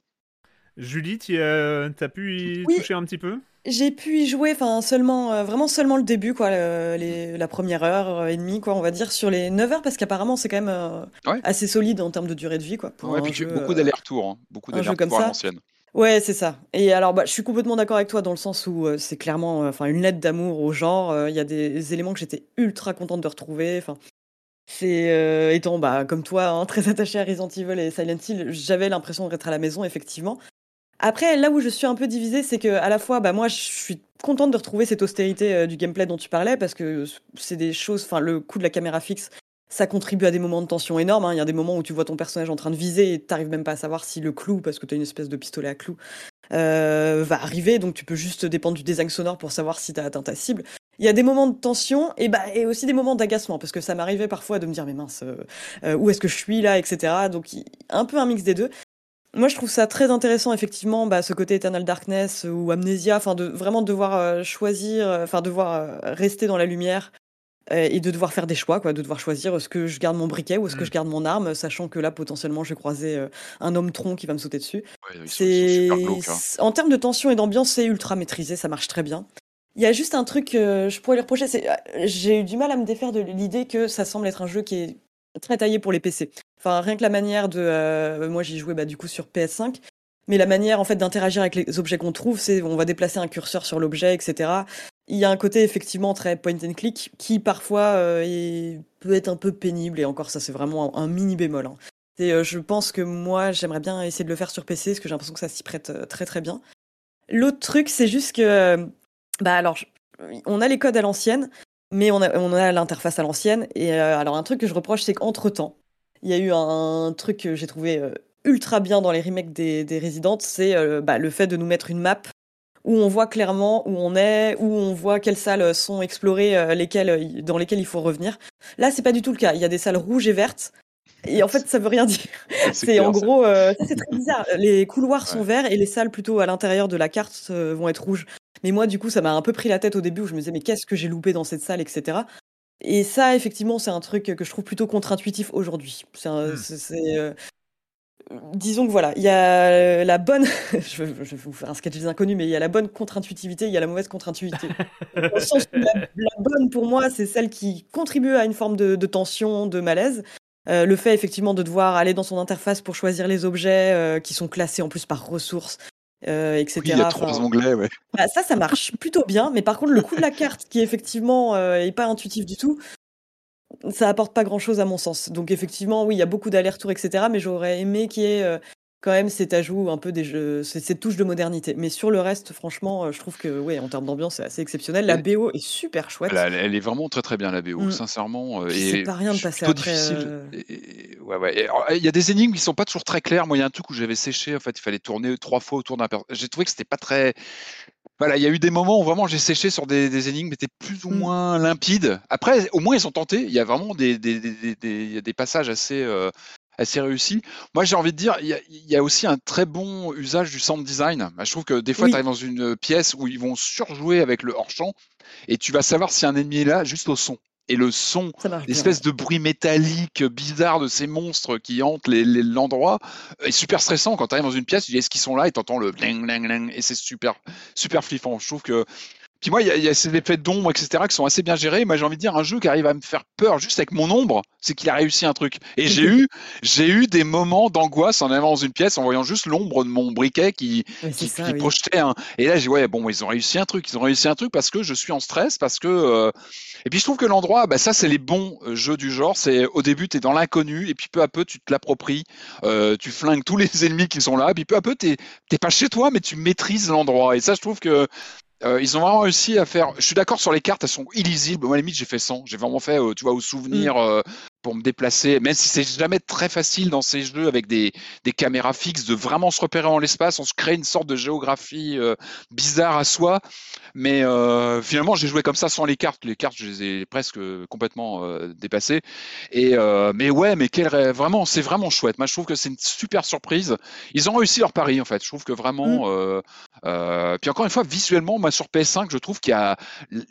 Julie, tu as pu y toucher un petit peu? J'ai pu y jouer, enfin seulement, euh, vraiment seulement le début, quoi, la première heure et demie, quoi, on va dire, sur les 9 heures, parce qu'apparemment c'est quand même euh, assez solide en termes de durée de vie, quoi. Pour ouais, puis beaucoup d'allers-retours, hein, beaucoup d'allers-retours à l'ancienne. Ouais, c'est ça. Et alors, bah, je suis complètement d'accord avec toi dans le sens où euh, c'est clairement, euh, enfin, une lettre d'amour au genre. Euh, il y a des éléments que j'étais ultra contente de retrouver. Enfin, c'est étant, bah, comme toi, hein, très attaché à Resident Evil et Silent Hill, j'avais l'impression d'être à la maison, effectivement. Après, là où je suis un peu divisée, c'est que à la fois, bah, moi, je suis contente de retrouver cette austérité du gameplay dont tu parlais parce que c'est des choses, enfin, le coup de la caméra fixe, ça contribue à des moments de tension énormes. Hein. Il y a des moments où tu vois ton personnage en train de viser et t'arrives même pas à savoir si le clou, parce que tu une espèce de pistolet à clou, euh, va arriver. Donc tu peux juste dépendre du design sonore pour savoir si tu as atteint ta cible. Il y a des moments de tension et, bah, et aussi des moments d'agacement, parce que ça m'arrivait parfois de me dire, mais mince, euh, euh, où est-ce que je suis là, etc. Donc un peu un mix des deux. Moi, je trouve ça très intéressant, effectivement, bah, ce côté Eternal Darkness ou Amnesia, enfin, de vraiment devoir choisir, enfin, devoir rester dans la lumière euh, et de devoir faire des choix, quoi, de devoir choisir est-ce que je garde mon briquet ou est-ce que mm. je garde mon arme, sachant que là potentiellement je vais croiser euh, un homme tronc qui va me sauter dessus. c'est hein. en termes de tension et d'ambiance, c'est ultra maîtrisé, ça marche très bien. Il y a juste un truc que je pourrais lui reprocher, c'est euh, j'ai eu du mal à me défaire de l'idée que ça semble être un jeu qui est très taillé pour les PC. Enfin, rien que la manière de, moi j'y jouais bah, du coup sur PS5, mais la manière en fait d'interagir avec les objets qu'on trouve, c'est on va déplacer un curseur sur l'objet, etc. Il y a un côté effectivement très point and click qui parfois euh, peut être un peu pénible et encore ça c'est vraiment un, mini bémol. Hein. Euh, je pense que moi j'aimerais bien essayer de le faire sur PC parce que j'ai l'impression que ça s'y prête euh, très très bien. L'autre truc c'est juste que bah alors on a les codes à l'ancienne mais on a on a l'interface à l'ancienne et alors un truc que je reproche c'est qu'entre temps il y a eu un, truc que j'ai trouvé ultra bien dans les remakes des, des Residentes c'est bah, le fait de nous mettre une map où on voit clairement où on est, où on voit quelles salles sont explorées, euh, lesquelles, euh, dans lesquelles il faut revenir. Là, c'est pas du tout le cas. Il y a des salles rouges et vertes. Et en fait, ça veut rien dire. C'est en gros, euh, c'est très bizarre. Les couloirs sont verts et les salles plutôt à l'intérieur de la carte vont être rouges. Mais moi, du coup, ça m'a un peu pris la tête au début où je me disais, mais qu'est-ce que j'ai loupé dans cette salle, etc. Et ça, effectivement, c'est un truc que je trouve plutôt contre-intuitif aujourd'hui. C'est, hmm disons que voilà, il y a la bonne, je, vais, vous faire un sketch des inconnus, mais il y a la bonne contre-intuitivité, il y a la mauvaise contre-intuitivité. Au sens où la, bonne pour moi, c'est celle qui contribue à une forme de, tension, de malaise. Euh, le fait effectivement de devoir aller dans son interface pour choisir les objets euh, qui sont classés en plus par ressources, euh, etc. il y a trois onglets, ouais. Bah, ça, ça marche plutôt bien, mais par contre, le coup de la carte qui effectivement est pas intuitif du tout, ça apporte pas grand chose à mon sens. Donc effectivement, oui, il y a beaucoup d'allers-retours, etc. Mais j'aurais aimé qu'il y ait euh, quand même cet ajout un peu des jeux, cette touche de modernité. Mais sur le reste, franchement, euh, je trouve que, oui, en termes d'ambiance, c'est assez exceptionnel. La BO est super chouette. Elle, est vraiment très très bien la BO, mm. sincèrement. Euh, c'est pas rien de passer après. difficile. ouais, ouais. Il y a des énigmes qui sont pas toujours très claires. Moi, il y a un truc où j'avais séché. En fait, il fallait tourner trois fois autour d'un. J'ai trouvé que c'était pas très voilà, il y a eu des moments où vraiment j'ai séché sur des, des énigmes qui étaient plus ou mm. moins limpides. Après, au moins ils sont tentés. Il y a vraiment des, des, des, des passages assez, euh, assez réussis. Moi, j'ai envie de dire, il y, a, il y, a, aussi un très bon usage du sound design. Bah, je trouve que des fois, tu arrives dans une pièce où ils vont surjouer avec le hors-champ et tu vas savoir si un ennemi est là juste au son et le son, l'espèce de bruit métallique bizarre de ces monstres qui hantent l'endroit est super stressant. Quand tu arrives dans une pièce, tu dis est-ce qu'ils sont là? Et t'entends le bling bling bling et c'est super super flippant. Je trouve que puis moi, il y, a ces effets d'ombre, etc., qui sont assez bien gérés. Moi, j'ai envie de dire, un jeu qui arrive à me faire peur juste avec mon ombre, c'est qu'il a réussi un truc. Et j'ai eu, j'ai eu des moments d'angoisse en allant dans une pièce, en voyant juste l'ombre de mon briquet qui, qui, projetait un. Et là, j'ai ouais, bon, ils ont réussi un truc. Ils ont réussi un truc parce que je suis en stress, parce que. Euh, et puis je trouve que l'endroit, bah, ça, c'est les bons euh, jeux du genre. C'est au début, tu es dans l'inconnu, et puis peu à peu, tu te l'appropries. Euh, tu flingues tous les ennemis qui sont là, et puis peu à peu, tu n'es pas chez toi, mais tu maîtrises l'endroit. Et ça, je trouve que euh, ils ont vraiment réussi à faire. Je suis d'accord sur les cartes, elles sont illisibles. Moi, à la limite, j'ai fait 100. J'ai vraiment fait, euh, tu vois, au souvenir, mm. euh, pour me déplacer, même si c'est jamais très facile dans ces jeux avec des, des caméras fixes, de vraiment se repérer en l'espace. On se crée une sorte de géographie euh, bizarre à soi. Mais euh, finalement, j'ai joué comme ça sans les cartes. Les cartes, je les ai presque complètement euh, dépassées. Et mais ouais, mais quel vraiment, c'est vraiment chouette. Moi, je trouve que c'est une super surprise. Ils ont réussi leur pari en fait. Je trouve que vraiment. Mm. puis encore une fois, visuellement, moi sur PS5, je trouve qu'il y a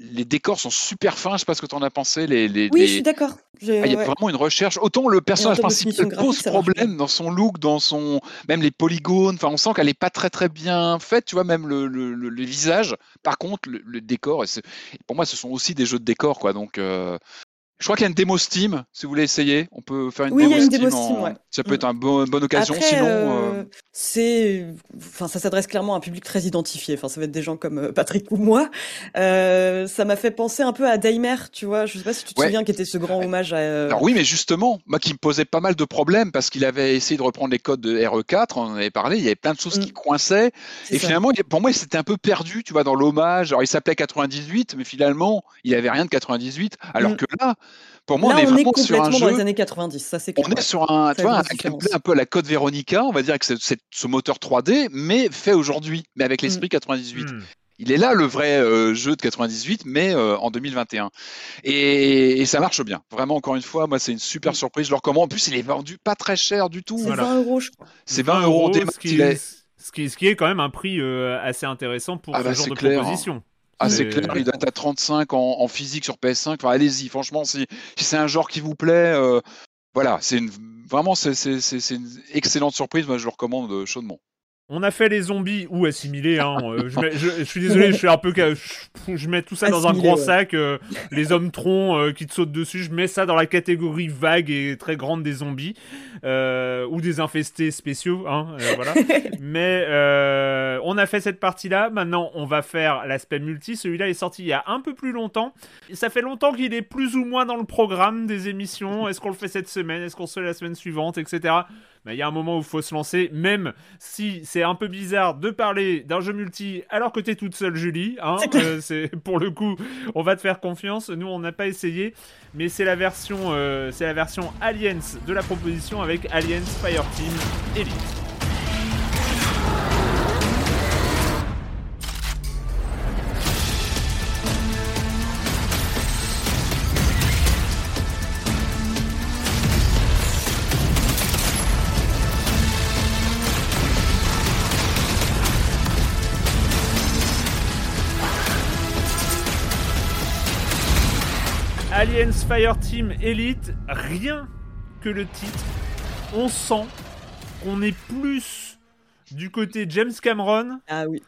les décors sont super fins. Je sais pas ce que tu en as pensé. Les, les oui, je suis d'accord. Ah, il y a vraiment une recherche. Autant le personnage principal pose problème dans son look, dans son même les polygones. Enfin, on sent qu'elle est pas très très bien faite. Tu vois, même le, le, le visage. Par contre, le, décor. Et pour moi, ce sont aussi des jeux de décor, quoi. Donc, euh, je crois qu'il y a une démo Steam, si vous voulez essayer. On peut faire une oui, démo, il y a une Steam. démo Steam ouais. Ça peut être une bonne occasion. Après, Sinon, euh, euh... c'est, enfin, ça s'adresse clairement à un public très identifié. Enfin, ça va être des gens comme euh, Patrick ou moi. Euh, ça m'a fait penser un peu à Daimer, tu vois. Je sais pas si tu te Ouais. souviens, qui était ce grand hommage à. Alors oui, mais justement, moi qui me posait pas mal de problèmes parce qu'il avait essayé de reprendre les codes de RE4, on en avait parlé, il y avait plein de choses Mm. qui coinçaient. c'est Et ça. finalement, pour moi, c'était un peu perdu, tu vois, dans l'hommage. Alors, il s'appelait 98, mais finalement, il avait rien de 98. Alors Mm. que là, pour moi, Là, on est on est vraiment sur un complètement dans jeu. les années 90. Ça, c'est clair. On est sur un, tu Très vois, un gameplay peu à la code Veronica, on va dire, avec ce, ce moteur 3D, mais fait aujourd'hui, mais avec l'esprit 98. Hmm. Il est là le vrai euh, jeu de 98, mais euh, en 2021. Et, et ça marche bien. Vraiment, encore une fois, moi, c'est une super Mm. surprise. Je le recommande. En plus, il est vendu pas très cher du tout. C'est Voilà. 20 euros, je crois. C'est 20 euros des ce qui, est- ce, qui, ce qui est quand même un prix euh, assez intéressant pour Ah ce bah, genre de clair. proposition. Ah, c'est clair, il doit être à 35 en, en physique sur PS5. Enfin, allez-y, franchement, si, si c'est un genre qui vous plaît, euh, voilà, c'est une, vraiment, c'est, c'est, c'est, c'est une excellente surprise. Moi, je le recommande euh, chaudement. On a fait les zombies ou assimilés. Hein. euh, je, mets- je- je suis désolé, je suis un peu. Je, je mets tout ça dans un grand ouais. sac. euh, les hommes troncs euh, qui te sautent dessus, je mets ça dans la catégorie vague et très grande des zombies euh, ou des infestés spéciaux. Hein, voilà. Mais on a fait cette partie-là. Maintenant, on va faire l'aspect multi. Celui-là est sorti il y a un peu plus longtemps. Ça fait longtemps qu'il est plus ou moins dans le programme des émissions. Est-ce qu'on le fait cette semaine Est-ce qu'on le fait la semaine suivante Etc. Mais il y a un moment où il faut se lancer, même si c'est un peu bizarre de parler d'un jeu multi alors que t'es toute seule, Julie. Hein. Euh, c'est pour le coup, on va te faire confiance. Nous, on n'a pas essayé, mais c'est la version, euh, c'est la version Aliens de la proposition avec Aliens Fireteam Elite. Fireteam Elite, rien que le titre, on sent qu'on est plus du côté James Cameron Ah oui.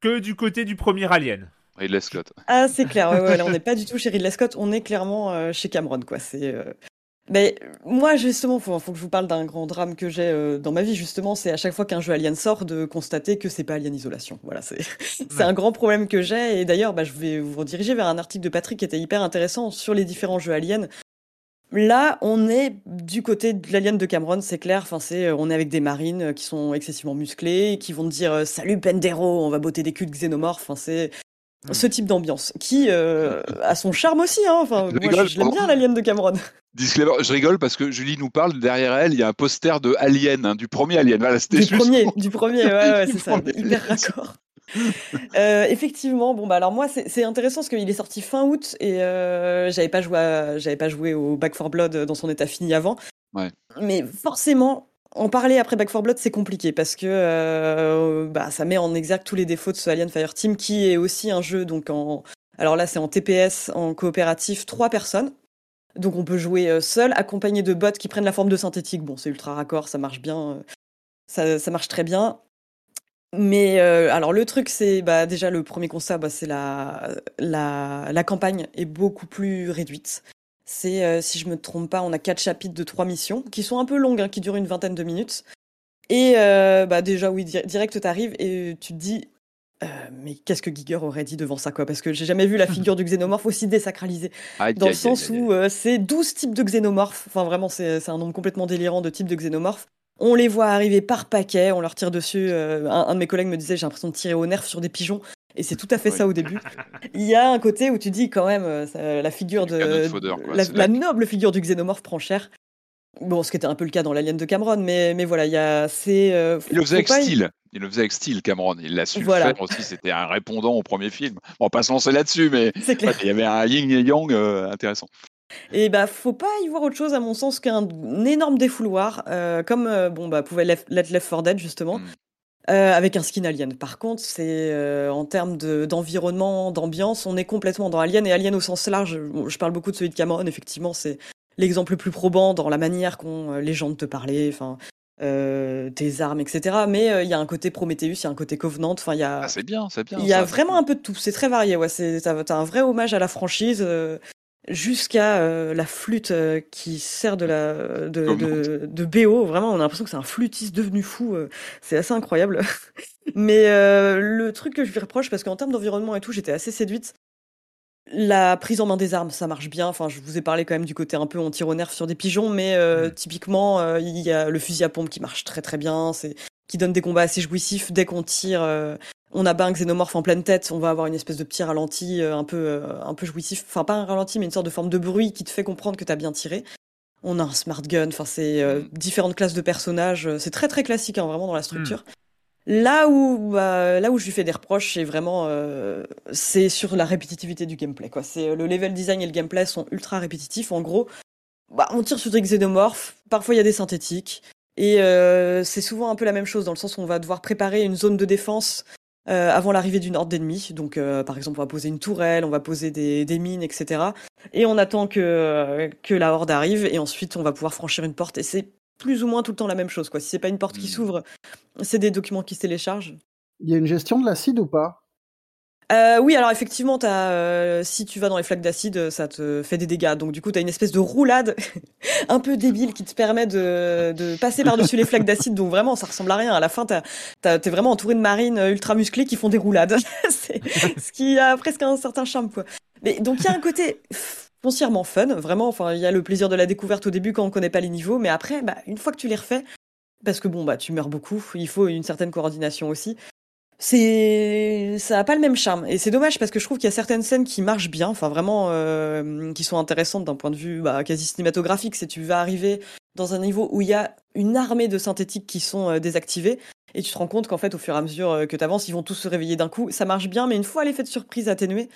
que du côté du premier Alien. Ridley Scott. Ah, c'est clair. Ouais, ouais, là, on n'est pas du tout chez Ridley Scott. On est clairement euh, chez Cameron, quoi. C'est. euh, Mais moi, justement, faut, faut que je vous parle d'un grand drame que j'ai euh, dans ma vie. Justement, c'est à chaque fois qu'un jeu Alien sort de constater que c'est pas Alien Isolation. Voilà, c'est un grand problème que j'ai. Et d'ailleurs, bah, je vais vous rediriger vers un article de Patrick qui était hyper intéressant sur les différents jeux Alien. Là, on est du côté de l'alien de Cameron, c'est clair. Enfin, c'est, euh, on est avec des marines euh, qui sont excessivement musclés, qui vont te dire salut Pendero, on va botter des culs de xénomorphes. Enfin, c'est ce type d'ambiance qui euh, a son charme aussi. Hein. Enfin, Je moi, rigole, je, je l'aime bien l'alien de Cameron. Disclaimer, je rigole parce que Julie nous parle, derrière elle, il y a un poster de Alien, hein, du premier Alien. Voilà, Du juste- premier, du premier, ouais, c'est ça, hyper raccord. Euh, effectivement, bon bah alors moi c'est intéressant parce qu'il est sorti fin août et euh, j'avais pas joué j'avais pas joué au Back 4 Blood dans son état fini avant. Ouais. Mais forcément en parler après Back 4 Blood c'est compliqué parce que euh, bah ça met en exergue tous les défauts de ce Alien Fireteam qui est aussi un jeu donc en alors là c'est en TPS en coopératif trois personnes. Donc on peut jouer euh, seul, accompagné de bots qui prennent la forme de synthétique. Bon, c'est ultra raccord, ça marche bien, euh, ça, marche très bien. Mais euh, alors le truc, c'est bah, déjà le premier constat, bah, c'est la, la, campagne est beaucoup plus réduite. C'est, si je me trompe pas, on a quatre chapitres de trois missions qui sont un peu longues, hein, qui durent une vingtaine de minutes. Et bah déjà, oui, di- direct, t'arrives et tu te dis, euh, mais qu'est-ce que Giger aurait dit devant ça, quoi? Parce que j'ai jamais vu la figure du xénomorphe aussi désacralisée Aïe, dans le sens aïe, aïe. où euh, c'est 12 types de xénomorphes. Enfin, vraiment, c'est c'est un nombre complètement délirant de types de xénomorphes. On les voit arriver par paquet, on leur tire dessus. euh, un, un de mes collègues me disait J'ai l'impression de tirer au nerf sur des pigeons. Et c'est tout à fait ça au début. Il y a un côté où tu dis quand même, la figure de, la, noble figure du xénomorphe prend cher. Bon, ce qui était un peu le cas dans l'Alien de Cameron, mais, mais voilà, il y a. C'est, euh, il le faisait avec style. Il le faisait avec style, Cameron. Il l'a su faire aussi. C'était un répondant au premier film. On va pas se lancer là-dessus, mais il y avait un yin et yang euh, intéressant. Et bah, faut pas y voir autre chose, à mon sens, qu'un énorme défouloir, euh, comme bon, bah, pouvait Let Left 4 Dead, justement. Hmm. avec un skin Alien. Par contre, c'est en termes d'environnement, d'ambiance, on est complètement dans Alien et Alien au sens large. je parle beaucoup de celui de Cameron, effectivement, c'est l'exemple le plus probant dans la manière qu'ont euh, les gens de te parler, enfin, euh, tes armes, etc. Mais euh, il y a un côté Prometheus, il y a un côté Covenant. Enfin, il y a. Ah, c'est bien, c'est bien. Il y a vraiment un peu de tout. C'est très varié. Ouais, c'est t'as un vrai hommage à la franchise. Jusqu'à la flûte qui sert de la de, de, BO, vraiment on a l'impression que c'est un flûtiste devenu fou, c'est assez incroyable. Mais le truc que je lui reproche, parce qu'en termes d'environnement et tout, j'étais assez séduite, la prise en main des armes, ça marche bien. Enfin, je vous ai parlé quand même du côté un peu anti-nerf sur des pigeons, mais euh, typiquement, euh, il y a le fusil à pompe qui marche très très bien, c'est qui donne des combats assez jouissifs. Dès qu'on tire, euh, on a un xénomorphe en pleine tête, on va avoir une espèce de petit ralenti un peu un peu jouissif. Enfin, pas un ralenti, mais une sorte de forme de bruit qui te fait comprendre que t'as bien tiré. On a un smart gun. Enfin, c'est mm. différentes classes de personnages. C'est très très classique, hein, vraiment dans la structure. Mm. Là où, bah, là où je lui fais des reproches, c'est vraiment euh, c'est sur la répétitivité du gameplay. Quoi. C'est, le level design et le gameplay sont ultra répétitifs. En gros, bah, on tire sur des xénomorphes, parfois il y a des synthétiques, et euh, c'est souvent un peu la même chose dans le sens où on va devoir préparer une zone de défense euh, avant l'arrivée d'une horde d'ennemis. Donc, par exemple, on va poser une tourelle, on va poser des, des mines, etc. Et on attend que, que la horde arrive, et ensuite on va pouvoir franchir une porte. Et c'est plus ou moins tout le temps la même chose. Quoi. Si c'est pas une porte qui hmm. s'ouvre, c'est des documents qui se téléchargent. Il y a une gestion de l'acide ou pas? Euh, oui, alors effectivement, as, euh, si tu vas dans les flaques d'acide, ça te fait des dégâts. Donc du coup, tu as une espèce de roulade un peu débile qui te permet de, de passer par-dessus les flaques d'acide. Donc vraiment, ça ressemble à rien. À la fin, t'es vraiment entouré de marines ultra musclées qui font des roulades. ce qui a presque un certain charme, quoi. Mais donc il y a un côté foncièrement fun, vraiment. Enfin, il y a le plaisir de la découverte au début quand on connaît pas les niveaux, mais après, bah, une fois que tu les refais, parce que bon, bah, tu meurs beaucoup, il faut une certaine coordination aussi. C'est, ça a pas le même charme, et c'est dommage parce que je trouve qu'il y a certaines scènes qui marchent bien, enfin vraiment, euh, qui sont intéressantes d'un point de vue bah, quasi cinématographique. Si tu vas arriver dans un niveau où il y a une armée de synthétiques qui sont euh, désactivés, et tu te rends compte qu'en fait, au fur et à mesure euh, que tu avances, ils vont tous se réveiller d'un coup. Ça marche bien, mais une fois l'effet de surprise atténué,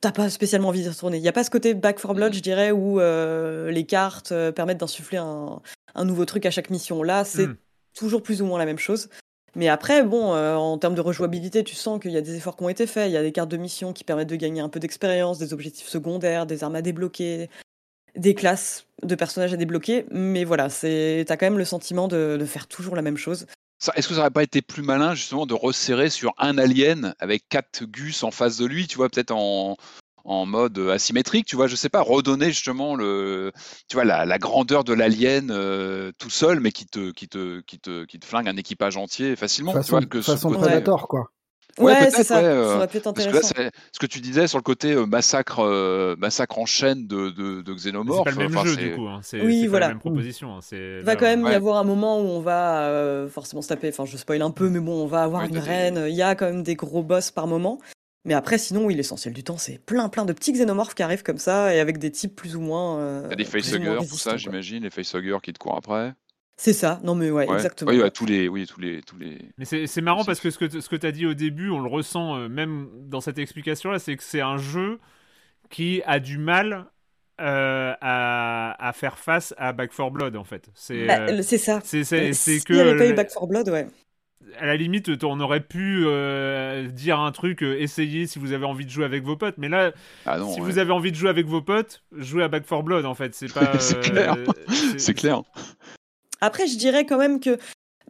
t'as pas spécialement envie de retourner. Il n'y a pas ce côté Back for Blood, je dirais, où euh, les cartes euh, permettent d'insuffler un, nouveau truc à chaque mission. Là, c'est hmm. toujours plus ou moins la même chose. Mais après, bon, euh, en termes de rejouabilité, tu sens qu'il y a des efforts qui ont été faits. Il y a des cartes de mission qui permettent de gagner un peu d'expérience, des objectifs secondaires, des armes à débloquer, des classes de personnages à débloquer. Mais voilà, c'est t'as quand même le sentiment de, de faire toujours la même chose. Est-ce que ça aurait pas été plus malin justement de resserrer sur un alien avec quatre gus en face de lui, tu vois, peut-être en, en mode asymétrique, tu vois, je sais pas, redonner justement le, tu vois, la, grandeur de l'alien euh, tout seul, mais qui te, qui te, qui te, qui te flingue un équipage entier facilement. Façon, tu vois, que façon Predator, quoi. Ouais, c'est ça. ça euh, aurait pu être intéressant. ce que tu disais sur le côté euh, massacre, euh, massacre en chaîne de, de. C'est pas le même jeu du coup. Hein. C'est oui, voilà. la même proposition. Hein. Il va quand même y avoir un moment où on va forcément se taper. Enfin, je spoil un peu, mais bon, on va avoir une reine. Il y a quand même des gros boss par moment. Mais après, sinon, oui, l'essentiel du temps, c'est plein, plein de petits xénomorphes qui arrivent comme ça et avec des types plus ou moins. Il y a des facehuggers, tout ça, j'imagine, les facehuggers qui te courent après. C'est ça, non mais ouais, exactement. Oui, tous les, oui, tous les, tous les. Mais c'est marrant parce que ce que, ce que tu as dit au début, on le ressent euh, même dans cette explication-là, c'est que c'est un jeu qui a du mal euh, à, à, faire face à Back 4 Blood en fait. C'est bah, euh, ça. C'est que. Il n'y avait pas eu Back 4 Blood, ouais. À la limite, on aurait pu dire un truc, essayez si vous avez envie de jouer avec vos potes. Mais là, ah si vous avez envie de jouer avec vos potes, jouez à Back 4 Blood en fait. C'est pas. c'est clair. C'est clair. Après, je dirais quand même que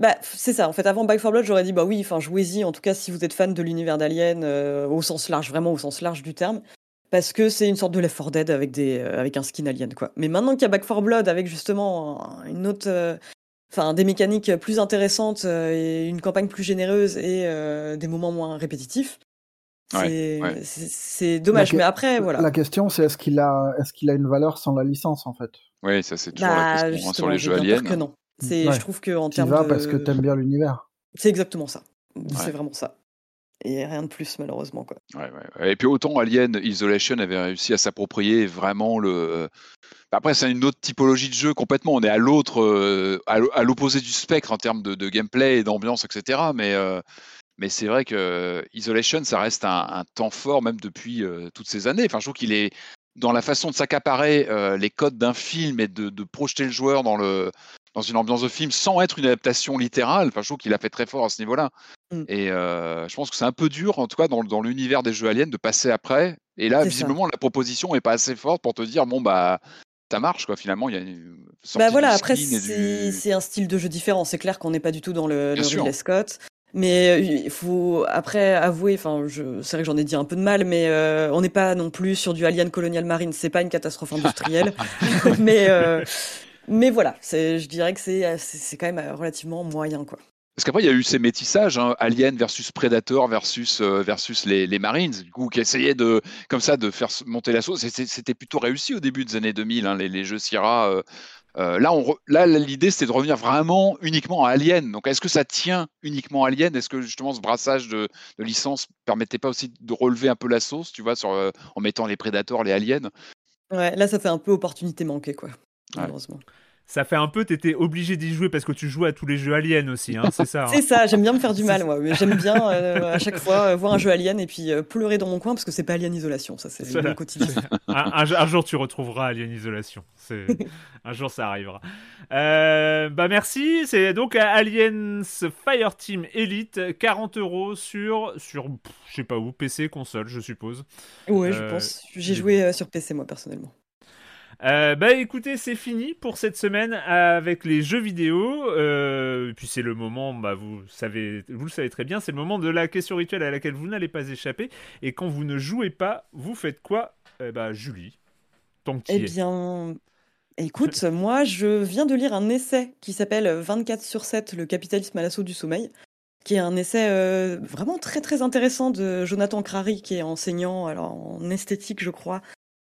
bah, c'est ça. En fait, avant Back 4 Blood, j'aurais dit bah oui, enfin jouez-y. En tout cas, si vous êtes fan de l'univers d'Alien euh, au sens large, vraiment au sens large du terme, parce que c'est une sorte de Left 4 Dead avec des euh, avec un skin Alien quoi. Mais maintenant qu'il y a Back 4 Blood avec justement une autre, euh, enfin des mécaniques plus intéressantes et une campagne plus généreuse et des moments moins répétitifs. C'est dommage, mais après voilà. La question c'est est-ce qu'il a est-ce qu'il a une valeur sans la licence en fait? Oui, ça c'est toujours la bah, question hein, sur les jeux aliens. Que non. C'est, je trouve que en termes vas parce que t'aimes bien l'univers. C'est exactement ça. C'est vraiment ça. et rien de plus malheureusement quoi. Et puis autant Alien Isolation avait réussi à s'approprier vraiment le. Bah, après c'est une autre typologie de jeu complètement. On est à l'autre, euh, à l'opposé du spectre en termes de, gameplay et d'ambiance, etc. Mais euh, mais c'est vrai que Isolation ça reste un, temps fort même depuis euh, toutes ces années. Enfin je trouve qu'il est dans la façon de s'accaparer les codes d'un film et de, de, projeter le joueur dans le dans une ambiance de film sans être une adaptation littérale. Enfin, je trouve qu'il a fait très fort à ce niveau-là. Mm. Et euh, je pense que c'est un peu dur, en tout cas, dans, dans l'univers des jeux aliens, de passer après. Et là, visiblement, la proposition n'est pas assez forte pour te dire, bon, bah, ça marche, quoi, finalement. Il y a une bah voilà, après, c'est un style de jeu différent. C'est clair qu'on n'est pas du tout dans le, le Ridley Scott. Mais euh, il faut après avouer, enfin, c'est vrai que j'en ai dit un peu de mal, mais euh, on n'est pas non plus sur du Alien Colonial Marine. C'est pas une catastrophe industrielle, mais mais voilà, je dirais que c'est quand même euh, relativement moyen, quoi. Parce qu'après, il y a eu ces métissages, hein, Alien versus Predator versus, euh, versus les, les, Marines, du coup, qui essayaient de, comme ça, de faire monter la sauce. C'était plutôt réussi au début des années 2000, hein, les, les, jeux Sierra. Euh, là, là l'idée, c'était de revenir vraiment uniquement à Alien. Donc, est-ce que ça tient uniquement à Alien? Est-ce que justement ce brassage de, de licence permettait pas aussi de relever un peu la sauce, tu vois, sur, en mettant les Predators, les Aliens? Ouais, là, ça fait un peu opportunité manquée, quoi, malheureusement ça fait un peu, t'étais obligé d'y jouer parce que tu joues à tous les jeux aliens aussi, hein, c'est ça. Hein. c'est ça, j'aime bien me faire du mal, moi. J'aime bien euh, à chaque fois euh, voir un jeu alien et puis euh, pleurer dans mon coin parce que c'est pas Alien Isolation, ça c'est le quotidien. un, jour tu retrouveras Alien Isolation, un jour ça arrivera. bah merci, c'est donc Aliens Fireteam Elite, 40 euros sur, sur je sais pas où, PC, console, je suppose. Ouais, je pense. J'ai joué sur PC moi personnellement. Euh, bah écoutez, c'est fini pour cette semaine avec les jeux vidéo. Euh, et puis c'est le moment, bah, vous, savez, vous le savez très bien, c'est le moment de la question rituelle à laquelle vous n'allez pas échapper. Et quand vous ne jouez pas, vous faites quoi? Eh bah, Julie, tant Eh bien, écoute, moi je viens de lire un essai qui s'appelle 24 sur 7, le capitalisme à l'assaut du sommeil qui est un essai euh, vraiment très très intéressant de Jonathan Crary, qui est enseignant alors, en esthétique, je crois,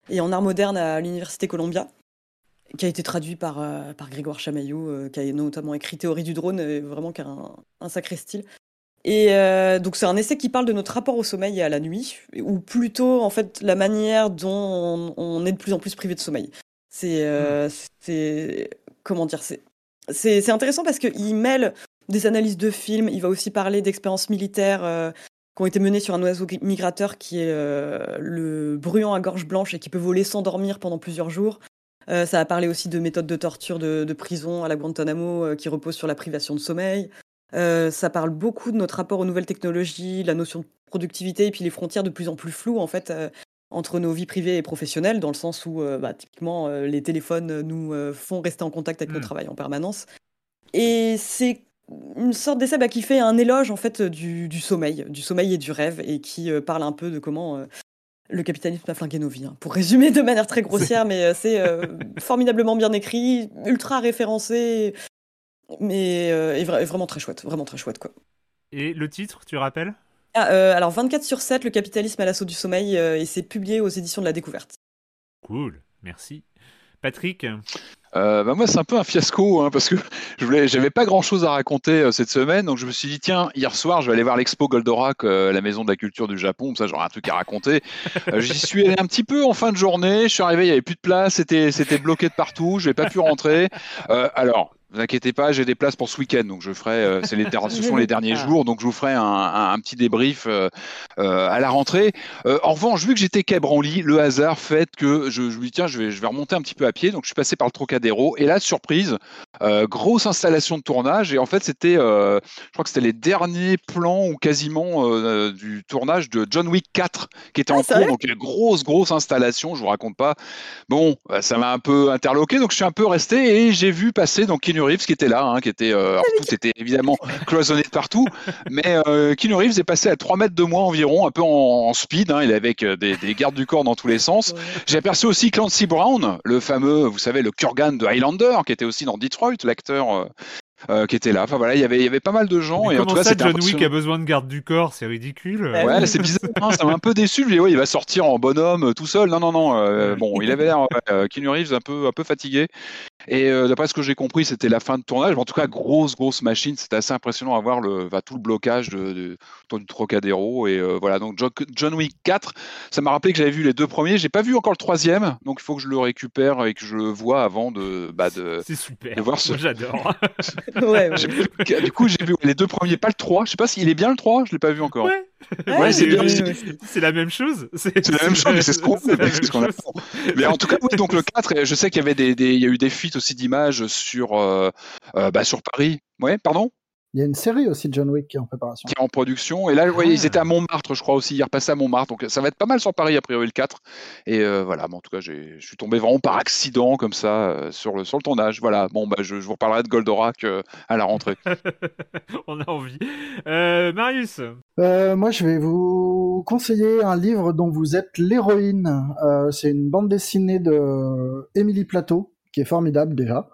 et en art moderne à l'Université Columbia, qui a été traduit par, euh, par Grégoire Chamaillot, euh, qui a notamment écrit Théorie du drone, vraiment qui a un, sacré style. Et euh, donc c'est un essai qui parle de notre rapport au sommeil et à la nuit, ou plutôt en fait la manière dont on, est de plus en plus privé de sommeil. C'est hmm. comment dire c'est c'est intéressant parce qu'il mêle des analyses de films. Il va aussi parler d'expériences militaires qui ont été menés sur un oiseau migrateur qui est euh, le bruyant à gorge blanche et qui peut voler sans dormir pendant plusieurs jours. Euh, ça a parlé aussi de méthodes de torture de, prison à la Guantanamo euh, qui reposent sur la privation de sommeil. ça parle beaucoup de notre rapport aux nouvelles technologies, la notion de productivité et puis les frontières de plus en plus floues en fait entre nos vies privées et professionnelles, dans le sens où bah, typiquement les téléphones nous font rester en contact avec mmh. notre travail en permanence. Et c'est une sorte d'essai bah, qui fait un éloge en fait du, sommeil, du sommeil et du rêve, et qui euh, parle un peu de comment euh, le capitalisme a flingué nos vies. Hein. Pour résumer de manière très grossière, mais euh, c'est formidablement bien écrit, ultra référencé, mais et vraiment très chouette, vraiment très chouette quoi. Et le titre, tu rappelles? Ah, Alors 24 sur 7, le capitalisme à l'assaut du sommeil, et c'est publié aux éditions de la Découverte. Cool, merci. Patrick euh, bah moi, c'est un peu un fiasco hein, parce que je voulais, j'avais pas grand chose à raconter euh, cette semaine, donc je me suis dit tiens, hier soir, je vais aller voir l'expo Goldorak, euh, la maison de la culture du Japon, comme ça j'aurai un truc à raconter. J'y suis allé un petit peu en fin de journée, je suis arrivé, il y avait plus de place, c'était, c'était bloqué de partout, je n'ai pas pu rentrer. alors, vous inquiétez pas, j'ai des places pour ce week-end, donc je ferai. Euh, les ce sont les derniers jours, donc je vous ferai un, petit débrief euh, euh, à la rentrée. en revanche, vu que j'étais quai Branly, le hasard fait que je, je me dis tiens, je vais, je vais remonter un petit peu à pied, donc je suis passé par le Trocadéro et là, surprise, grosse installation de tournage et en fait c'était, je crois que c'était les derniers plans ou quasiment du tournage de John Wick 4 qui était en ah, cours, donc une grosse grosse installation. Je vous raconte pas. Bon, ça m'a un peu interloqué, donc je suis un peu resté et j'ai vu passer donc Keanu Reeves qui était là, hein, qui était, euh, tout était évidemment cloisonné de partout, mais euh, Keanu Reeves est passé à 3 mètres de moi environ, un peu en, speed, hein, il est avec euh, des, gardes du corps dans tous les sens. J'ai aperçu aussi Clancy Brown, le fameux, vous savez, le Kurgan de Highlander, qui était aussi dans Detroit, l'acteur Euh, qui était là. Enfin voilà, il y avait, il y avait pas mal de gens. et en tout cas, ça, John Wick a besoin de garde du corps, c'est ridicule. Ouais, c'est bizarre. Hein, ça m'a un peu déçu. Je ouais, il va sortir en bonhomme euh, tout seul. Non, non, non. Euh, bon, il avait l'air, euh, Keanu Reeves un peu, un peu fatigué. Et euh, d'après ce que j'ai compris, c'était la fin de tournage. En tout cas, grosse, grosse machine. C'était assez impressionnant à voir le, bah, tout le blocage de, de, du Trocadéro. Et euh, voilà, donc John, Wick 4, ça m'a rappelé que j'avais vu les deux premiers. J'ai pas vu encore le troisième, donc il faut que je le récupère et que je le vois avant de. Bah, de C'est super. De voir ce... J'adore. ouais, ouais. Du coup, j'ai vu les deux premiers, pas le 3. Je sais pas s'il est bien le 3, je l'ai pas vu encore. Ouais. Ouais, c'est bien. C'est la même chose. C'est la même chose, mais c'est ce qu'on qu Mais en tout cas, oui, donc le 4, je sais qu'il y avait des, des, il y a eu des fuites aussi d'images sur, euh, euh, bah, sur Paris. Ouais, pardon? Il y a une série aussi de John Wick qui est en préparation. Qui est en production. Et là, ah. ils étaient à Montmartre, je crois aussi. Ils repassaient à Montmartre. Donc ça va être pas mal sur Paris, a priori, le 4. Et euh, voilà, bon, en tout cas, je suis tombé vraiment par accident, comme ça, euh, sur, le, sur le tournage. Voilà, bon, bah, je, je vous reparlerai de Goldorak euh, à la rentrée. On a envie. Euh, Marius Moi, je vais vous conseiller un livre dont vous êtes l'héroïne. C'est une bande dessinée de Émilie Plateau, qui est formidable déjà.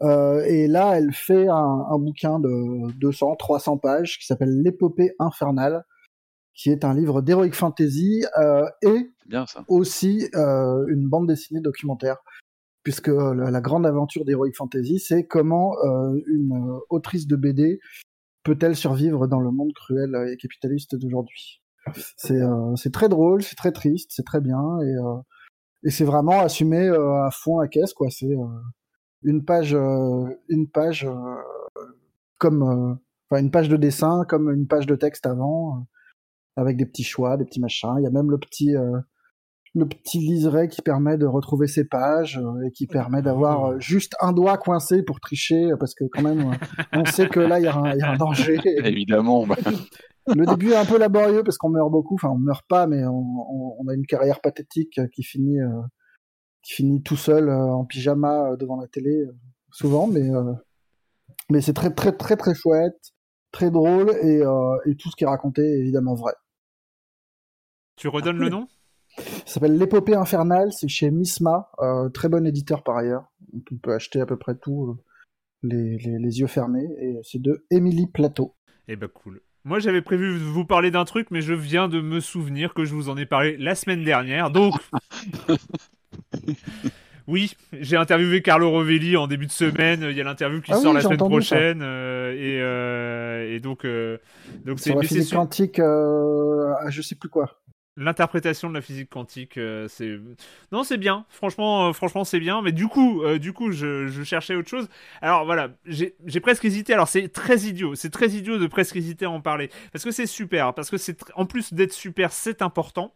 Euh, et là, elle fait un, un, bouquin de 200, 300 pages qui s'appelle L'épopée infernale, qui est un livre d'heroic fantasy euh, et Bien, ça. aussi euh, une bande dessinée documentaire. Puisque la, la grande aventure d'heroic fantasy, c'est comment une autrice de BD peut-elle survivre dans le monde cruel et capitaliste d'aujourd'hui. C'est très drôle, c'est très triste, c'est très bien et, et c'est vraiment assumé à fond à caisse quoi. C'est une page, euh, une page euh, comme, euh, enfin une page de dessin comme une page de texte avant, avec des petits choix, des petits machins. Il y a même le petit le petit liseré qui permet de retrouver ses pages et qui permet d'avoir juste un doigt coincé pour tricher parce que quand même on sait que là il y, a un, y a un danger. Évidemment. Bah. Le début est un peu laborieux parce qu'on meurt beaucoup, enfin on meurt pas mais on, on, on a une carrière pathétique qui finit qui finit tout seul euh, en pyjama euh, devant la télé, euh, souvent, mais, mais c'est très, très, très, très chouette, très drôle, et, et tout ce qui est raconté est évidemment vrai. Tu redonnes le nom? Ça s'appelle L'épopée infernale, c'est chez Misma, euh, très bon éditeur par ailleurs. On peut acheter à peu près tout, les, les, les, yeux fermés, et c'est de Émilie Plateau. Eh ben cool. Moi j'avais prévu de vous parler d'un truc, mais je viens de me souvenir que je vous en ai parlé la semaine dernière, donc Oui, j'ai interviewé Carlo Rovelli en début de semaine. Il y a l'interview qui ah sort oui, la semaine prochaine. Euh, et, euh, et, donc, euh, donc c'est la physique quantique. Euh, je sais plus quoi. L'interprétation de la physique quantique, euh, c'est non, c'est bien. Franchement, euh, franchement, c'est bien. Mais du coup, du coup, je, je, cherchais autre chose. Alors voilà, j'ai presque hésité. Alors c'est très idiot. C'est très idiot de presque hésiter à en parler parce que c'est super. Parce que c'est en plus d'être super, c'est important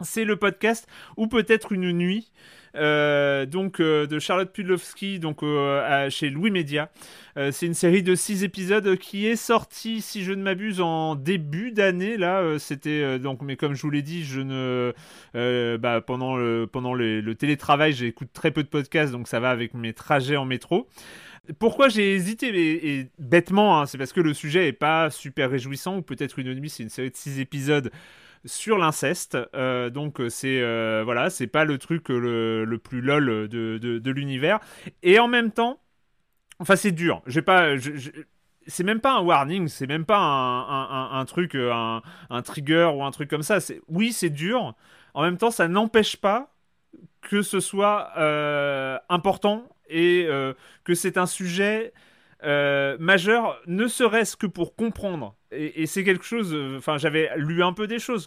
c'est le podcast ou peut-être une nuit euh, donc euh, de Charlotte Pudlowski donc euh, chez Louis Média. Euh, c'est une série de six épisodes qui est sortie, si je ne m'abuse, en début d'année. Là, c'était donc, mais comme je vous l'ai dit, je ne bah, pendant le pendant le, télétravail, j'écoute très peu de podcasts, donc ça va avec mes trajets en métro. Pourquoi j'ai hésité et, bêtement, hein, c'est parce que le sujet est pas super réjouissant ou peut-être une nuit, c'est une série de six épisodes sur l'inceste. Euh, donc c'est euh, voilà, c'est pas le truc le, plus lol de, de, l'univers. Et en même temps, enfin c'est dur. Pas, c'est même pas un warning, c'est même pas un, un, un truc, un, trigger ou un truc comme ça. C'est oui, c'est dur. En même temps, ça n'empêche pas que ce soit euh, important et euh, que c'est un sujet euh, majeur, ne serait-ce que pour comprendre et, et c'est quelque chose. Euh, enfin, j'avais lu un peu des choses.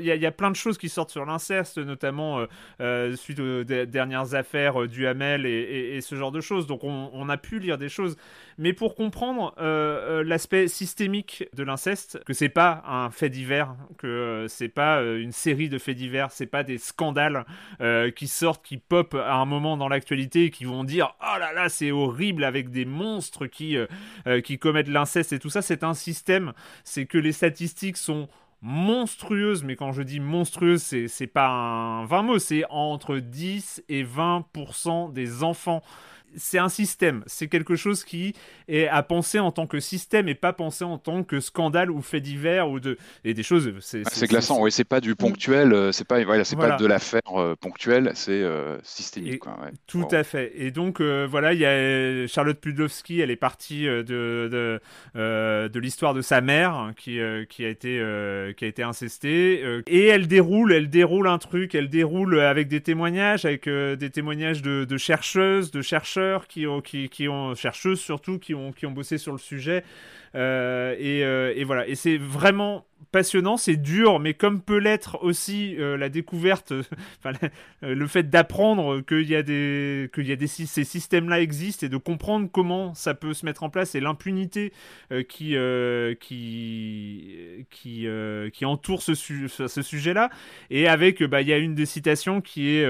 Il y, a plein de choses qui sortent sur l'inceste, notamment euh, euh, suite aux dernières affaires du Hamel et, et, et, ce genre de choses. Donc, on, a pu lire des choses. Mais pour comprendre l'aspect systémique de l'inceste, que c'est pas un fait divers, que c'est pas une série de faits divers, c'est pas des scandales qui sortent, qui pop à un moment dans l'actualité, qui vont dire oh là là, c'est horrible avec des monstres qui qui commettent l'inceste et tout ça. C'est un système c'est que les statistiques sont monstrueuses, mais quand je dis monstrueuse, c'est, c'est pas un 20 mots, c'est entre 10 et 20% des enfants c'est un système. C'est quelque chose qui est à penser en tant que système et pas penser en tant que scandale ou fait divers ou de et des choses. C'est ah, glaçant. Oui, c'est pas du ponctuel. Euh, c'est pas voilà, c'est pas de l'affaire euh, ponctuelle. C'est euh, systémique. Tout à fait. Et donc voilà, il y a Charlotte Pudlowski. Elle est partie de de, de l'histoire de sa mère hein, qui qui a été qui a été incestée et elle déroule elle déroule un truc. Elle déroule avec des témoignages avec des témoignages de, de chercheuses de chercheurs qui ont, qui, chercheuses surtout, qui ont, bossé sur le sujet. Euh, et, euh, et, voilà. Et c'est vraiment passionnant, c'est dur, mais comme peut l'être aussi euh, la découverte, le fait d'apprendre qu'il y a des, systèmes-là existent et de comprendre comment ça peut se mettre en place et l'impunité qui, qui, qui, qui entoure ce, ce sujet-là. Et avec, bah, il y a une des citations qui est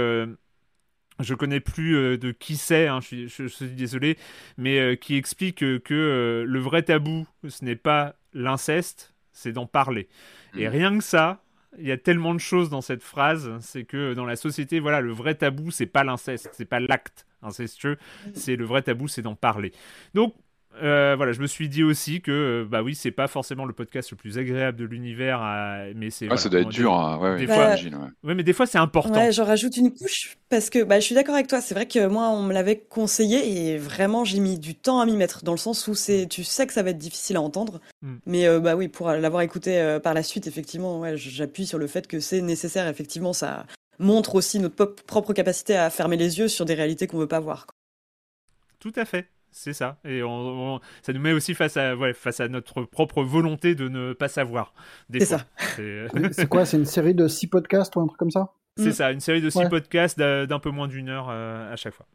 je connais plus euh, de qui c'est, hein, je, suis désolé, mais euh, qui explique euh, que le vrai tabou, ce n'est pas l'inceste, c'est d'en parler. Et mm. rien que ça, il y a tellement de choses dans cette phrase, c'est que dans la société, voilà, le vrai tabou, c'est pas l'inceste, c'est pas l'acte incestueux, mm. c'est le vrai tabou, c'est d'en parler. Donc euh, voilà, je me suis dit aussi que, euh, bah oui, c'est pas forcément le podcast le plus agréable de l'univers, mais c'est. Ah, ça doit être dur, hein. ouais, des fois, ouais. mais des fois c'est important. Ouais, j'en rajoute une couche parce que bah, je suis d'accord avec toi. C'est vrai que moi, on me l'avait conseillé et vraiment, j'ai mis du temps à m'y mettre dans le sens où c'est, tu sais que ça va être difficile à entendre, hmm. mais euh, bah oui, pour l'avoir écouté par la suite, effectivement, ouais, j'appuie sur le fait que c'est nécessaire. Effectivement, ça montre aussi notre propre capacité à fermer les yeux sur des réalités qu'on veut pas voir. Tout à fait. C'est ça. Et ça nous met aussi face à, face à notre propre volonté de ne pas savoir. C'est ça. C'est quoi C'est une série de six podcasts ou un truc comme ça? C'est mm. ça, une série de six podcasts d'un peu moins d'une heure euh, à chaque fois.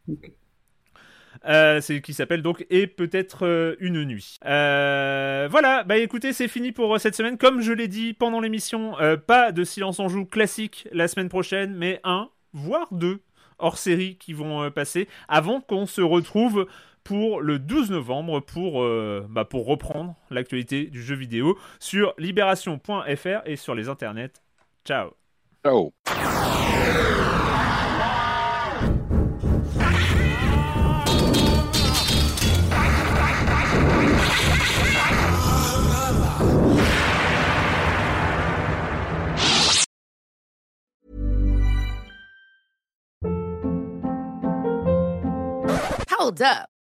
Euh, c'est qui s'appelle donc et peut-être euh, une nuit. voilà, bah écoutez, c'est fini pour cette semaine. Comme je l'ai dit pendant l'émission, pas de silence en joue classique la semaine prochaine, mais un, voire deux hors série qui vont passer avant qu'on se retrouve pour le 12 novembre pour, euh, bah pour reprendre l'actualité du jeu vidéo sur libération.fr et sur les internets. Ciao. Ciao. Hold up.